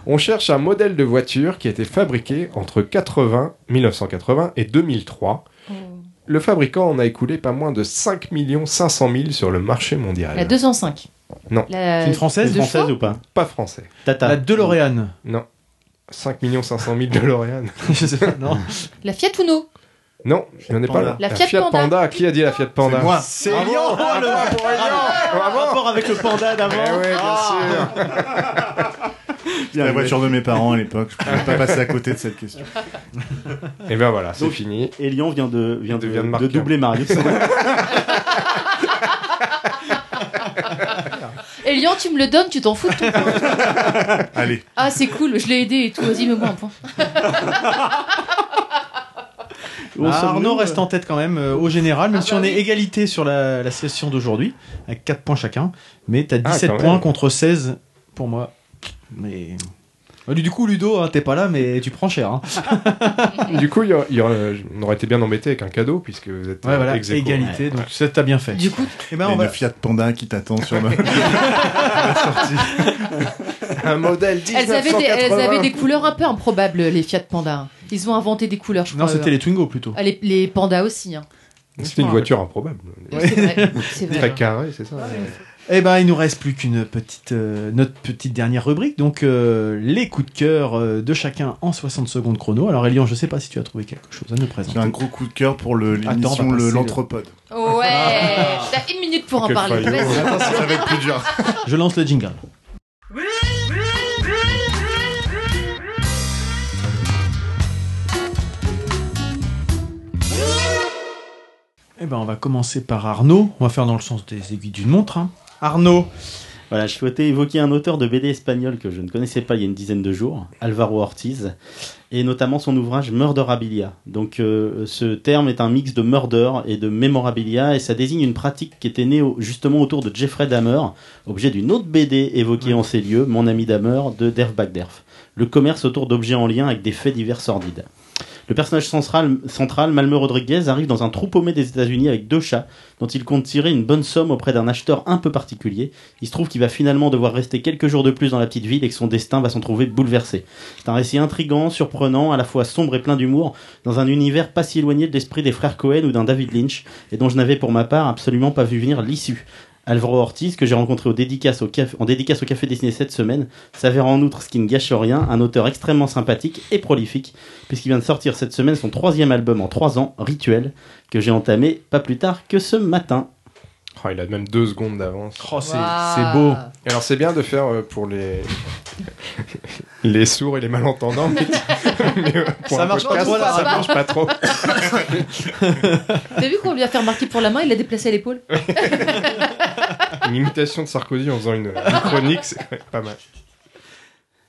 On cherche un modèle de voiture qui a été fabriqué entre 80, 1980 et 2003. Le fabricant en a écoulé pas moins de 5 500 000 sur le marché mondial. La 205. Non. La... C'est une française Française ou pas Pas français. Tata. La DeLorean. Non. 5 500 000 de L'Oréal. Je sais pas, non. La Fiat Uno. Non, il n'y en a pas Panda. là. La Fiat Panda. Qui a dit la Fiat Panda C'est moi. C'est Bravo. Elian Ah. Un rapport avec le panda d'avant. Eh ouais, bien Ah. sûr. C'était la voiture de mes parents à l'époque. Je pouvais pas passer à côté de cette question. Et ben voilà, c'est fini. Et Lyon vient de, vient de, De- vient de de doubler Marius. Elian, tu me le donnes, tu t'en fous de ton point. Allez, Ah, c'est cool, je l'ai aidé et tout. Vas-y, mets-moi un point. Ah, Arnaud reste en tête quand même euh, au général, même si on est égalité sur la, la session d'aujourd'hui, avec 4 points chacun. Mais t'as Ah, 17 quand points même. contre 16 pour moi. Mais. Ah, Du coup, Ludo, hein, t'es pas là, mais tu prends cher. hein. Du coup, il y a- il y aura- on aurait été bien embêté avec un cadeau puisque vous êtes Ouais, euh, voilà, ex aequo. égalité, donc ça t'as bien fait. Du coup, Eh ben, il y on a va... une Fiat Panda qui t'attend sur le. Un modèle elles avaient, des, 1980. elles avaient des couleurs un peu improbables, les Fiat Panda. Ils ont inventé des couleurs, je crois. Non, c'était les Twingo plutôt. Ah, les, les pandas aussi. Hein. C'était une voiture improbable. Oui, C'est vrai. c'est vrai. Très carré, c'est ça. Eh ben, il nous reste plus qu'une petite, euh, notre petite dernière rubrique. Donc, euh, les coups de cœur euh, de chacun en 60 secondes chrono. Alors, Elian, je sais pas si tu as trouvé quelque chose à nous présenter. J'ai un gros coup de cœur pour le- Attends, on l'émission va le- passer L'Anthropode. Ouais T'as une minute pour en Quel parler. faillot. Vas-y. Attention, ça va être plus dur. Je lance le jingle. Eh ben, on va commencer par Arnaud. On va faire dans le sens des aiguilles d'une montre. hein. Arnaud. Voilà, je souhaitais évoquer un auteur de BD espagnol que je ne connaissais pas il y a une dizaine de jours, Alvaro Ortiz, et notamment son ouvrage Murderabilia. Donc euh, ce terme est un mix de murder et de memorabilia, et ça désigne une pratique qui était née justement autour de Jeffrey Dahmer, objet d'une autre BD évoquée en ces lieux, Mon ami Dahmer, de Derf Bagderf. Le commerce autour d'objets en lien avec des faits divers sordides. Le personnage central, central, Malmö Rodriguez, arrive dans un trou paumé des États-Unis avec deux chats, dont il compte tirer une bonne somme auprès d'un acheteur un peu particulier. Il se trouve qu'il va finalement devoir rester quelques jours de plus dans la petite ville et que son destin va s'en trouver bouleversé. C'est un récit intrigant, surprenant, à la fois sombre et plein d'humour, dans un univers pas si éloigné de l'esprit des frères Cohen ou d'un David Lynch, et dont je n'avais pour ma part absolument pas vu venir l'issue. Alvaro Ortiz, que j'ai rencontré au dédicace au café, en dédicace au Café Dessiné cette semaine, s'avère en outre, ce qui ne gâche rien, un auteur extrêmement sympathique et prolifique, puisqu'il vient de sortir cette semaine son troisième album en trois ans, Rituel, que j'ai entamé pas plus tard que ce matin. Oh, il a même deux secondes d'avance. Oh, c'est beau. Alors c'est bien de faire euh, pour les les sourds et les malentendants, mais, mais, euh, pour Ça un marche pas podcast, trop, là, ça ça marche pas trop. T'as vu qu'on lui a fait remarquer pour la main, il l'a déplacé à l'épaule Une imitation de Sarkozy en faisant une, une chronique, c'est pas mal.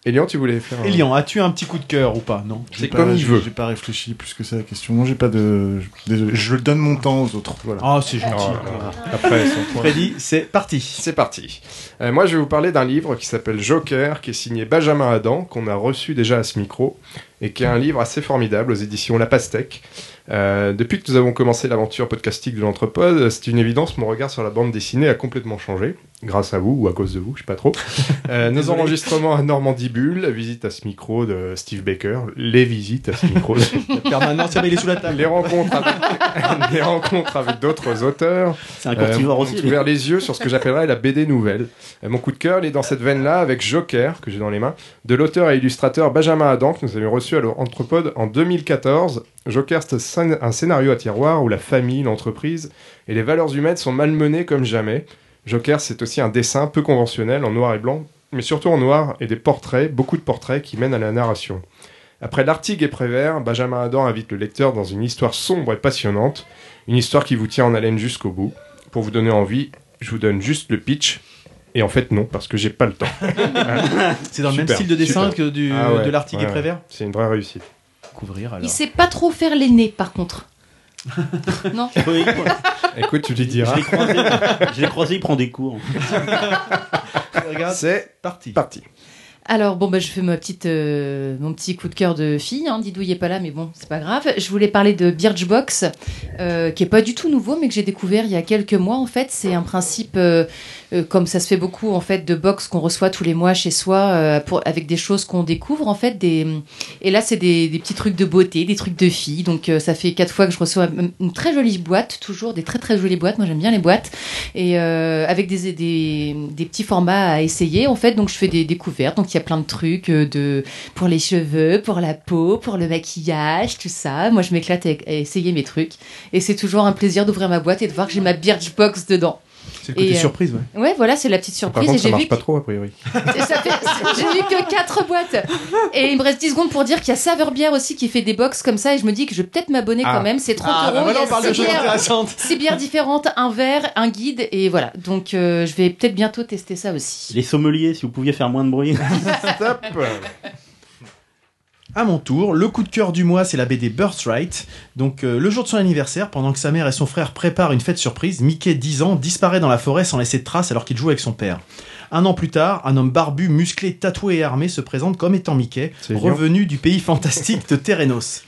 Elian, tu voulais faire un... Elian, as-tu un petit coup de cœur ou pas? Non. C'est J'ai pas- comme il veut. J'ai pas réfléchi plus que ça à la question. Non, j'ai pas de. Désolé, je donne mon temps aux autres. Voilà. Ah, c'est gentil. Oh. Après. Freddy, c'est parti. C'est parti. Euh, moi, je vais vous parler d'un livre qui s'appelle Joker, qui est signé Benjamin Adam, qu'on a reçu déjà à ce micro, et qui est un livre assez formidable aux éditions La Pastèque. Euh, depuis que nous avons commencé l'aventure podcastique de l'Anthropode, c'est une évidence, mon regard sur la bande dessinée a complètement changé, grâce à vous ou à cause de vous, je sais pas trop. Euh, nos enregistrements à Normandie Bulle, la visite à ce micro de Steve Baker, les visites à ce micro, La permanence, il est sous la table. les rencontres avec, les rencontres avec d'autres auteurs, C'est un euh, aussi. ouvert les yeux sur ce que j'appellerais la BD nouvelle. Euh, mon coup de cœur, il est dans cette veine-là avec Joker, que j'ai dans les mains, de l'auteur et illustrateur Benjamin Adam, que nous avions reçu à l'Anthropode en 2014. Joker, c'est un scén- un scénario à tiroir où la famille, l'entreprise et les valeurs humaines sont malmenées comme jamais. Joker, c'est aussi un dessin peu conventionnel en noir et blanc, mais surtout en noir et des portraits, beaucoup de portraits qui mènent à la narration. Après L'Artigue et Prévert, Benjamin Adam invite le lecteur dans une histoire sombre et passionnante, une histoire qui vous tient en haleine jusqu'au bout. Pour vous donner envie, je vous donne juste le pitch. Et en fait, non, parce que j'ai pas le temps. C'est dans le même style de dessin super. que du, Ah ouais, de l'Arctique ouais, et Prévert? C'est une vraie réussite. Couvrir alors. Il sait pas trop faire les nez, par contre. non Oui, Écoute, tu lui je diras. l'ai croisé, je l'ai croisé, il prend des cours. Regarde, C'est parti. parti. Alors bon bah je fais ma petite euh, mon petit coup de cœur de fille. Hein. Didou il est pas là mais bon c'est pas grave. Je voulais parler de Birchbox euh, qui est pas du tout nouveau mais que j'ai découvert il y a quelques mois en fait. C'est un principe euh, euh, comme ça se fait beaucoup en fait de box qu'on reçoit tous les mois chez soi euh, pour avec des choses qu'on découvre en fait des et là c'est des, des petits trucs de beauté, des trucs de filles. Donc euh, ça fait quatre fois que je reçois une- très jolie boîte toujours des très très jolies boîtes. Moi j'aime bien les boîtes. Et euh, avec des, des, des petits formats à essayer en fait. Donc je fais des découvertes. Donc il y a plein de trucs euh, de pour les cheveux pour la peau pour le maquillage tout ça. Moi je m'éclate à, à essayer mes trucs. Et c'est toujours un plaisir d'ouvrir ma boîte et de voir que j'ai ma Birchbox dedans C'est le côté Et, euh, surprise, ouais. ouais voilà c'est la petite Par surprise contre, et ça j'ai marche vu pas trop, a priori. j'ai vu que quatre boîtes et il me reste 10 secondes pour dire qu'il y a Saveur Bière aussi qui fait des box comme ça et je me dis que je vais peut-être m'abonner Ah. quand même c'est 30 Ah, bah euros voilà, il on y parle a de six choses bières intéressantes. six bières différentes, un verre, un guide, et voilà. Donc euh, je vais peut-être bientôt tester ça aussi. Les sommeliers, si vous pouviez faire moins de bruit. Stop À mon tour, le coup de cœur du mois, c'est la BD Birthright. Donc, euh, le jour de son anniversaire, pendant que sa mère et son frère préparent une fête surprise, Mickey, 10 ans, disparaît dans la forêt sans laisser de traces alors qu'il joue avec son père. Un an plus tard, un homme barbu, musclé, tatoué et armé se présente comme étant Mickey, revenu du pays fantastique de Terenos.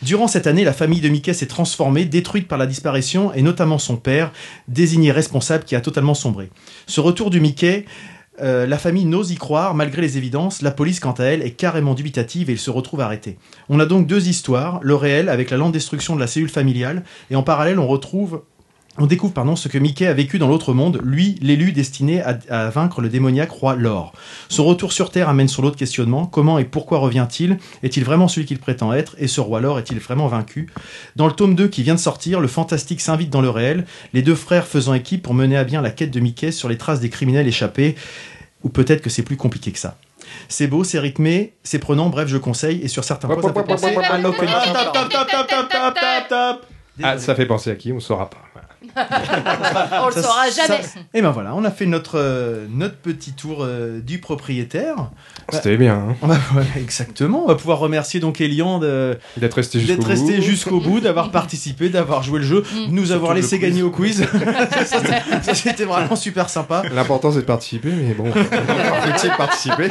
Durant cette année, la famille de Mickey s'est transformée, détruite par la disparition, et notamment son père, désigné responsable qui a totalement sombré. Ce retour du Mickey, euh, la famille n'ose y croire malgré les évidences. La police, quant à elle, est carrément dubitative et il se retrouve arrêté. On a donc deux histoires, le réel avec la lente destruction de la cellule familiale, et en parallèle, on retrouve on découvre pardon, ce que Mickey a vécu dans l'autre monde, lui, l'élu destiné à, vaincre le démoniaque roi Lor. Son retour sur Terre amène sur l'autre questionnement, comment et pourquoi revient-il Est-il vraiment celui qu'il prétend être Et ce roi Lor est-il vraiment vaincu Dans le tome 2 qui vient de sortir, le fantastique s'invite dans le réel, les deux frères faisant équipe pour mener à bien la quête de Mickey sur les traces des criminels échappés, ou peut-être que c'est plus compliqué que ça. C'est beau, c'est rythmé, c'est prenant, bref, je conseille, et sur certains points, ça fait penser à ça fait penser à qui On saura pas. On le Ça- saura jamais. ça- Et ben voilà, on a fait notre, euh, notre petit tour euh, du propriétaire. C'était bien. hein. Exactement. On va pouvoir remercier donc Elian D'être resté jusqu'au bout. d'avoir participé, d'avoir joué le jeu, de nous avoir laissé gagner au quiz. ça, c'était- vraiment super sympa. L'important c'est de participer, mais bon, faut-il participer?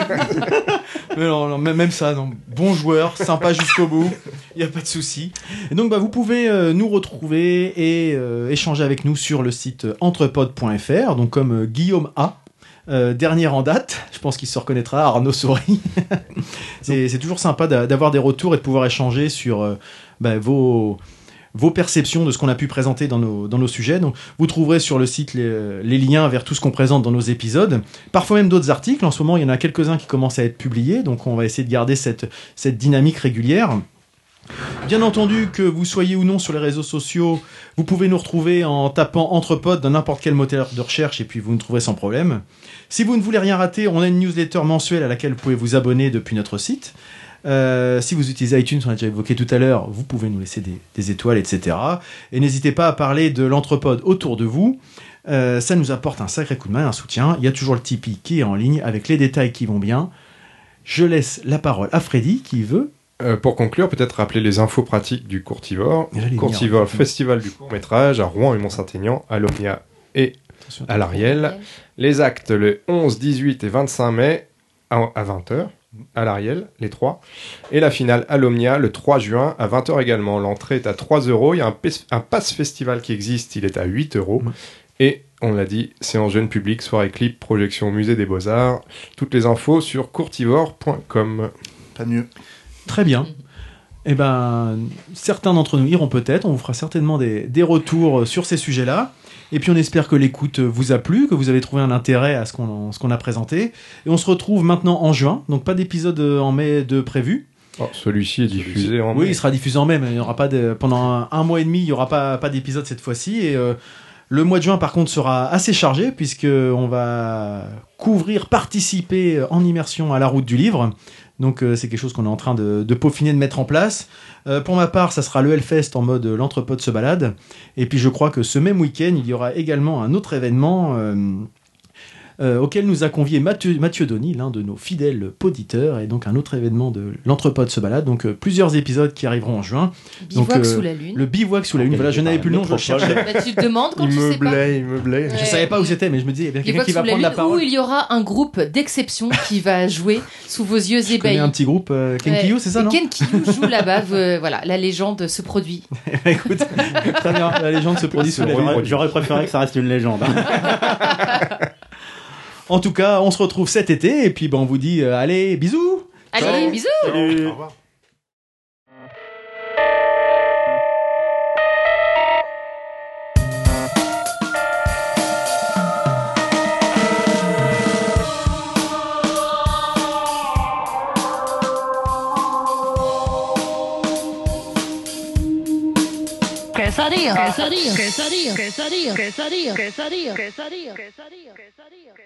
Mais non, non, même ça, non. bon joueur, sympa jusqu'au bout, il n'y a pas de souci. Et donc bah, vous pouvez euh, nous retrouver et euh, échanger avec nous sur le site entrepod.fr, donc comme euh, Guillaume A. euh, dernière en date, je pense qu'il se reconnaîtra, Arnaud Souris. c'est toujours sympa d'a- d'avoir des retours et de pouvoir échanger sur euh, bah, vos, vos perceptions de ce qu'on a pu présenter dans nos, dans nos sujets. Donc, vous trouverez sur le site les, les liens vers tout ce qu'on présente dans nos épisodes. Parfois même d'autres articles. En ce moment, il y en a quelques-uns qui commencent à être publiés. Donc, on va essayer de garder cette, cette dynamique régulière. Bien entendu, que vous soyez ou non sur les réseaux sociaux, vous pouvez nous retrouver en tapant Entrepod dans n'importe quel moteur de recherche et puis vous nous trouverez sans problème. Si vous ne voulez rien rater, on a une newsletter mensuelle à laquelle vous pouvez vous abonner depuis notre site. Euh, si vous utilisez iTunes, on l'a déjà évoqué tout à l'heure, vous pouvez nous laisser des, étoiles, etc. Et n'hésitez pas à parler de l'entrepode autour de vous. Euh, ça nous apporte un sacré coup de main, un soutien. Il y a toujours le Tipeee qui est en ligne avec les détails qui vont bien. Je laisse la parole à Freddy qui veut. Euh, pour conclure, peut-être rappeler les infos pratiques du Courtivore. Courtivore, festival du court-métrage à Rouen et Mont-Saint-Aignan, à l'Omnia et à l'Ariel. Les actes le 11, 18 et 25 mai à, 20h à l'Ariel, les trois. Et la finale à l'Omnia le 3 juin à 20h également. L'entrée est à 3 euros. Il y a un, pass festival qui existe, il est à 8 euros. Et on l'a dit, c'est en jeune public, soirée clip, projection au musée des Beaux-Arts. Toutes les infos sur courtivore.com. Pas mieux. Très bien. Eh ben, certains d'entre nous iront peut-être. On vous fera certainement des, des retours sur ces sujets-là. Et puis on espère que l'écoute vous a plu, que vous avez trouvé un intérêt à ce qu'on ce qu'on a présenté. Et on se retrouve maintenant en juin. Donc pas d'épisode en mai de prévu. Oh, Celui-ci est diffusé en Oui, mai. il sera diffusé en mai, mais il y aura pas de, pendant un, un mois et demi, il y aura pas, pas d'épisode cette fois-ci. Et euh, le mois de juin, par contre, sera assez chargé puisque on va couvrir, participer en immersion à la route du livre. Donc euh, c'est quelque chose qu'on est en train de, peaufiner, de mettre en place. Euh, pour ma part, ça sera le Hellfest en mode euh, l'entrepôt se balade. Et puis je crois que ce même week-end, il y aura également un autre événement. Euh, auquel nous a convié Mathieu, Mathieu Donny, l'un de nos fidèles poditeurs, et donc un autre événement de l'entrepôt se balade. Donc euh, plusieurs épisodes qui arriveront en juin. Bivouac donc, euh, sous la lune. Le bivouac sous la lune. Voilà, je n'avais plus le nom, je le cherchais. Bah, tu te demandes quand tu sais pas. meublait, il meublait. Je savais pas où c'était, mais je me disais, il y a bien quelqu'un qui va la prendre la parole. où il y aura un groupe d'exception qui va jouer sous vos yeux ébahis. un petit groupe, euh, Kenkyu, Ouais. c'est ça, non Ken Kiyou joue là-bas. euh, voilà, la légende se produit. Écoute, très bien, la légende se produit sous la lune. J'aurais j'aurais préféré que ça reste une légende. En tout cas, on se retrouve cet été, et puis ben, on vous dit, euh, allez, bisous. Allez, bisous. Salut. Quesadilla, quesadilla, quesadilla, quesadilla, quesadilla, quesadilla, quesadilla, quesadilla, quesadilla, quesadilla.